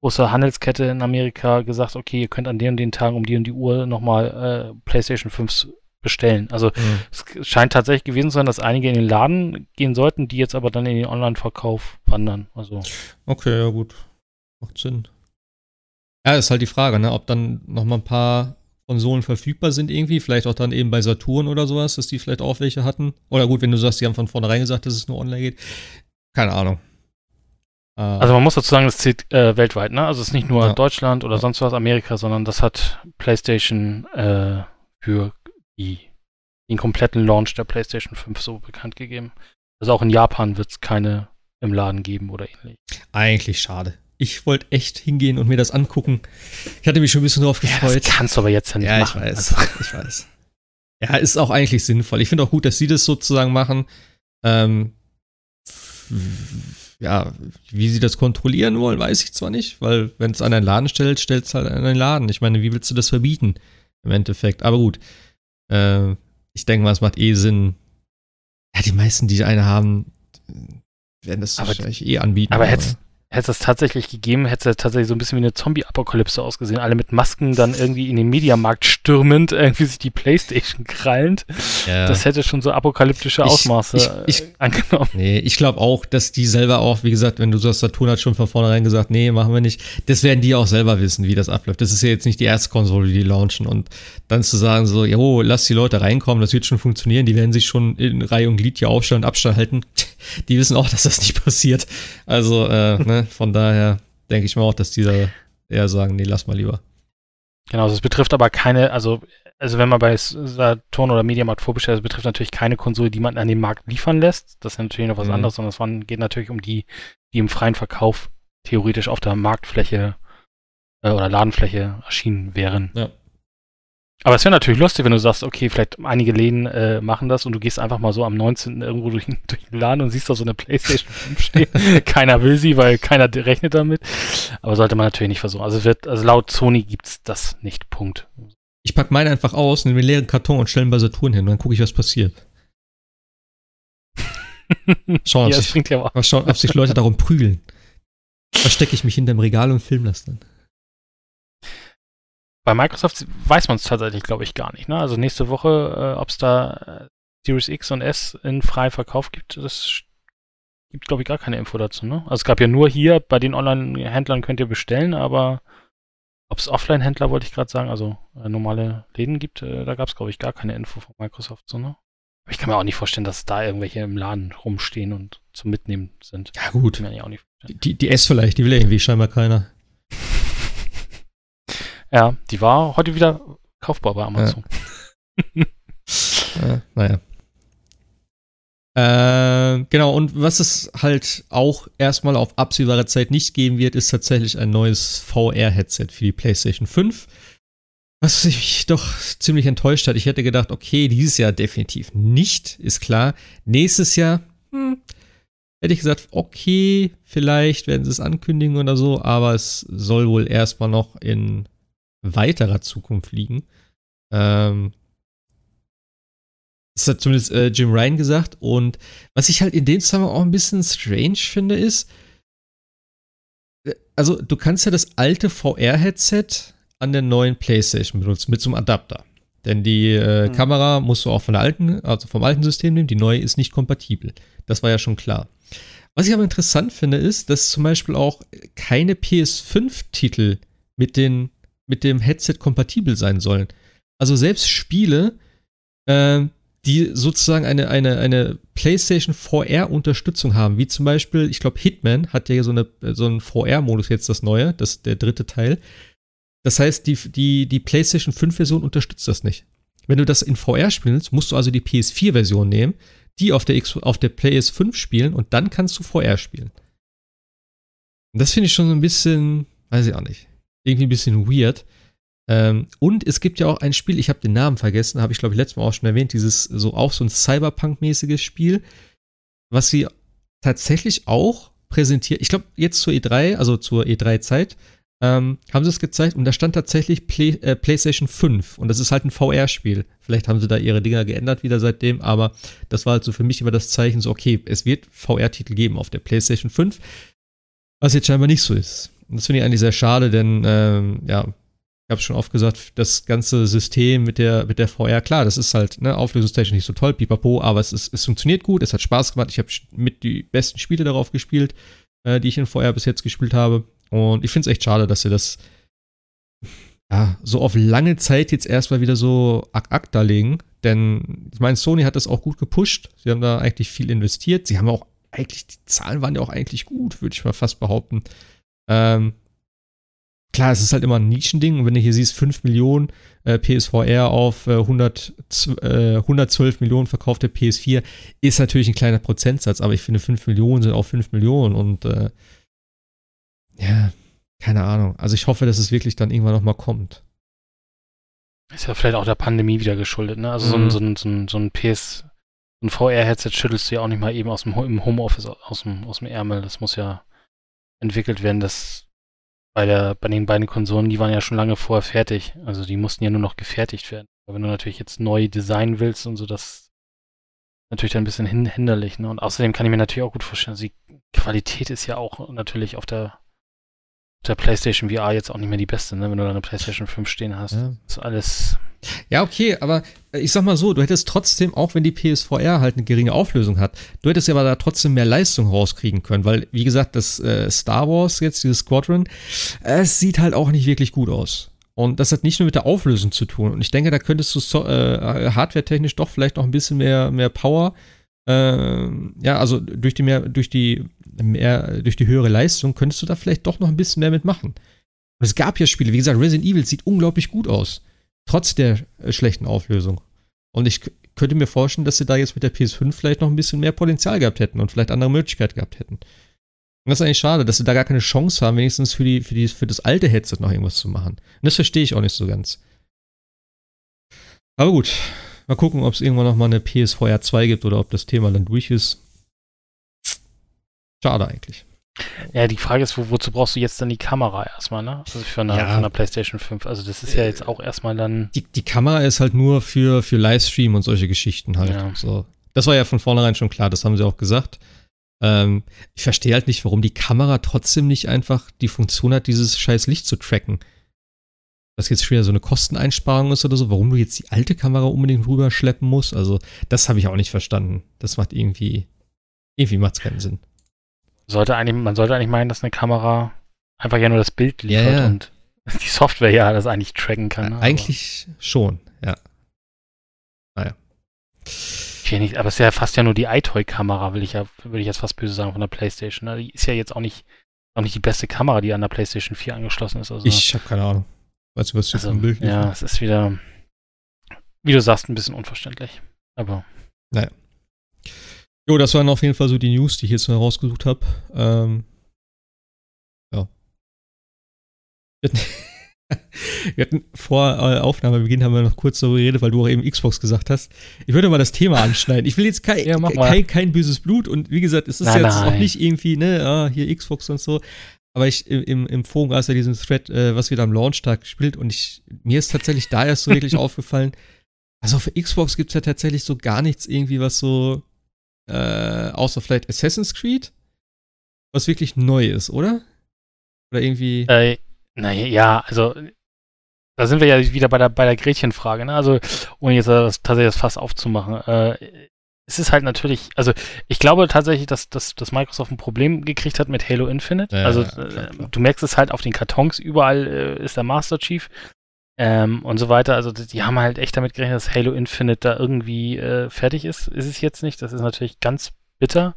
große Handelskette in Amerika gesagt, okay, ihr könnt an den und den Tagen um die und die Uhr nochmal äh, PlayStation 5 bestellen. Also mhm. es scheint tatsächlich gewesen zu sein, dass einige in den Laden gehen sollten, die jetzt aber dann in den Online-Verkauf wandern. Also. Okay, ja gut. Macht Sinn. Ja, ist halt die Frage, ne, ob dann noch mal ein paar Konsolen verfügbar sind irgendwie, vielleicht auch dann eben bei Saturn oder sowas, dass die vielleicht auch welche hatten. Oder gut, wenn du sagst, die haben von vornherein gesagt, dass es nur online geht. Keine Ahnung. Äh, also man muss dazu sagen, das zählt äh, weltweit, ne? Also es ist nicht nur ja. Deutschland oder sonst was, Amerika, sondern das hat PlayStation äh, für die, den kompletten Launch der PlayStation 5 so bekannt gegeben. Also auch in Japan wird es keine im Laden geben oder ähnlich. Eigentlich schade. Ich wollte echt hingehen und mir das angucken. Ich hatte mich schon ein bisschen drauf gefreut. Ja, das kannst du aber jetzt ja nicht ja, machen. Ich weiß. Also. Ich weiß. Ja, ist auch eigentlich sinnvoll. Ich finde auch gut, dass sie das sozusagen machen. Ähm, ja, wie sie das kontrollieren wollen, weiß ich zwar nicht, weil wenn es an einen Laden stellt, stellt es halt an einen Laden. Ich meine, wie willst du das verbieten im Endeffekt? Aber gut, äh, ich denke mal, es macht eh Sinn. Ja, die meisten, die eine haben, werden das aber, wahrscheinlich eh anbieten. Aber, aber. hätte hätte es tatsächlich gegeben, hätte es tatsächlich so ein bisschen wie eine Zombie-Apokalypse ausgesehen. Alle mit Masken dann irgendwie in den Mediamarkt stürmend, irgendwie sich die Playstation krallend. Ja. Das hätte schon so apokalyptische Ausmaße ich, ich, ich, angenommen. Nee, ich glaube auch, dass die selber auch, wie gesagt, wenn du sagst, Saturn hat schon von vornherein gesagt, nee, machen wir nicht. Das werden die auch selber wissen, wie das abläuft. Das ist ja jetzt nicht die erste Konsole, die die launchen. Und dann zu sagen so, jo, lass die Leute reinkommen, das wird schon funktionieren, die werden sich schon in Reihe und Glied hier aufstellen und Abstand halten. Die wissen auch, dass das nicht passiert. Also, äh, ne, von daher denke ich mal auch, dass die da eher sagen, nee, lass mal lieber. Genau, also es betrifft aber keine, also, also wenn man bei Saturn oder Mediamarkt vorbestellt, es betrifft natürlich keine Konsole, die man an den Markt liefern lässt. Das ist natürlich noch was mhm. anderes, sondern es geht natürlich um die, die im freien Verkauf theoretisch auf der Marktfläche äh, oder Ladenfläche erschienen wären. Ja. Aber es wäre natürlich lustig, wenn du sagst, okay, vielleicht einige Läden äh, machen das und du gehst einfach mal so am 19. irgendwo durch, durch den Laden und siehst da so eine Playstation 5 stehen. keiner will sie, weil keiner rechnet damit. Aber sollte man natürlich nicht versuchen. Also wird, also laut Sony gibt's das nicht. Punkt. Ich pack meine einfach aus, nehme einen leeren Karton und stelle ihn bei Saturn hin und dann gucke ich, was passiert. Schauen, ja, ob, sich, ja schauen, ob sich Leute darum prügeln. Verstecke ich mich hinter dem Regal und film das dann. Bei Microsoft weiß man es tatsächlich, glaube ich, gar nicht. Ne? Also nächste Woche, äh, ob es da äh, Series X und S in freien Verkauf gibt, das gibt, glaube ich, gar keine Info dazu. Ne? Also es gab ja nur hier, bei den Online-Händlern könnt ihr bestellen, aber ob es Offline-Händler, wollte ich gerade sagen, also äh, normale Läden gibt, äh, da gab es, glaube ich, gar keine Info von Microsoft. So, ne? Aber ich kann mir auch nicht vorstellen, dass da irgendwelche im Laden rumstehen und zum Mitnehmen sind. Ja gut. Die, die S vielleicht, die will irgendwie scheinbar keiner. Ja, die war heute wieder kaufbar bei Amazon. Ja. äh, naja. Äh, genau, und was es halt auch erstmal auf absehbare Zeit nicht geben wird, ist tatsächlich ein neues VR-Headset für die PlayStation 5. Was mich doch ziemlich enttäuscht hat. Ich hätte gedacht, okay, dieses Jahr definitiv nicht, ist klar. Nächstes Jahr, hm, hätte ich gesagt, okay, vielleicht werden sie es ankündigen oder so, aber es soll wohl erstmal noch in weiterer Zukunft liegen. Ähm, das hat zumindest äh, Jim Ryan gesagt. Und was ich halt in dem Zusammenhang auch ein bisschen strange finde, ist, äh, also du kannst ja das alte VR-Headset an der neuen PlayStation benutzen mit so einem Adapter. Denn die äh, mhm. Kamera musst du auch von der alten, also vom alten System nehmen, die neue ist nicht kompatibel. Das war ja schon klar. Was ich aber interessant finde, ist, dass zum Beispiel auch keine PS5-Titel mit den mit dem Headset kompatibel sein sollen. Also selbst Spiele, äh, die sozusagen eine, eine, eine PlayStation VR-Unterstützung haben, wie zum Beispiel, ich glaube, Hitman hat ja so, eine, so einen VR-Modus jetzt, das neue, das der dritte Teil. Das heißt, die, die, die PlayStation 5-Version unterstützt das nicht. Wenn du das in VR spielst, musst du also die PS4-Version nehmen, die auf der, X, auf der PS5 spielen und dann kannst du VR spielen. Und das finde ich schon so ein bisschen, weiß ich auch nicht irgendwie ein bisschen weird. Ähm, und es gibt ja auch ein Spiel, ich habe den Namen vergessen, habe ich glaube ich letztes Mal auch schon erwähnt, dieses so auch so ein Cyberpunk-mäßiges Spiel, was sie tatsächlich auch präsentiert. Ich glaube, jetzt zur E3, also zur E3-Zeit, ähm, haben sie es gezeigt und da stand tatsächlich Play, äh, PlayStation 5 und das ist halt ein VR-Spiel. Vielleicht haben sie da ihre Dinger geändert wieder seitdem, aber das war halt so für mich immer das Zeichen, so okay, es wird VR-Titel geben auf der PlayStation 5, was jetzt scheinbar nicht so ist. Und das finde ich eigentlich sehr schade, denn ähm, ja, ich habe schon oft gesagt, das ganze System mit der, mit der VR, klar, das ist halt ne, auflösungstechnisch nicht so toll, pipapo, aber es, ist, es funktioniert gut, es hat Spaß gemacht. Ich habe mit die besten Spiele darauf gespielt, äh, die ich in VR bis jetzt gespielt habe. Und ich finde es echt schade, dass sie das ja, so auf lange Zeit jetzt erstmal wieder so ak da legen. Denn ich meine, Sony hat das auch gut gepusht. Sie haben da eigentlich viel investiert. Sie haben auch eigentlich, die Zahlen waren ja auch eigentlich gut, würde ich mal fast behaupten. Ähm, klar, es ist halt immer ein Nischending. Und wenn du hier siehst, 5 Millionen äh, PSVR auf äh, 100, äh, 112 Millionen verkaufte PS4, ist natürlich ein kleiner Prozentsatz. Aber ich finde, 5 Millionen sind auch 5 Millionen. Und äh, ja, keine Ahnung. Also ich hoffe, dass es wirklich dann irgendwann nochmal kommt. Ist ja vielleicht auch der Pandemie wieder geschuldet, ne? Also mhm. so, ein, so, ein, so ein PS, ein VR-Headset schüttelst du ja auch nicht mal eben aus dem im Homeoffice aus dem, aus dem Ärmel. Das muss ja entwickelt werden. Das bei der, bei den beiden Konsolen, die waren ja schon lange vorher fertig. Also die mussten ja nur noch gefertigt werden. Aber wenn du natürlich jetzt neu designen willst und so, das natürlich dann ein bisschen hinderlich, ne? Und außerdem kann ich mir natürlich auch gut vorstellen, also die Qualität ist ja auch natürlich auf der der PlayStation VR jetzt auch nicht mehr die beste, ne? wenn du da eine PlayStation 5 stehen hast. Ja. Ist alles. Ja, okay, aber äh, ich sag mal so, du hättest trotzdem, auch wenn die PSVR halt eine geringe Auflösung hat, du hättest ja aber da trotzdem mehr Leistung rauskriegen können, weil, wie gesagt, das äh, Star Wars jetzt, dieses Squadron, äh, es sieht halt auch nicht wirklich gut aus. Und das hat nicht nur mit der Auflösung zu tun. Und ich denke, da könntest du so, äh, hardware-technisch doch vielleicht noch ein bisschen mehr, mehr Power äh, ja, also durch die mehr, durch die mehr, durch die höhere Leistung könntest du da vielleicht doch noch ein bisschen mehr mitmachen. Und es gab ja Spiele, wie gesagt, Resident Evil sieht unglaublich gut aus, trotz der äh, schlechten Auflösung. Und ich könnte mir vorstellen, dass sie da jetzt mit der PS5 vielleicht noch ein bisschen mehr Potenzial gehabt hätten und vielleicht andere Möglichkeiten gehabt hätten. Und das ist eigentlich schade, dass sie da gar keine Chance haben, wenigstens für, die, für, die, für das alte Headset noch irgendwas zu machen. Und das verstehe ich auch nicht so ganz. Aber gut, Mal gucken, ob es irgendwann noch mal eine PSVR 2 gibt oder ob das Thema dann durch ist. Schade eigentlich. Ja, die Frage ist, wo, wozu brauchst du jetzt dann die Kamera erstmal, ne? Also für eine, ja. für eine PlayStation 5. Also das ist ja jetzt auch erstmal dann. Die, die Kamera ist halt nur für, für Livestream und solche Geschichten halt. Ja. So. Das war ja von vornherein schon klar, das haben sie auch gesagt. Ähm, ich verstehe halt nicht, warum die Kamera trotzdem nicht einfach die Funktion hat, dieses scheiß Licht zu tracken das jetzt schon wieder so eine Kosteneinsparung ist oder so, warum du jetzt die alte Kamera unbedingt rüberschleppen musst. Also, das habe ich auch nicht verstanden. Das macht irgendwie, irgendwie macht es keinen Sinn. Sollte eigentlich, man sollte eigentlich meinen, dass eine Kamera einfach ja nur das Bild liefert ja, ja. und die Software ja das eigentlich tracken kann. Ja, eigentlich schon, ja. Naja. Nicht, aber es ist ja fast ja nur die iToy-Kamera, will ich ja, würde ich jetzt fast böse sagen, von der Playstation. Ne? Die ist ja jetzt auch nicht, auch nicht die beste Kamera, die an der Playstation 4 angeschlossen ist. Also, ich habe keine Ahnung. Weißt du, was also, vom Bild Ja, es ist wieder, wie du sagst, ein bisschen unverständlich. Aber. Naja. Jo, das waren auf jeden Fall so die News, die ich jetzt mal rausgesucht habe. Ähm, ja. Wir hatten vor äh, Aufnahmebeginn haben wir noch kurz darüber geredet, weil du auch eben Xbox gesagt hast. Ich würde mal das Thema anschneiden. Ich will jetzt kein, ja, kein, kein, böses Blut und wie gesagt, es ist nein, jetzt nein. auch nicht irgendwie, ne, ah, hier Xbox und so. Aber ich im, im Forum gab es ja diesen Thread, äh, was wieder am Launchtag gespielt und ich, mir ist tatsächlich da erst so wirklich aufgefallen, also auf Xbox gibt es ja tatsächlich so gar nichts irgendwie, was so, äh, außer vielleicht Assassin's Creed, was wirklich neu ist, oder? Oder irgendwie. Äh, naja, ja, also da sind wir ja wieder bei der, bei der Gretchenfrage, ne? Also, ohne jetzt das, tatsächlich das Fass aufzumachen. Äh, es ist halt natürlich, also ich glaube tatsächlich, dass, dass, dass Microsoft ein Problem gekriegt hat mit Halo Infinite. Ja, also klar, klar. Äh, du merkst es halt auf den Kartons, überall äh, ist der Master Chief ähm, und so weiter. Also die haben halt echt damit gerechnet, dass Halo Infinite da irgendwie äh, fertig ist. Ist es jetzt nicht. Das ist natürlich ganz bitter.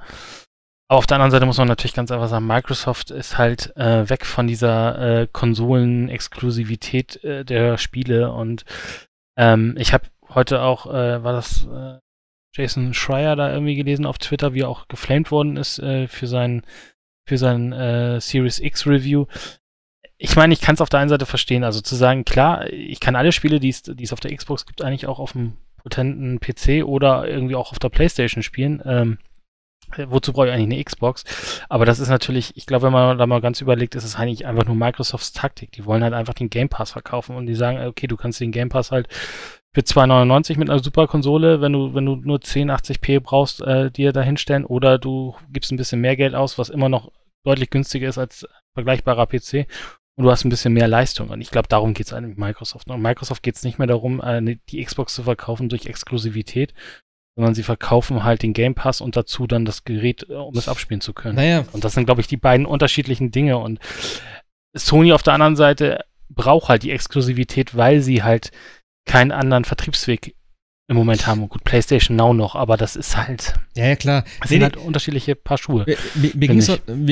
Aber auf der anderen Seite muss man natürlich ganz einfach sagen, Microsoft ist halt äh, weg von dieser äh, Konsolen-Exklusivität äh, der Spiele und ähm, ich habe heute auch, äh, war das äh, Jason Schreier da irgendwie gelesen auf Twitter, wie er auch geflamed worden ist äh, für sein, für sein Series X Review. Ich meine, ich kann es auf der einen Seite verstehen. Also zu sagen, klar, ich kann alle Spiele, die es auf der Xbox gibt, eigentlich auch auf dem potenten PC oder irgendwie auch auf der PlayStation spielen. Ähm, wozu brauche ich eigentlich eine Xbox? Aber das ist natürlich, ich glaube, wenn man da mal ganz überlegt, ist es eigentlich einfach nur Microsofts Taktik. Die wollen halt einfach den Game Pass verkaufen und die sagen, okay, du kannst den Game Pass halt für 2,99 mit einer super Konsole, wenn du, wenn du nur 1080p brauchst, äh, dir da hinstellen oder du gibst ein bisschen mehr Geld aus, was immer noch deutlich günstiger ist als vergleichbarer PC und du hast ein bisschen mehr Leistung. Und ich glaube, darum geht es eigentlich Microsoft. Und Microsoft geht es nicht mehr darum, äh, die Xbox zu verkaufen durch Exklusivität, sondern sie verkaufen halt den Game Pass und dazu dann das Gerät, äh, um es abspielen zu können. Naja. Und das sind, glaube ich, die beiden unterschiedlichen Dinge. Und Sony auf der anderen Seite braucht halt die Exklusivität, weil sie halt keinen anderen Vertriebsweg im Moment haben. Gut, PlayStation Now noch, aber das ist halt. Ja, ja, klar. Das sind halt unterschiedliche Paar Schuhe. Mir, mir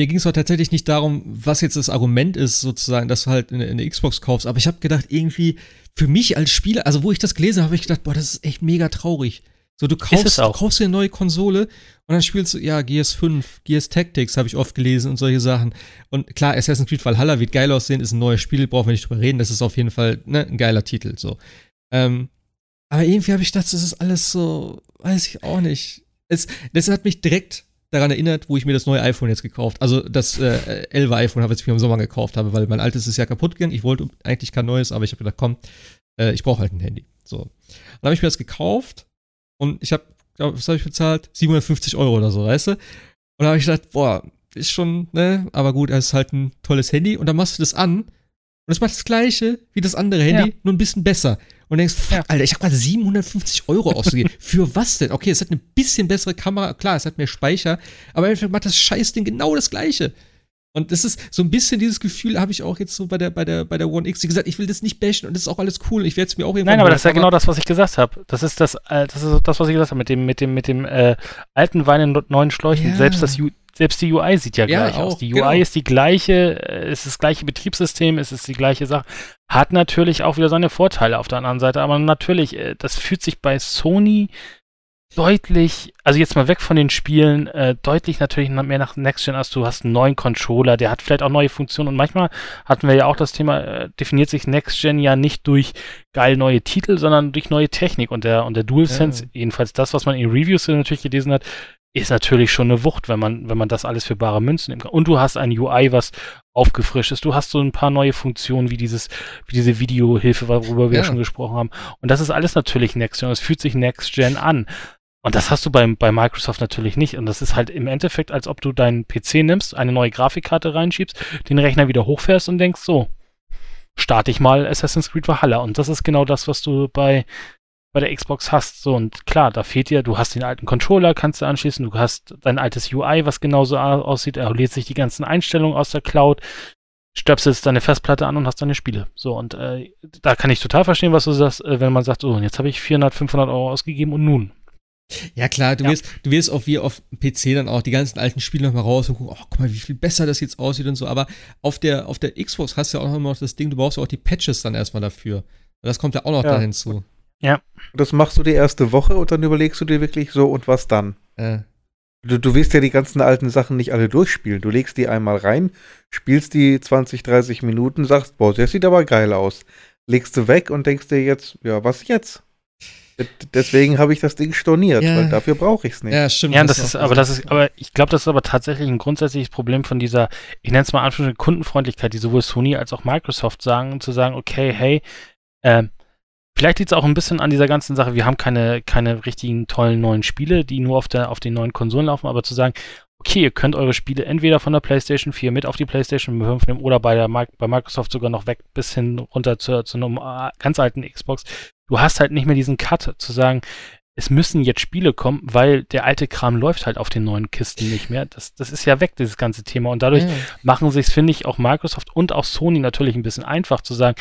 ging es doch tatsächlich nicht darum, was jetzt das Argument ist, sozusagen, dass du halt eine, eine Xbox kaufst. Aber ich habe gedacht, irgendwie für mich als Spieler, also wo ich das gelesen habe, habe ich gedacht, boah, das ist echt mega traurig. So, du kaufst, du kaufst dir eine neue Konsole und dann spielst du, ja, Gears 5, Gears Tactics habe ich oft gelesen und solche Sachen. Und klar, Assassin's Creed Valhalla wird geil aussehen, ist ein neues Spiel, brauchen wir nicht drüber reden, das ist auf jeden Fall ne, ein geiler Titel, so. Ähm, aber irgendwie habe ich gedacht, das ist alles so, weiß ich auch nicht. Es, das hat mich direkt daran erinnert, wo ich mir das neue iPhone jetzt gekauft, also das äh, 11 iPhone habe ich mir im Sommer gekauft habe, weil mein altes ist ja kaputt gegangen. Ich wollte eigentlich kein neues, aber ich habe gedacht, komm, äh, ich brauche halt ein Handy. So. Dann habe ich mir das gekauft und ich habe, was habe ich bezahlt? 750 Euro oder so, weißt du? Und da habe ich gedacht, boah, ist schon, ne, aber gut, es ist halt ein tolles Handy. Und dann machst du das an und es macht das gleiche wie das andere Handy, ja. nur ein bisschen besser. Und denkst, ja. Alter, ich habe gerade 750 Euro ausgegeben. Für was denn? Okay, es hat eine bisschen bessere Kamera, klar, es hat mehr Speicher, aber im Endeffekt macht das Scheißding genau das gleiche. Und das ist so ein bisschen dieses Gefühl, habe ich auch jetzt so bei der, bei der, bei der One X. Wie gesagt, ich will das nicht bashen und das ist auch alles cool. Ich werde es mir auch irgendwann. Nein, aber das ist ja genau das, was ich gesagt habe. Das ist das, äh, das ist das, was ich gesagt habe, mit dem, mit dem, mit dem äh, alten Wein in neuen Schläuchen. Ja. Selbst das selbst die UI sieht ja, ja gleich auch, aus. Die UI genau. ist die gleiche, äh, ist das gleiche Betriebssystem, es ist die gleiche Sache. Hat natürlich auch wieder seine Vorteile auf der anderen Seite, aber natürlich, äh, das fühlt sich bei Sony deutlich, also jetzt mal weg von den Spielen, äh, deutlich natürlich mehr nach Next Gen, als du hast einen neuen Controller, der hat vielleicht auch neue Funktionen und manchmal hatten wir ja auch das Thema, äh, definiert sich Next Gen ja nicht durch geil neue Titel, sondern durch neue Technik und der, und der DualSense, ja. jedenfalls das, was man in Reviews natürlich gelesen hat, ist natürlich schon eine Wucht, wenn man, wenn man das alles für bare Münzen nimmt. Und du hast ein UI, was aufgefrischt ist. Du hast so ein paar neue Funktionen wie dieses, wie diese Videohilfe, worüber wir ja. schon gesprochen haben. Und das ist alles natürlich Next Gen. Es fühlt sich Next Gen an. Und das hast du bei, bei Microsoft natürlich nicht. Und das ist halt im Endeffekt, als ob du deinen PC nimmst, eine neue Grafikkarte reinschiebst, den Rechner wieder hochfährst und denkst, so, starte ich mal Assassin's Creed Valhalla. Und das ist genau das, was du bei, bei der Xbox hast. So, und klar, da fehlt dir, du hast den alten Controller, kannst du anschließen, du hast dein altes UI, was genauso aussieht, er lädt sich die ganzen Einstellungen aus der Cloud, stöpselst deine Festplatte an und hast deine Spiele. So, und äh, da kann ich total verstehen, was du sagst, äh, wenn man sagt, so, und jetzt habe ich 400, 500 Euro ausgegeben und nun. Ja, klar, du, ja. Wirst, du wirst auch wie auf PC dann auch die ganzen alten Spiele nochmal raus und gucken, oh, guck mal, wie viel besser das jetzt aussieht und so. Aber auf der, auf der Xbox hast du ja auch noch das Ding, du brauchst ja auch die Patches dann erstmal dafür. Das kommt ja auch noch ja. da hinzu. Ja. Das machst du die erste Woche und dann überlegst du dir wirklich so, und was dann? Äh. Du, du willst ja die ganzen alten Sachen nicht alle durchspielen. Du legst die einmal rein, spielst die 20, 30 Minuten, sagst, boah, das sieht aber geil aus. Legst du weg und denkst dir jetzt, ja, was jetzt? Deswegen habe ich das Ding storniert, ja. weil dafür brauche ich es nicht. Ja, stimmt. Ja, das, das ist, aber das ist, aber ich glaube, das ist aber tatsächlich ein grundsätzliches Problem von dieser, ich nenne es mal Anführungsstrichen Kundenfreundlichkeit, die sowohl Sony als auch Microsoft sagen, zu sagen, okay, hey, äh, vielleicht liegt es auch ein bisschen an dieser ganzen Sache, wir haben keine, keine richtigen tollen neuen Spiele, die nur auf der, auf den neuen Konsolen laufen, aber zu sagen, okay, ihr könnt eure Spiele entweder von der PlayStation 4 mit auf die PlayStation 5 nehmen oder bei, der, bei Microsoft sogar noch weg bis hin runter zu, zu einer äh, ganz alten Xbox. Du hast halt nicht mehr diesen Cut zu sagen, es müssen jetzt Spiele kommen, weil der alte Kram läuft halt auf den neuen Kisten nicht mehr. Das, das ist ja weg, dieses ganze Thema. Und dadurch ja. machen sich finde ich, auch Microsoft und auch Sony natürlich ein bisschen einfach zu sagen,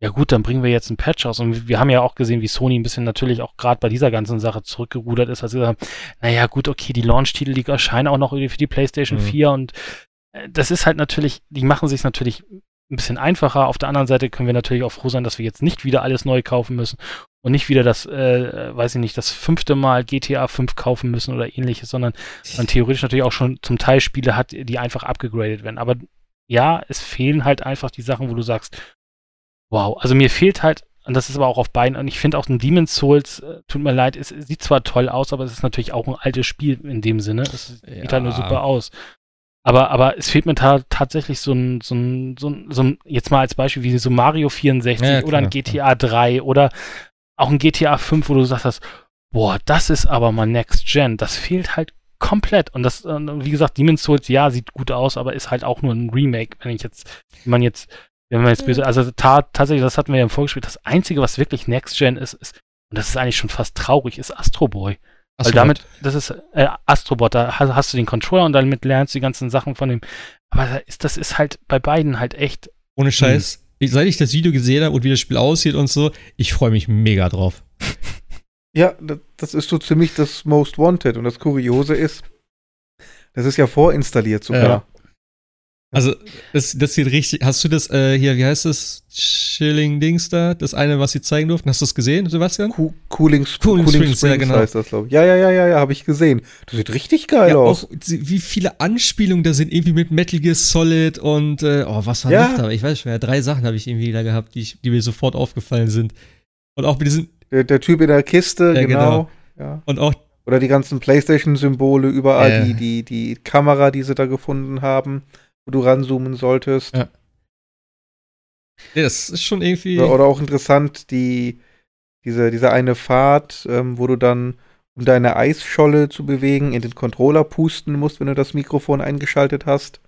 ja gut, dann bringen wir jetzt einen Patch aus. Und wir haben ja auch gesehen, wie Sony ein bisschen natürlich auch gerade bei dieser ganzen Sache zurückgerudert ist, als sie gesagt haben, naja gut, okay, die Launch-Titel, die erscheinen auch noch für die PlayStation mhm. 4 und äh, das ist halt natürlich, die machen sich natürlich ein bisschen einfacher. Auf der anderen Seite können wir natürlich auch froh sein, dass wir jetzt nicht wieder alles neu kaufen müssen und nicht wieder das, äh, weiß ich nicht, das fünfte Mal GTA 5 kaufen müssen oder ähnliches, sondern man theoretisch natürlich auch schon zum Teil Spiele hat, die einfach abgegradet werden. Aber ja, es fehlen halt einfach die Sachen, wo du sagst, wow, also mir fehlt halt, und das ist aber auch auf beiden, und ich finde auch ein Demon's Souls, äh, tut mir leid, es, sieht zwar toll aus, aber es ist natürlich auch ein altes Spiel in dem Sinne. Es ja. sieht halt nur super aus. Aber, aber es fehlt mir ta tatsächlich so ein, so ein, so ein, so ein, jetzt mal als Beispiel wie so Mario 64 ja, oder ein GTA 3 oder auch ein GTA 5, wo du sagst, boah, das ist aber mal Next Gen. Das fehlt halt komplett. Und das, wie gesagt, Demon's Souls, ja, sieht gut aus, aber ist halt auch nur ein Remake. Wenn ich jetzt, wenn man jetzt wenn man jetzt böse, also ta tatsächlich, das hatten wir ja im Vorgespräch, das Einzige, was wirklich Next Gen ist, ist, und das ist eigentlich schon fast traurig, ist Astro Boy. Weil damit, das ist äh, Astrobot, da hast, hast, du den Controller und damit lernst du die ganzen Sachen von dem. Aber das ist, das ist halt bei beiden halt echt. Ohne Scheiß. Hm. Seit ich das Video gesehen habe und wie das Spiel aussieht und so, ich freue mich mega drauf. Ja, das ist so ziemlich das Most Wanted. Und das Kuriose ist, das ist ja vorinstalliert sogar. Ja. Also, das, das sieht richtig. Hast du das äh, hier, wie heißt das? Chilling-Dings da? Das eine, was sie zeigen durften. Hast du es gesehen, Sebastian? Co Cooling, Cooling, Cooling Springs, Springs ja, genau. heißt das, glaube ich. Ja, ja, ja, ja, ja, habe ich gesehen. Das sieht richtig geil ja, aus. Auch, wie viele Anspielungen da sind, irgendwie mit Metal Gear Solid und, äh, oh, was war ja. noch da? Ich weiß schon, ja, drei Sachen habe ich irgendwie da gehabt, die, ich, die mir sofort aufgefallen sind. Und auch mit diesen. Der, der Typ in der Kiste, ja, genau. genau. Und auch. Oder die ganzen PlayStation-Symbole überall, die, die, die Kamera, die sie da gefunden haben wo du ranzoomen solltest. Ja. das ist schon irgendwie. Oder, auch interessant, die, diese, diese eine Fahrt, ähm, wo du dann, um deine Eisscholle zu bewegen, in den Controller pusten musst, wenn du das Mikrofon eingeschaltet hast.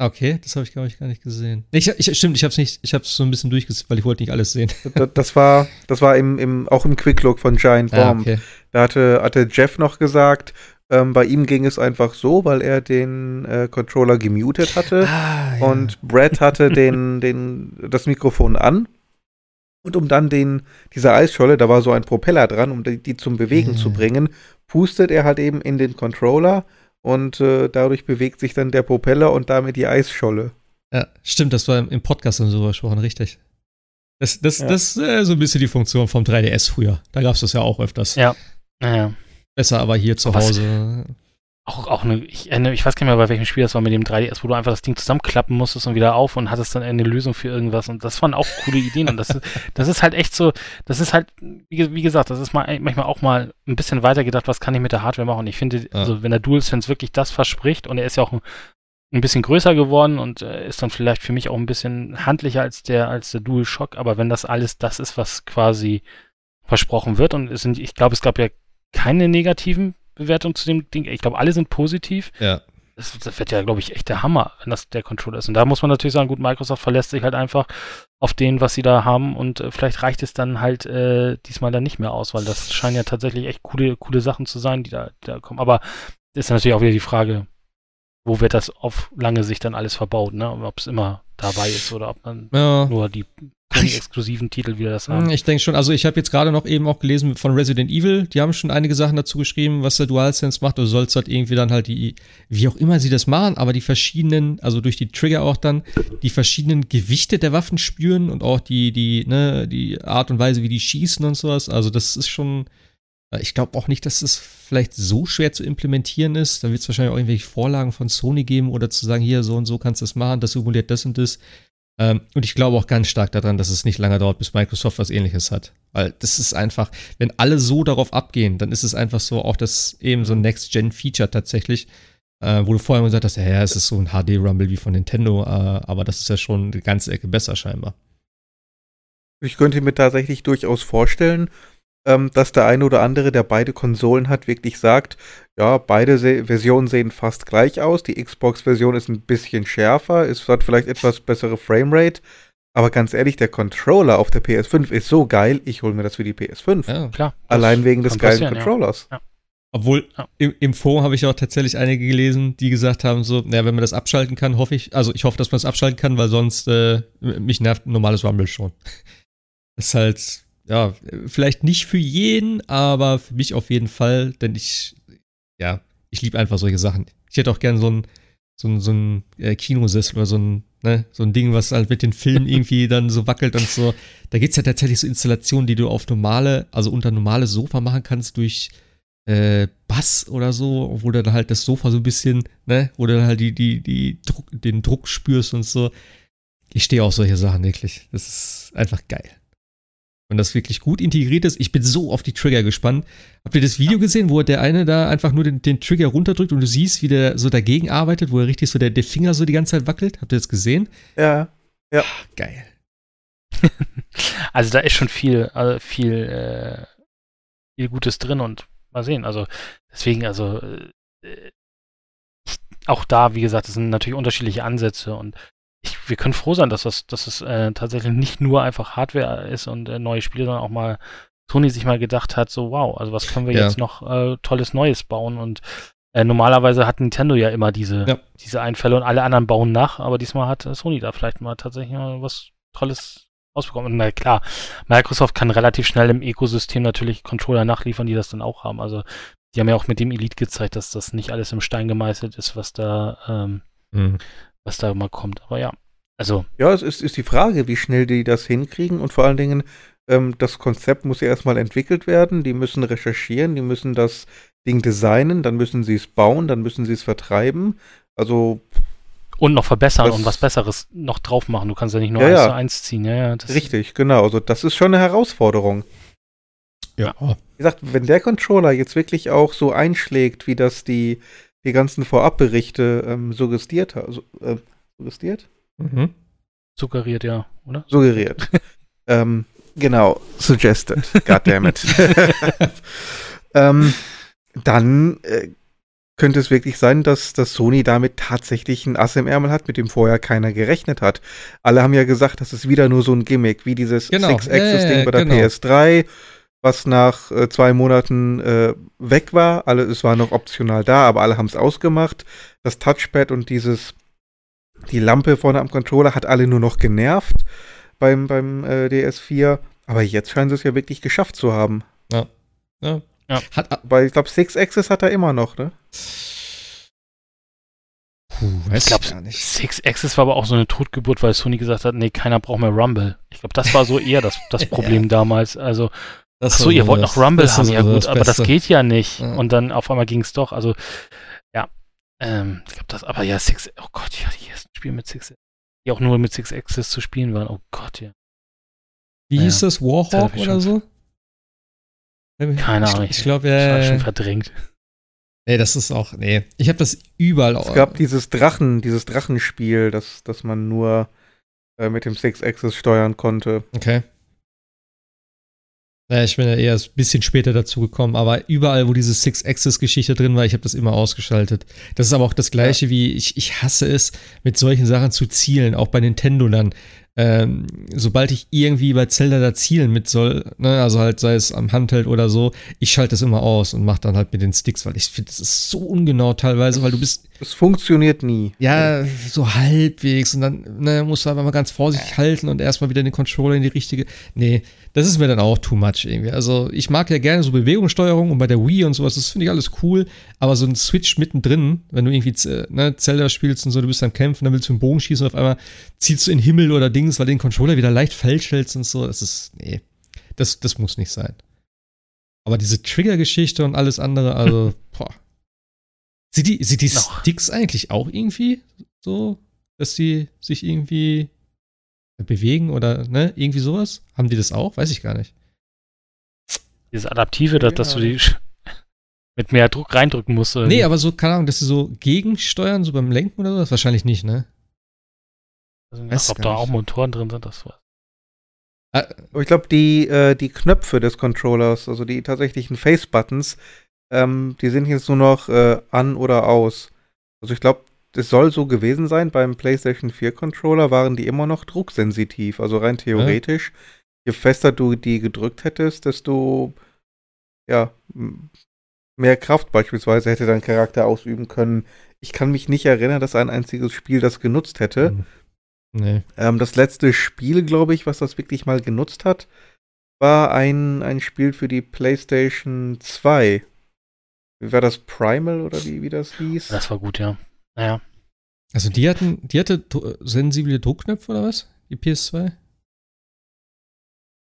Okay, das habe ich, glaube ich, gar nicht gesehen. Ich, ich, stimmt, ich habe es nicht, ich habe es so ein bisschen durchgesetzt, weil ich wollte nicht alles sehen. Das, das, war, das war im, im, auch im Quick Look von Giant ah, Bomb. Ah, okay. Da hatte, hatte Jeff noch gesagt, ähm, bei ihm ging es einfach so, weil er den äh, Controller gemutet hatte ah, ja. und Brad hatte den, den, das Mikrofon an. Und um dann den, diese Eisscholle, da war so ein Propeller dran, um die, die zum Bewegen ja. zu bringen, pustet er halt eben in den Controller und äh, dadurch bewegt sich dann der Propeller und damit die Eisscholle. Ja, stimmt, das war im Podcast und so gesprochen, richtig. Das, das, ja. das ist äh, so ein bisschen die Funktion vom 3DS früher. Da gab es das ja auch öfters. Ja. Naja. Besser aber hier zu Hause. Auch, auch eine, ich, eine, ich weiß gar nicht mehr, bei welchem Spiel das war mit dem 3DS, wo du einfach das Ding zusammenklappen musstest und wieder auf und hattest dann eine Lösung für irgendwas. Und das waren auch coole Ideen. Und das, das ist halt echt so, das ist halt, wie, wie, gesagt, das ist mal manchmal auch mal ein bisschen weiter gedacht, was kann ich mit der Hardware machen. Und ich finde, ja. also wenn der DualSense wirklich das verspricht und er ist ja auch ein, ein bisschen größer geworden und äh, ist dann vielleicht für mich auch ein bisschen handlicher als der, als der DualShock, aber wenn das alles das ist, was quasi versprochen wird und es sind, ich glaube, es gab ja keine negativen Bewertungen zu dem Ding. Ich glaube, alle sind positiv. Ja. Das, das wird ja, glaube ich, echt der Hammer, wenn das der Controller ist. Und da muss man natürlich sagen, gut, Microsoft verlässt sich halt einfach auf den, was sie da haben und äh, vielleicht reicht es dann halt äh, diesmal dann nicht mehr aus, weil das scheinen ja tatsächlich echt coole, coole Sachen zu sein, die da, da kommen. Aber ist natürlich auch wieder die Frage, wo wird das auf lange Sicht dann alles verbaut, ne? Ob es immer dabei ist oder ob man ja. nur die exklusiven Titel wieder das haben. Ich denke schon, also ich habe jetzt gerade noch eben auch gelesen von Resident Evil, die haben schon einige Sachen dazu geschrieben, was der DualSense macht. Du sollst halt irgendwie dann halt die, wie auch immer sie das machen, aber die verschiedenen, also durch die Trigger auch dann, die verschiedenen Gewichte der Waffen spüren und auch die, die, ne, die Art und Weise, wie die schießen und sowas. Also das ist schon, ich glaube auch nicht, dass es vielleicht so schwer zu implementieren ist. Da wird es wahrscheinlich auch irgendwelche Vorlagen von Sony geben oder zu sagen, hier so und so kannst du das machen, das simuliert das und das. Ähm, und ich glaube auch ganz stark daran, dass es nicht lange dauert, bis Microsoft was ähnliches hat. Weil das ist einfach, wenn alle so darauf abgehen, dann ist es einfach so auch das eben so Next-Gen-Feature tatsächlich, äh, wo du vorher gesagt hast, ja, es ist so ein HD-Rumble wie von Nintendo, äh, aber das ist ja schon eine ganze Ecke besser scheinbar. Ich könnte mir tatsächlich durchaus vorstellen, ähm, dass der eine oder andere, der beide Konsolen hat, wirklich sagt, ja, beide Se Versionen sehen fast gleich aus. Die Xbox-Version ist ein bisschen schärfer, es hat vielleicht etwas bessere Framerate. Aber ganz ehrlich, der Controller auf der PS5 ist so geil, ich hole mir das für die PS5. Ja, klar. Allein wegen des geilen Controllers. Ja. Obwohl, ja. im, im Forum habe ich auch tatsächlich einige gelesen, die gesagt haben, so, naja, wenn man das abschalten kann, hoffe ich, also ich hoffe, dass man es abschalten kann, weil sonst äh, mich nervt ein normales Rumble schon. ist halt, ja, vielleicht nicht für jeden, aber für mich auf jeden Fall, denn ich, ja, ich liebe einfach solche Sachen. Ich hätte auch gern so ein, so ein, so ein äh, Kinosessel oder so ein, ne, so ein Ding, was halt mit den Filmen irgendwie dann so wackelt und so. Da gibt es ja tatsächlich so Installationen, die du auf normale, also unter normale Sofa machen kannst durch äh, Bass oder so, wo du dann halt das Sofa so ein bisschen, ne, wo du dann halt die, die, die Druck, den Druck spürst und so. Ich stehe auf solche Sachen wirklich. Das ist einfach geil wenn das wirklich gut integriert ist. Ich bin so auf die Trigger gespannt. Habt ihr das Video gesehen, wo der eine da einfach nur den, den, Trigger runterdrückt und du siehst, wie der so dagegen arbeitet, wo er richtig so der, der Finger so die ganze Zeit wackelt? Habt ihr das gesehen? Ja. Ja. Ach, geil. also da ist schon viel, also viel, äh, viel Gutes drin und mal sehen. Also deswegen, also äh, auch da, wie gesagt, das sind natürlich unterschiedliche Ansätze und ich, wir können froh sein, dass das, dass es äh, tatsächlich nicht nur einfach Hardware ist und äh, neue Spiele, sondern auch mal Sony sich mal gedacht hat, so wow, also was können wir ja. jetzt noch äh, tolles Neues bauen und äh, normalerweise hat Nintendo ja immer diese, ja. diese Einfälle und alle anderen bauen nach, aber diesmal hat Sony da vielleicht mal tatsächlich mal was Tolles rausbekommen. Und na klar, Microsoft kann relativ schnell im Ökosystem natürlich Controller nachliefern, die das dann auch haben. Also die haben ja auch mit dem Elite gezeigt, dass das nicht alles im Stein gemeißelt ist, was da, ähm, mhm. Was da mal kommt. Aber ja, also. Ja, es ist, ist die Frage, wie schnell die das hinkriegen und vor allen Dingen, ähm, das Konzept muss ja erstmal entwickelt werden. Die müssen recherchieren, die müssen das Ding designen, dann müssen sie es bauen, dann müssen sie es vertreiben. Also. Und noch verbessern und was Besseres noch drauf machen. Du kannst ja nicht nur ja, eins ja. zu eins ziehen. Ja, ja, Richtig, genau. Also das ist schon eine Herausforderung. Ja. Wie gesagt, wenn der Controller jetzt wirklich auch so einschlägt, wie das die, die ganzen Vorabberichte ähm, suggestiert hat, also, äh, suggestiert? Mhm. Suggeriert, ja, oder? Suggeriert. ähm, genau, suggested. Goddammit. ähm, dann äh, könnte es wirklich sein, dass, dass Sony damit tatsächlich ein Ass im Ärmel hat, mit dem vorher keiner gerechnet hat. Alle haben ja gesagt, das ist wieder nur so ein Gimmick, wie dieses genau. Six-Axis-Ding äh, bei der genau. PS3, was nach äh, zwei Monaten äh, weg war. Alle, es war noch optional da, aber alle haben es ausgemacht. Das Touchpad und dieses, die Lampe vorne am Controller hat alle nur noch genervt beim, beim äh, DS4. Aber jetzt scheinen sie es ja wirklich geschafft zu haben. Ja. ja. Ja. Hat, Weil ich glaube, Six Axis hat er immer noch, ne? Puh, ich glaube, Six Axis war aber auch so eine Totgeburt, weil Sony gesagt hat, nee, keiner braucht mehr Rumble. Ich glaube, das war so eher das, das Problem ja. damals. Also, das ach so, ihr wollt noch Rumble haben, ja gut, aber das geht ja nicht. Ja. Und dann auf einmal ging es doch. Also, ja, ähm, ich glaube, das, aber ja, Six, oh Gott, ja, die ersten Spiele mit Six, die auch nur mit Six Axis zu spielen waren. Oh Gott, ja. Wie Ja. hieß das? Warhawk Das ich oder schon- so? Keine Ahnung. Ich, ich glaube, Das war ja. schon verdrängt. Nee, das ist auch. Nee. Ich habe das überall. Es gab dieses Drachen, dieses Drachenspiel, das, das man nur äh, mit dem Six Axis steuern konnte. Okay. Naja, ich bin ja eher ein bisschen später dazu gekommen, aber überall, wo diese Six-Axis-Geschichte drin war, ich habe das immer ausgeschaltet. Das ist aber auch das Gleiche wie, ich, ich hasse es, mit solchen Sachen zu zielen, auch bei Nintendo dann. Ähm, sobald ich irgendwie bei Zelda da zielen mit soll, ne, also halt sei es am Handheld oder so, ich schalte das immer aus und mache dann halt mit den Sticks, weil ich finde, das ist so ungenau teilweise, weil du bist Es funktioniert nie. ja, so halbwegs und dann ne, musst du aber mal ganz vorsichtig halten und erstmal wieder den Controller in die richtige. Nee, das ist mir dann auch too much irgendwie. Also ich mag ja gerne so Bewegungssteuerung und bei der Wii und sowas, das finde ich alles cool, aber so ein Switch mittendrin, wenn du irgendwie äh, ne, Zelda spielst und so, du bist am Kämpfen, dann willst du einen Bogen schießen und auf einmal ziehst du in den Himmel oder Dings, weil du den Controller wieder leicht falsch hältst und so, das ist, nee, das, das muss nicht sein. Aber diese Trigger-Geschichte und alles andere, also, boah. Sind die, sind die. Sticks eigentlich auch irgendwie so, dass die sich irgendwie bewegen oder ne, irgendwie sowas? Haben die das auch? Weiß ich gar nicht. Dieses Adaptive, dass, dass du die mit mehr Druck reindrücken musst. Nee, aber so, keine Ahnung, dass sie so gegensteuern, so beim Lenken oder sowas? Wahrscheinlich nicht, ne? Also, weiß ob da nicht. auch Motoren drin sind, das war. Ah, Aber ich glaube, die, äh, die Knöpfe des Controllers, also die tatsächlichen Face-Buttons, ähm, die sind jetzt nur noch äh, an oder aus. Also ich glaube, es soll so gewesen sein, beim PlayStation 4 Controller waren die immer noch drucksensitiv. Also rein theoretisch, je fester du die gedrückt hättest, desto ja, mehr Kraft beispielsweise hätte dein Charakter ausüben können. Ich kann mich nicht erinnern, dass ein einziges Spiel das genutzt hätte. hm. Nee. Ähm, das letzte Spiel, glaube ich, was das wirklich mal genutzt hat, war ein, ein Spiel für die PlayStation 2. Wie war das? Primal oder wie, wie das hieß? Das war gut, ja. Naja. Also die hatten, die hatte sensible Druckknöpfe oder was? Die PS2?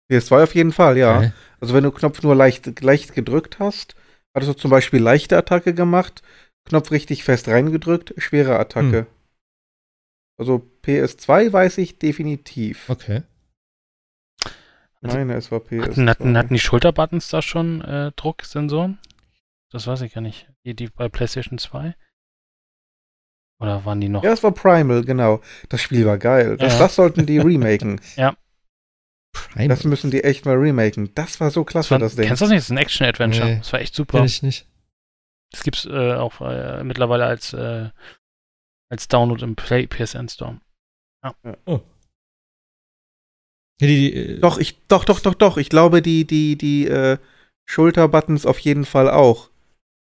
PS2 auf jeden Fall, ja. Okay. Also wenn du Knopf nur leicht, leicht gedrückt hast, hattest du zum Beispiel leichte Attacke gemacht, Knopf richtig fest reingedrückt, schwere Attacke. Hm. Also PS2 weiß ich definitiv. Okay. Also, Nein, es war PS2. Hatten, hatten, hatten die Schulterbuttons da schon äh, Drucksensoren? Das weiß ich gar nicht. Die, die bei PlayStation 2? Oder waren die noch? Ja, es war Primal, genau. Das Spiel war geil. Das, Ja. das sollten die remaken. Prime. Das müssen die echt mal remaken. Das war so das klasse, war, das Ding. kennst du das nicht? Das ist ein Action-Adventure. Nee. Das war echt Kenn super. ich nicht. Das gibt's äh, auch äh, mittlerweile als, äh, als Download im Play PSN Store. Ja. Oh. Die, die, äh, doch, ich, doch, doch, doch, doch. Ich glaube, die, die, die äh, Schulterbuttons auf jeden Fall auch.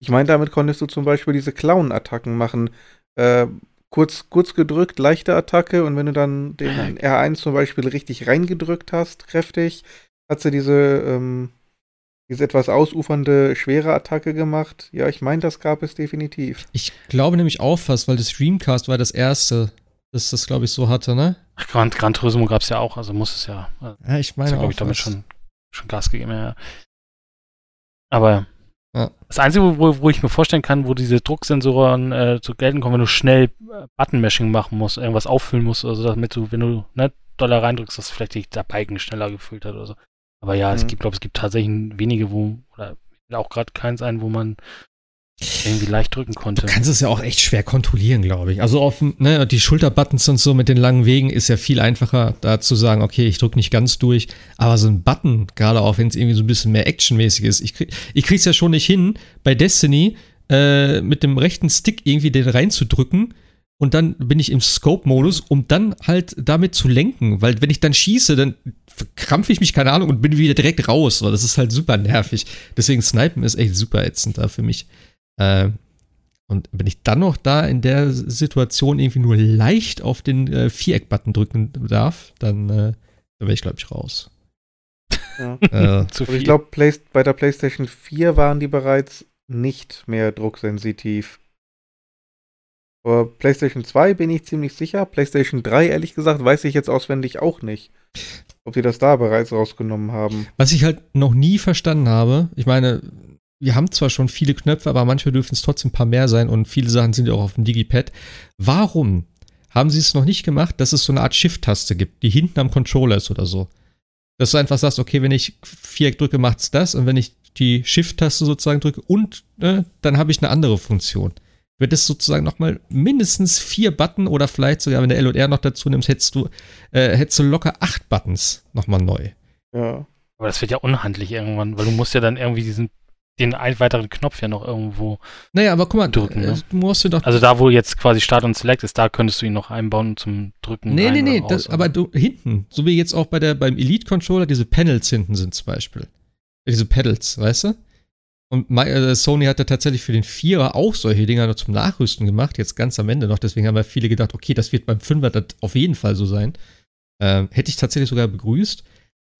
Ich meine, damit konntest du zum Beispiel diese Clown-Attacken machen. Äh, kurz, kurz gedrückt, leichte Attacke und wenn du dann den R1 zum Beispiel richtig reingedrückt hast, kräftig, hat sie diese, ähm, diese etwas ausufernde, schwere Attacke gemacht. Ja, ich meine, das gab es definitiv. Ich glaube nämlich auch fast, weil das Dreamcast war das erste, das das, glaube ich, so hatte, ne? Gran, Gran Turismo gab es ja auch, also muss es ja. Ja, ich meine auch. glaube ich, damit schon, schon Gas gegeben, ja. Aber ja. das Einzige, wo, wo ich mir vorstellen kann, wo diese Drucksensoren äh, zu gelten kommen, wenn du schnell äh, Button-Mashing machen musst, irgendwas auffüllen musst, also damit du, wenn du ne, Dollar reindrückst, dass vielleicht der Balken schneller gefüllt hat oder so. Aber ja, mhm. es gibt, glaube es gibt tatsächlich wenige, wo, oder auch gerade keins ein, wo man irgendwie leicht drücken konnte. Du kannst es ja auch echt schwer kontrollieren, glaube ich. Also auf ne, die Schulterbuttons und so mit den langen Wegen ist ja viel einfacher, da zu sagen, okay, ich drücke nicht ganz durch. Aber so ein Button, gerade auch wenn es irgendwie so ein bisschen mehr actionmäßig ist, ich, krieg, ich krieg's ja schon nicht hin, bei Destiny äh, mit dem rechten Stick irgendwie den reinzudrücken und dann bin ich im Scope-Modus, um dann halt damit zu lenken. Weil wenn ich dann schieße, dann krampfe ich mich, keine Ahnung, und bin wieder direkt raus. Das ist halt super nervig. Deswegen Snipen ist echt super ätzend da für mich. Äh, und wenn ich dann noch da in der Situation irgendwie nur leicht auf den äh, Viereck-Button drücken darf, dann, äh, dann wäre ich, glaube ich, raus. Ja. Äh, ich glaube, bei der PlayStation 4 waren die bereits nicht mehr drucksensitiv. Aber PlayStation 2 bin ich ziemlich sicher. PlayStation 3, ehrlich gesagt, weiß ich jetzt auswendig auch nicht, ob sie das da bereits rausgenommen haben. Was ich halt noch nie verstanden habe, ich meine, wir haben zwar schon viele Knöpfe, aber manchmal dürfen es trotzdem ein paar mehr sein und viele Sachen sind ja auch auf dem Digipad. Warum haben sie es noch nicht gemacht, dass es so eine Art Shift-Taste gibt, die hinten am Controller ist oder so? Dass du einfach sagst, okay, wenn ich Viereck drücke, macht es das und wenn ich die Shift-Taste sozusagen drücke und äh, dann habe ich eine andere Funktion. Wird es sozusagen nochmal mindestens vier Button oder vielleicht sogar, wenn du L und R noch dazu nimmst, hättest du, äh, hättest du locker acht Buttons nochmal neu. Ja. Aber das wird ja unhandlich irgendwann, weil du musst ja dann irgendwie diesen den einen weiteren Knopf ja noch irgendwo naja, aber guck mal, drücken. Ne? Du musst du doch also da, wo jetzt quasi Start und Select ist, da könntest du ihn noch einbauen zum Drücken. Nee, nee, nee, das, aber du, hinten, so wie jetzt auch bei der, beim Elite-Controller, diese Panels hinten sind zum Beispiel. Diese Pedals, weißt du? Und äh, Sony hat ja tatsächlich für den Vierer auch solche Dinger noch zum Nachrüsten gemacht, jetzt ganz am Ende noch. Deswegen haben ja viele gedacht, okay, das wird beim Fünfer auf jeden Fall so sein. Ähm, hätte ich tatsächlich sogar begrüßt.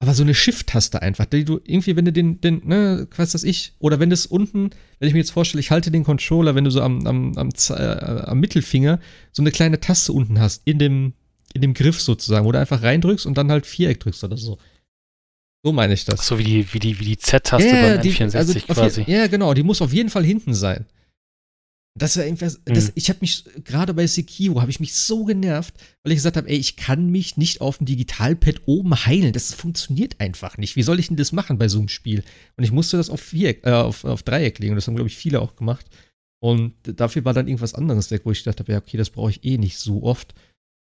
Aber so eine Shift-Taste einfach, die du irgendwie, wenn du den, den, ne, was das ich, oder wenn das unten, wenn ich mir jetzt vorstelle, ich halte den Controller, wenn du so am, am, am, äh, am Mittelfinger so eine kleine Taste unten hast, in dem, in dem Griff sozusagen, wo du einfach reindrückst und dann halt Viereck drückst oder so. So meine ich das. So wie die, wie die, wie die Z-Taste yeah, beim N64 also quasi. Ja, genau, die muss auf jeden Fall hinten sein. Das war irgendwas, mhm. das, ich habe mich, gerade bei Sekiro, habe ich mich so genervt, weil ich gesagt habe, ey, ich kann mich nicht auf dem Digitalpad oben heilen. Das funktioniert einfach nicht. Wie soll ich denn das machen bei so einem Spiel? Und ich musste das auf, Viereck, äh, auf, auf Dreieck legen. Das haben, glaube ich, viele auch gemacht. Und dafür war dann irgendwas anderes weg, wo ich dachte, ja, okay, das brauche ich eh nicht so oft.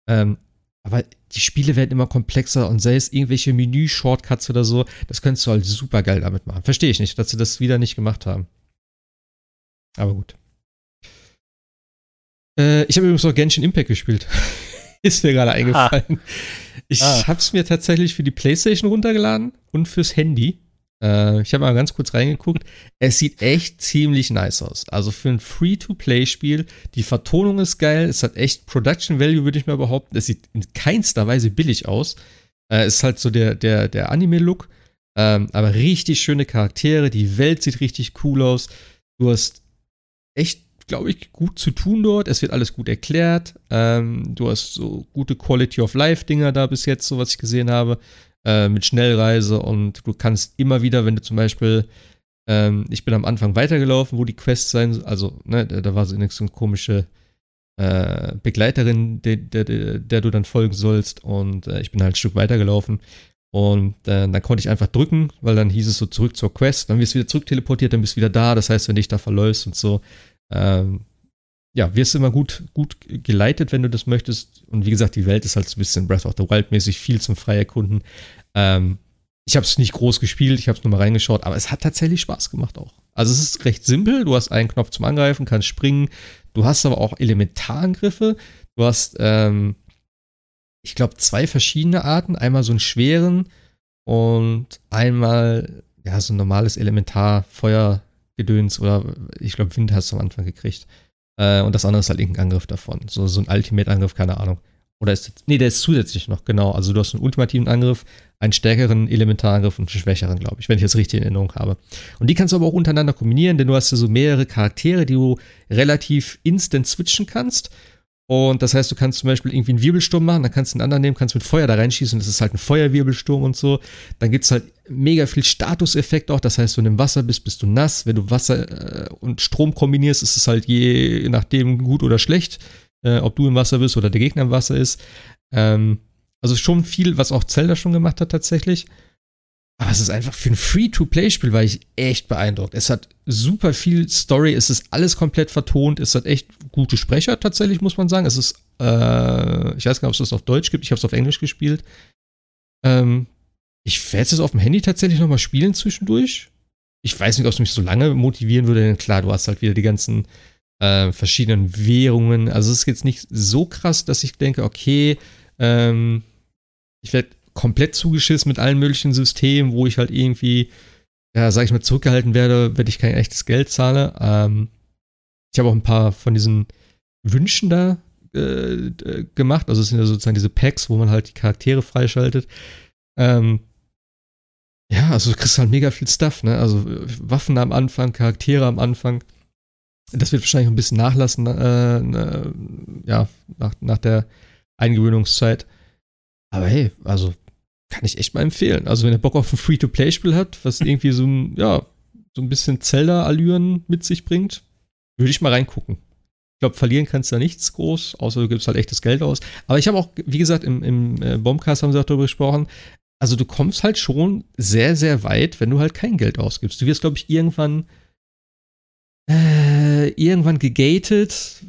Ähm, aber die Spiele werden immer komplexer und sei es irgendwelche Menü-Shortcuts oder so, das könntest du halt super geil damit machen. Verstehe ich nicht, dass sie das wieder nicht gemacht haben. Aber gut. Äh, ich habe übrigens noch Genshin Impact gespielt. Ist mir gerade eingefallen. Ah. Ich ah. habe es mir tatsächlich für die PlayStation runtergeladen und fürs Handy. Äh, ich habe mal ganz kurz reingeguckt. Es sieht echt ziemlich nice aus. Also für ein Free-to-Play-Spiel, die Vertonung ist geil. Es hat echt Production Value, würde ich mal behaupten. Es sieht in keinster Weise billig aus. Äh, ist halt so der, der, der Anime-Look. Ähm, aber richtig schöne Charaktere. Die Welt sieht richtig cool aus. Du hast echt glaube ich, gut zu tun dort. Es wird alles gut erklärt. Ähm, du hast so gute Quality of Life-Dinger da bis jetzt, so was ich gesehen habe, äh, mit Schnellreise und du kannst immer wieder, wenn du zum Beispiel, ähm, ich bin am Anfang weitergelaufen, wo die Quests sein, also, ne, da, da war so eine, so komische äh, Begleiterin, der, der, der, du dann folgen sollst und äh, ich bin halt ein Stück weitergelaufen. Und äh, dann konnte ich einfach drücken, weil dann hieß es so zurück zur Quest. Dann wirst du wieder zurück teleportiert, dann bist du wieder da. Das heißt, wenn dich da verläufst und so, ähm, ja, wirst immer gut, gut geleitet, wenn du das möchtest. Und wie gesagt, die Welt ist halt so ein bisschen Breath of the Wild mäßig, viel zum Freierkunden. Ähm, ich habe es nicht groß gespielt, ich habe es nur mal reingeschaut, aber es hat tatsächlich Spaß gemacht auch. Also es ist recht simpel, du hast einen Knopf zum Angreifen, kannst springen, du hast aber auch Elementarangriffe, du hast ähm, ich glaube, zwei verschiedene Arten. Einmal so einen schweren und einmal, ja, so ein normales Elementar-Feuergedöns oder ich glaube, Wind hast du am Anfang gekriegt. Äh, und das andere ist halt irgendein Angriff davon. So, so ein Ultimate-Angriff, keine Ahnung. Oder ist das, nee, der ist zusätzlich noch, genau. Also du hast einen ultimativen Angriff, einen stärkeren Elementarangriff und einen schwächeren, glaube ich, wenn ich das richtig in Erinnerung habe. Und die kannst du aber auch untereinander kombinieren, denn du hast ja so mehrere Charaktere, die du relativ instant switchen kannst. Und das heißt, du kannst zum Beispiel irgendwie einen Wirbelsturm machen, dann kannst du einen anderen nehmen, kannst mit Feuer da reinschießen, das ist halt ein Feuerwirbelsturm und so. Dann gibt es halt mega viel Statuseffekt auch, das heißt, wenn du im Wasser bist, bist du nass. Wenn du Wasser äh, und Strom kombinierst, ist es halt je nachdem gut oder schlecht, äh, ob du im Wasser bist oder der Gegner im Wasser ist. Ähm, also schon viel, was auch Zelda schon gemacht hat tatsächlich. Aber es ist einfach für ein Free-to-Play-Spiel war ich echt beeindruckt. Es hat super viel Story, es ist alles komplett vertont, es hat echt gute Sprecher tatsächlich, muss man sagen. Es ist, äh, ich weiß gar nicht, ob es das auf Deutsch gibt, ich habe es auf Englisch gespielt. Ähm, ich werde es auf dem Handy tatsächlich nochmal spielen zwischendurch. Ich weiß nicht, ob es mich so lange motivieren würde, denn klar, du hast halt wieder die ganzen äh, verschiedenen Währungen. Also es ist jetzt nicht so krass, dass ich denke, okay, ähm, ich werde komplett zugeschissen mit allen möglichen Systemen, wo ich halt irgendwie, ja, sag ich mal, zurückgehalten werde, wenn ich kein echtes Geld zahle. Ähm, ich habe auch ein paar von diesen Wünschen da äh, gemacht. Also es sind ja sozusagen diese Packs, wo man halt die Charaktere freischaltet. Ähm, ja, also du kriegst halt mega viel Stuff, ne? Also Waffen am Anfang, Charaktere am Anfang. Das wird wahrscheinlich ein bisschen nachlassen, äh, ne, ja, nach, nach der Eingewöhnungszeit. Aber hey, also kann ich echt mal empfehlen. Also wenn ihr Bock auf ein Free-to-Play-Spiel habt, was irgendwie so ein, ja, so ein bisschen Zelda-Allüren mit sich bringt, würde ich mal reingucken. Ich glaube, verlieren kannst du da nichts groß, außer du gibst halt echtes Geld aus. Aber ich habe auch, wie gesagt, im, im äh, Bombcast haben sie auch darüber gesprochen, also du kommst halt schon sehr, sehr weit, wenn du halt kein Geld ausgibst. Du wirst, glaube ich, irgendwann äh, irgendwann gegatet,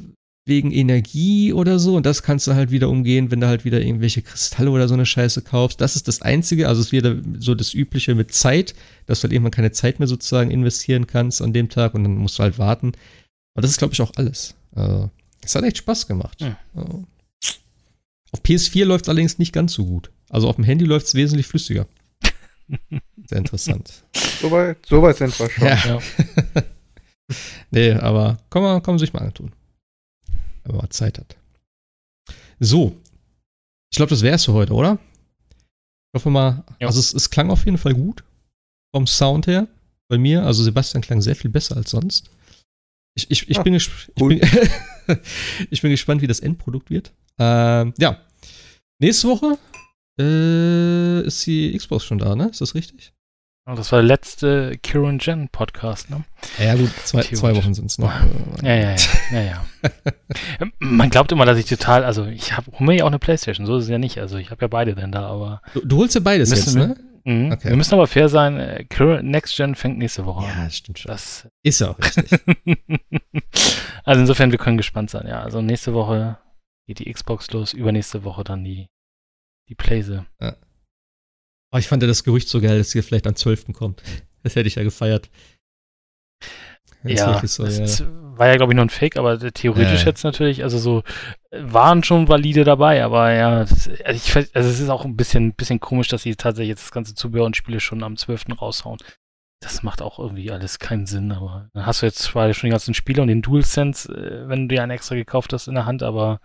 wegen Energie oder so. Und das kannst du halt wieder umgehen, wenn du halt wieder irgendwelche Kristalle oder so eine Scheiße kaufst. Das ist das Einzige. Also es ist wieder so das Übliche mit Zeit, dass du halt irgendwann keine Zeit mehr sozusagen investieren kannst an dem Tag und dann musst du halt warten. Aber das ist, glaube ich, auch alles. Also, es hat echt Spaß gemacht. Ja. Also, auf PS4 läuft es allerdings nicht ganz so gut. Also auf dem Handy läuft es wesentlich flüssiger. Sehr interessant. Soweit so weit sind wir schon. Ja. ja. nee, aber kann man, kann man sich mal antun wenn man Zeit hat. So. Ich glaube, das wäre es für heute, oder? Ich hoffe mal, ja. also es, es, klang auf jeden Fall gut. Vom Sound her. Bei mir. Also Sebastian klang sehr viel besser als sonst. Ich, ich, ich, ah, bin, ich, bin, ich bin gespannt, wie das Endprodukt wird. Ähm, ja. Nächste Woche äh, ist die Xbox schon da, ne? Ist das richtig? Das war der letzte Kieran Jen Podcast, ne? Ja, gut, zwei, zwei Wochen sind es noch. Ja, ja, ja. ja, ja. Man glaubt immer, dass ich total, also ich habe mir ja auch eine Playstation, so ist es ja nicht. Also ich habe ja beide denn da, aber. Du, du holst ja beides jetzt, ne? Mhm. Okay. Wir müssen aber fair sein, äh, Next Gen fängt nächste Woche an. Ja, stimmt schon. Das ist auch richtig. also insofern, wir können gespannt sein, ja. Also nächste Woche geht die Xbox los, übernächste Woche dann die, die Playse. Ja. Oh, ich fand ja das Gerücht so geil, dass sie vielleicht am 12. kommt. Das hätte ich ja gefeiert. ja, so, ja. war ja, glaube ich, nur ein Fake, aber theoretisch ja. jetzt natürlich, also so, waren schon valide dabei, aber ja, das, also, ich, also es ist auch ein bisschen, bisschen komisch, dass sie tatsächlich jetzt das ganze Zubehör und Spiele schon am 12. raushauen. Das macht auch irgendwie alles keinen Sinn, aber dann hast du jetzt zwar schon die ganzen Spiele und den DualSense, äh, wenn du dir einen extra gekauft hast in der Hand, aber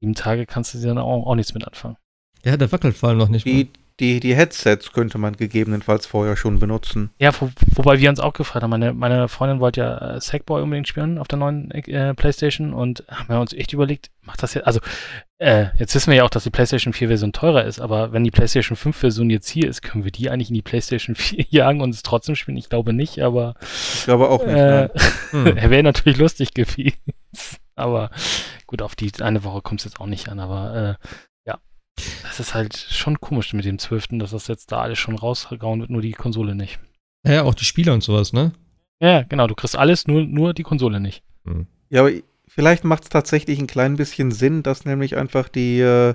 sieben Tage kannst du dir dann auch, auch nichts mit anfangen. Ja, der wackelt vor allem noch nicht. Die, die, die Headsets könnte man gegebenenfalls vorher schon benutzen. Ja, wo, wobei wir uns auch gefragt haben. Meine, meine Freundin wollte ja äh, Sackboy unbedingt spielen auf der neuen äh, PlayStation und haben wir uns echt überlegt, macht das jetzt, also äh, jetzt wissen wir ja auch, dass die PlayStation 4 Version teurer ist, aber wenn die PlayStation 5 Version jetzt hier ist, können wir die eigentlich in die PlayStation 4 jagen und es trotzdem spielen? Ich glaube nicht, aber. Ich glaube auch nicht. Äh, hm. Wäre natürlich lustig gewesen. aber gut, auf die eine Woche kommt es jetzt auch nicht an, aber äh, das ist halt schon komisch mit dem 12., dass das jetzt da alles schon rausgehauen wird, nur die Konsole nicht. Ja, auch die Spieler und sowas, ne? Ja, genau, du kriegst alles, nur, nur die Konsole nicht. Hm. Ja, aber vielleicht macht es tatsächlich ein klein bisschen Sinn, dass nämlich einfach die, äh,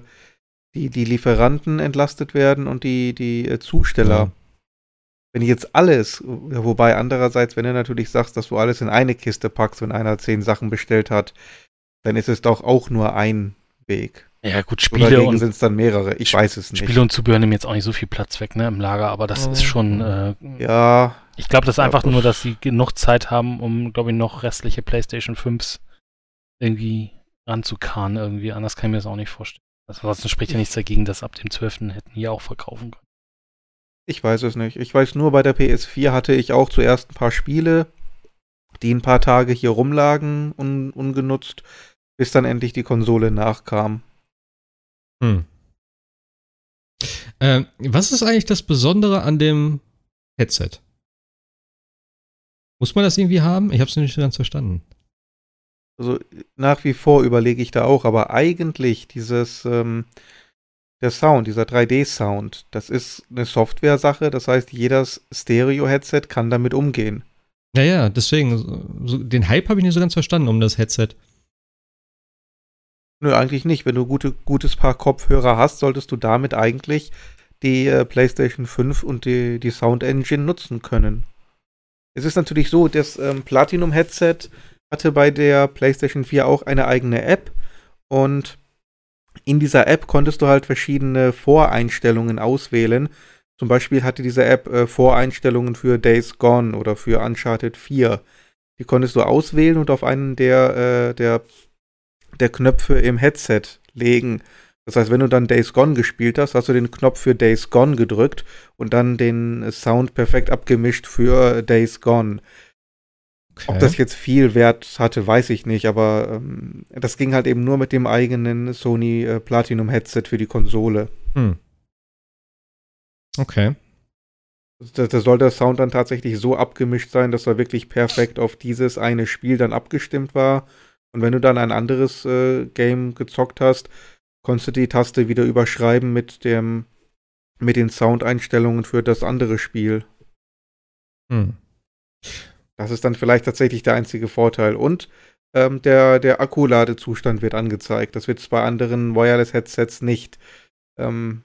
die, die Lieferanten entlastet werden und die, die äh, Zusteller. Ja. Wenn jetzt alles, wobei andererseits, wenn du natürlich sagst, dass du alles in eine Kiste packst, wenn einer zehn Sachen bestellt hat, dann ist es doch auch nur ein Weg. Ja, gut, Spiele und sind es dann mehrere. Ich weiß es nicht. Spiele und Zubehör nehmen jetzt auch nicht so viel Platz weg, ne, im Lager, aber das oh. ist schon. Äh, ja. Ich glaube, das ist einfach nur, dass sie genug Zeit haben, um, glaube ich, noch restliche PlayStation 5s irgendwie ranzukarren irgendwie. Anders kann ich mir das auch nicht vorstellen. Ansonsten spricht ja nichts dagegen, dass ab dem 12. hätten hier auch verkaufen können. Ich weiß es nicht. Ich weiß nur, bei der PS4 hatte ich auch zuerst ein paar Spiele, die ein paar Tage hier rumlagen, un ungenutzt, bis dann endlich die Konsole nachkam. Hm. Ähm, was ist eigentlich das Besondere an dem Headset? Muss man das irgendwie haben? Ich habe es nicht ganz verstanden. Also nach wie vor überlege ich da auch, aber eigentlich dieses, ähm, der Sound, dieser 3D-Sound, das ist eine Software-Sache, das heißt, jedes Stereo-Headset kann damit umgehen. Ja, ja, deswegen, so, den Hype habe ich nicht so ganz verstanden um das Headset. Nö, eigentlich nicht. Wenn du gute, gutes Paar Kopfhörer hast, solltest du damit eigentlich die äh, PlayStation 5 und die, die Sound Engine nutzen können. Es ist natürlich so, das ähm, Platinum-Headset hatte bei der PlayStation 4 auch eine eigene App und in dieser App konntest du halt verschiedene Voreinstellungen auswählen. Zum Beispiel hatte diese App äh, Voreinstellungen für Days Gone oder für Uncharted 4. Die konntest du auswählen und auf einen der, äh, der der Knöpfe im Headset legen. Das heißt, wenn du dann Days Gone gespielt hast, hast du den Knopf für Days Gone gedrückt und dann den Sound perfekt abgemischt für Days Gone. Okay. Ob das jetzt viel Wert hatte, weiß ich nicht, aber ähm, das ging halt eben nur mit dem eigenen Sony äh, Platinum Headset für die Konsole. Hm. Okay. Da, da soll der Sound dann tatsächlich so abgemischt sein, dass er wirklich perfekt auf dieses eine Spiel dann abgestimmt war und wenn du dann ein anderes äh, Game gezockt hast, konntest du die Taste wieder überschreiben mit dem mit den Soundeinstellungen für das andere Spiel. Hm. Das ist dann vielleicht tatsächlich der einzige Vorteil. Und ähm, der, der Akkuladezustand wird angezeigt. Das wird bei anderen Wireless-Headsets nicht. Ähm,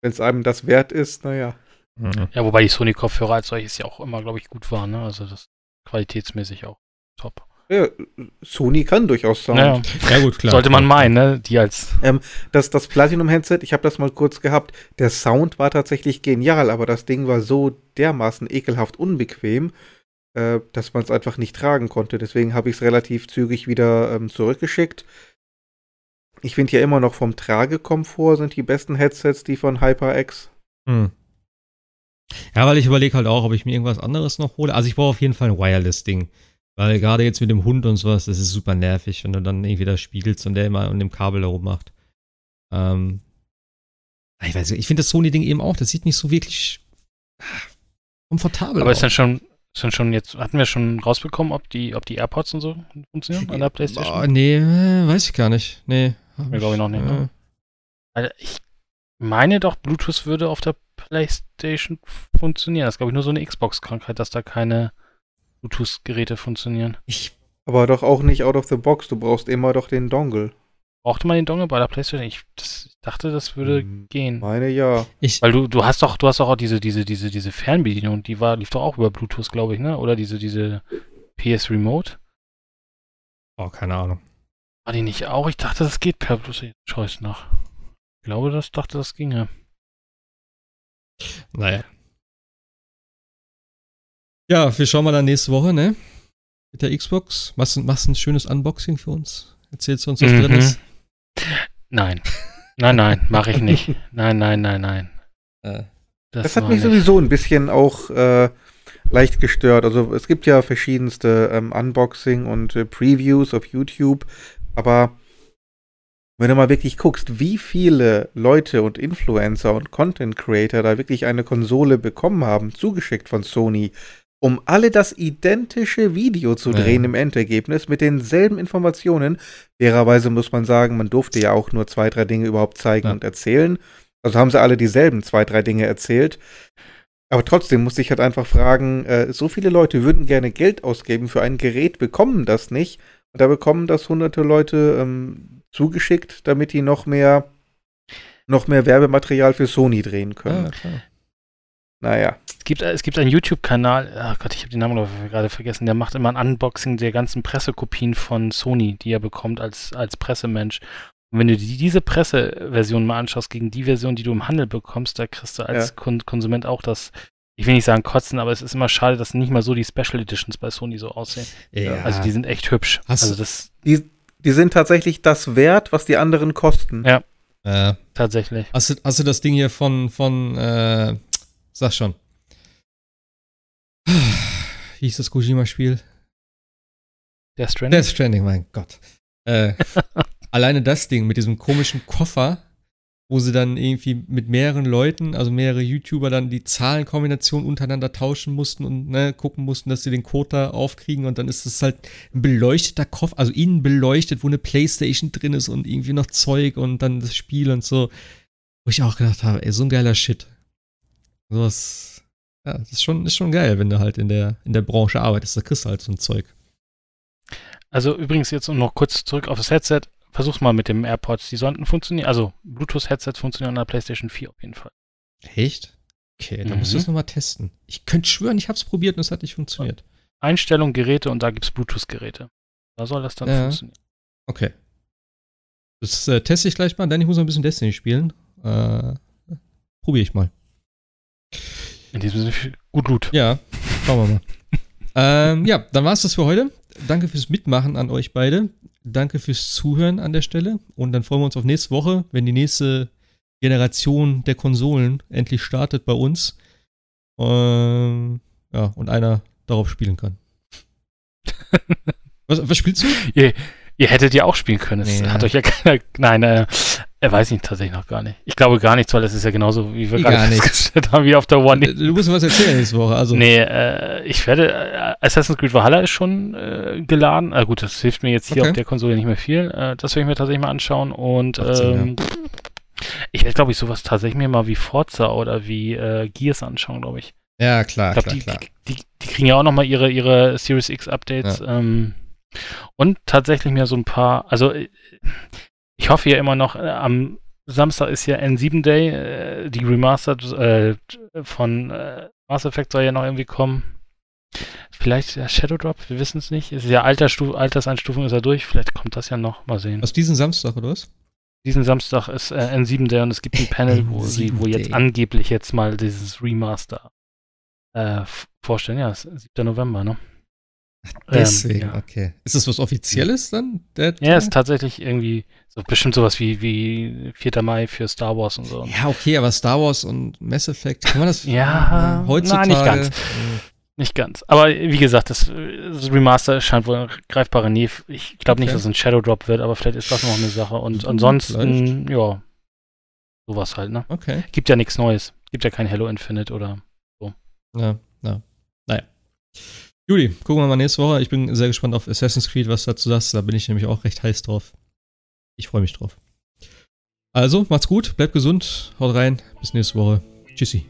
Wenn es einem das wert ist, naja. Mhm. Ja, wobei die Sony-Kopfhörer als solches ja auch immer, glaube ich, gut waren. Ne? Also das qualitätsmäßig auch top. Ja, Sony kann durchaus Sound. Ja, ja gut, klar. Sollte man meinen, ne? Die als. Ähm, das, das Platinum-Headset, ich habe das mal kurz gehabt. Der Sound war tatsächlich genial, aber das Ding war so dermaßen ekelhaft unbequem, äh, dass man es einfach nicht tragen konnte. Deswegen habe ich es relativ zügig wieder ähm, zurückgeschickt. Ich finde ja immer noch vom Tragekomfort sind die besten Headsets die von HyperX. Hm. Ja, weil ich überlege halt auch, ob ich mir irgendwas anderes noch hole. Also ich brauche auf jeden Fall ein Wireless-Ding. Weil gerade jetzt mit dem Hund und sowas, das ist super nervig, wenn du dann irgendwie da spiegelst und der immer an dem Kabel da rummacht. Ähm, ich weiß nicht, ich finde das Sony-Ding eben auch, das sieht nicht so wirklich komfortabel Aber aus. ist dann schon, ist dann schon jetzt, hatten wir schon rausbekommen, ob die, ob die AirPods und so funktionieren an der Playstation? Oh, nee, weiß ich gar nicht. Nee. Mir glaube ich noch nicht. Ne? Ja. Also ich meine doch, Bluetooth würde auf der Playstation funktionieren. Das ist, glaube ich, nur so eine Xbox-Krankheit, dass da keine Bluetooth-Geräte funktionieren. Ich aber doch auch nicht out of the box. Du brauchst immer doch den Dongle. Brauchte man den Dongle bei der PlayStation? Ich, das, ich dachte, das würde hm, gehen. Meine ja. Ich, Weil du, du hast doch, du hast doch auch diese, diese, diese, diese Fernbedienung, die war, lief doch auch über Bluetooth, glaube ich, ne? Oder diese, diese PS Remote. Oh, keine Ahnung. War die nicht auch? Ich dachte, das geht per Bluetooth. Schau ich nach. Ich glaube, das dachte, das ginge. Naja. Ja, wir schauen mal dann nächste Woche, ne? Mit der Xbox. Machst du machst ein schönes Unboxing für uns? Erzählst du uns, was mhm. drin ist? Nein. Nein, nein, mache ich nicht. Nein, nein, nein, nein. Äh. Das, das, hat mich nicht. sowieso ein bisschen auch äh, leicht gestört. Also es gibt ja verschiedenste ähm, Unboxing und äh, Previews auf YouTube, aber wenn du mal wirklich guckst, wie viele Leute und Influencer und Content Creator da wirklich eine Konsole bekommen haben, zugeschickt von Sony, um alle das identische Video zu drehen ja. im Endergebnis mit denselben Informationen. Fairerweise muss man sagen, man durfte ja auch nur zwei, drei Dinge überhaupt zeigen ja. und erzählen. Also haben sie alle dieselben zwei, drei Dinge erzählt. Aber trotzdem muss ich halt einfach fragen, äh, so viele Leute würden gerne Geld ausgeben für ein Gerät, bekommen das nicht. Und da bekommen das hunderte Leute ähm, zugeschickt, damit die noch mehr, noch mehr Werbematerial für Sony drehen können. Ja, klar. Naja. Es gibt, es gibt einen YouTube-Kanal, ach Gott, ich habe den Namen gerade vergessen, der macht immer ein Unboxing der ganzen Pressekopien von Sony, die er bekommt als, als Pressemensch. Und wenn du die, diese Presseversion mal anschaust gegen die Version, die du im Handel bekommst, da kriegst du als ja. Kon Konsument auch das, ich will nicht sagen kotzen, aber es ist immer schade, dass nicht mal so die Special Editions bei Sony so aussehen. Ja. Also die sind echt hübsch. Hast also das die, die sind tatsächlich das wert, was die anderen kosten. Ja. Äh, tatsächlich. Hast du, hast du das Ding hier von, von äh, sag schon. Wie hieß das Kojima-Spiel? Death Stranding. Death Stranding, mein Gott. Äh, alleine das Ding mit diesem komischen Koffer, wo sie dann irgendwie mit mehreren Leuten, also mehrere YouTuber, dann die Zahlenkombination untereinander tauschen mussten und ne, gucken mussten, dass sie den Code da aufkriegen und dann ist es halt ein beleuchteter Koffer, also innen beleuchtet, wo eine Playstation drin ist und irgendwie noch Zeug und dann das Spiel und so. Wo ich auch gedacht habe, ey, so ein geiler Shit. Sowas, ja, das ist schon, ist schon geil, wenn du halt in der, in der Branche arbeitest, da kriegst du halt so ein Zeug. Also übrigens jetzt noch kurz zurück auf das Headset. Versuch's mal mit dem AirPods. Die sollten funktionieren. Also Bluetooth-Headsets funktionieren an der PlayStation 4 auf jeden Fall. Echt? Okay, dann mhm. musst du es nochmal testen. Ich könnte schwören, ich habe es probiert und es hat nicht funktioniert. Einstellung, Geräte und da gibt es Bluetooth-Geräte. Da soll das dann ja. funktionieren. Okay. Das äh, teste ich gleich mal, denn ich muss noch ein bisschen Destiny spielen. Äh, Probiere ich mal. In diesem Sinne, gut, gut. Ja, schauen wir mal. ähm, ja, dann war es das für heute. Danke fürs Mitmachen an euch beide. Danke fürs Zuhören an der Stelle. Und dann freuen wir uns auf nächste Woche, wenn die nächste Generation der Konsolen endlich startet bei uns. Ähm, ja, und einer darauf spielen kann. was, was spielst du? Ihr, ihr hättet ja auch spielen können. Es nee, hat euch ja keiner. Nein, äh, er weiß ihn tatsächlich noch gar nicht. Ich glaube gar nichts, weil es ist ja genauso, wie wir gerade festgestellt haben, wie auf der One. Du musst mir was erzählen nächste Woche. Also. Nee, äh, ich werde, äh, Assassin's Creed Valhalla ist schon äh, geladen. Ah, gut, das hilft mir jetzt hier okay. auf der Konsole nicht mehr viel. Äh, das werde ich mir tatsächlich mal anschauen. Und 18, ähm, ja. ich werde, glaube ich, sowas tatsächlich mir mal wie Forza oder wie äh, Gears anschauen, glaube ich. Ja, klar, ich glaub, klar, die, klar. Die, die, die, kriegen ja auch nochmal ihre, ihre Series X Updates. Ja. Ähm, und tatsächlich mir so ein paar, also äh, ich hoffe ja immer noch am Samstag ist ja N7 Day, äh, die Remastered äh, von äh, Mass Effect soll ja noch irgendwie kommen. Vielleicht der Shadow Drop, wir wissen es nicht. Es ist ja Altersstu Alterseinstufung ist ja durch, vielleicht kommt das ja noch, mal sehen. Was diesen Samstag, oder was? Diesen Samstag ist äh, N7 Day und es gibt ein Panel, wo sie, wo jetzt angeblich jetzt mal dieses Remaster äh, vorstellen. Ja, 7. November, ne? Deswegen, ähm, ja. okay. Ist das was Offizielles dann? ja, ist tatsächlich irgendwie so bestimmt sowas wie, wie 4. Mai für Star Wars und so. Ja, okay, aber Star Wars und Mass Effect, kann man das ja, heutzutage? Na, nicht ganz. Nicht ganz. Aber wie gesagt, das, das Remaster scheint wohl eine greifbare Nähe. Ich glaube okay. nicht, dass es ein Shadow Drop wird, aber vielleicht ist das noch eine Sache. Und mhm, ansonsten, vielleicht. ja, sowas halt, ne? Okay. Gibt ja nichts Neues. Gibt ja kein Hello Infinite oder so. Ja, ja. Naja. Juli, gucken wir mal nächste Woche. Ich bin sehr gespannt auf Assassin's Creed, was dazu sagst. Da bin ich nämlich auch recht heiß drauf. Ich freue mich drauf. Also, macht's gut, bleibt gesund, haut rein, bis nächste Woche. Tschüssi.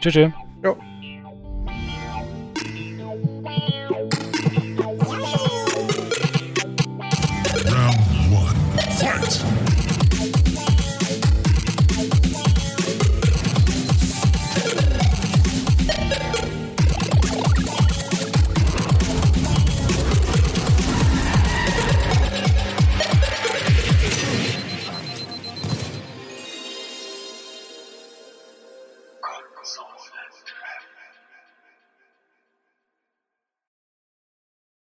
Tschüss. tschüss.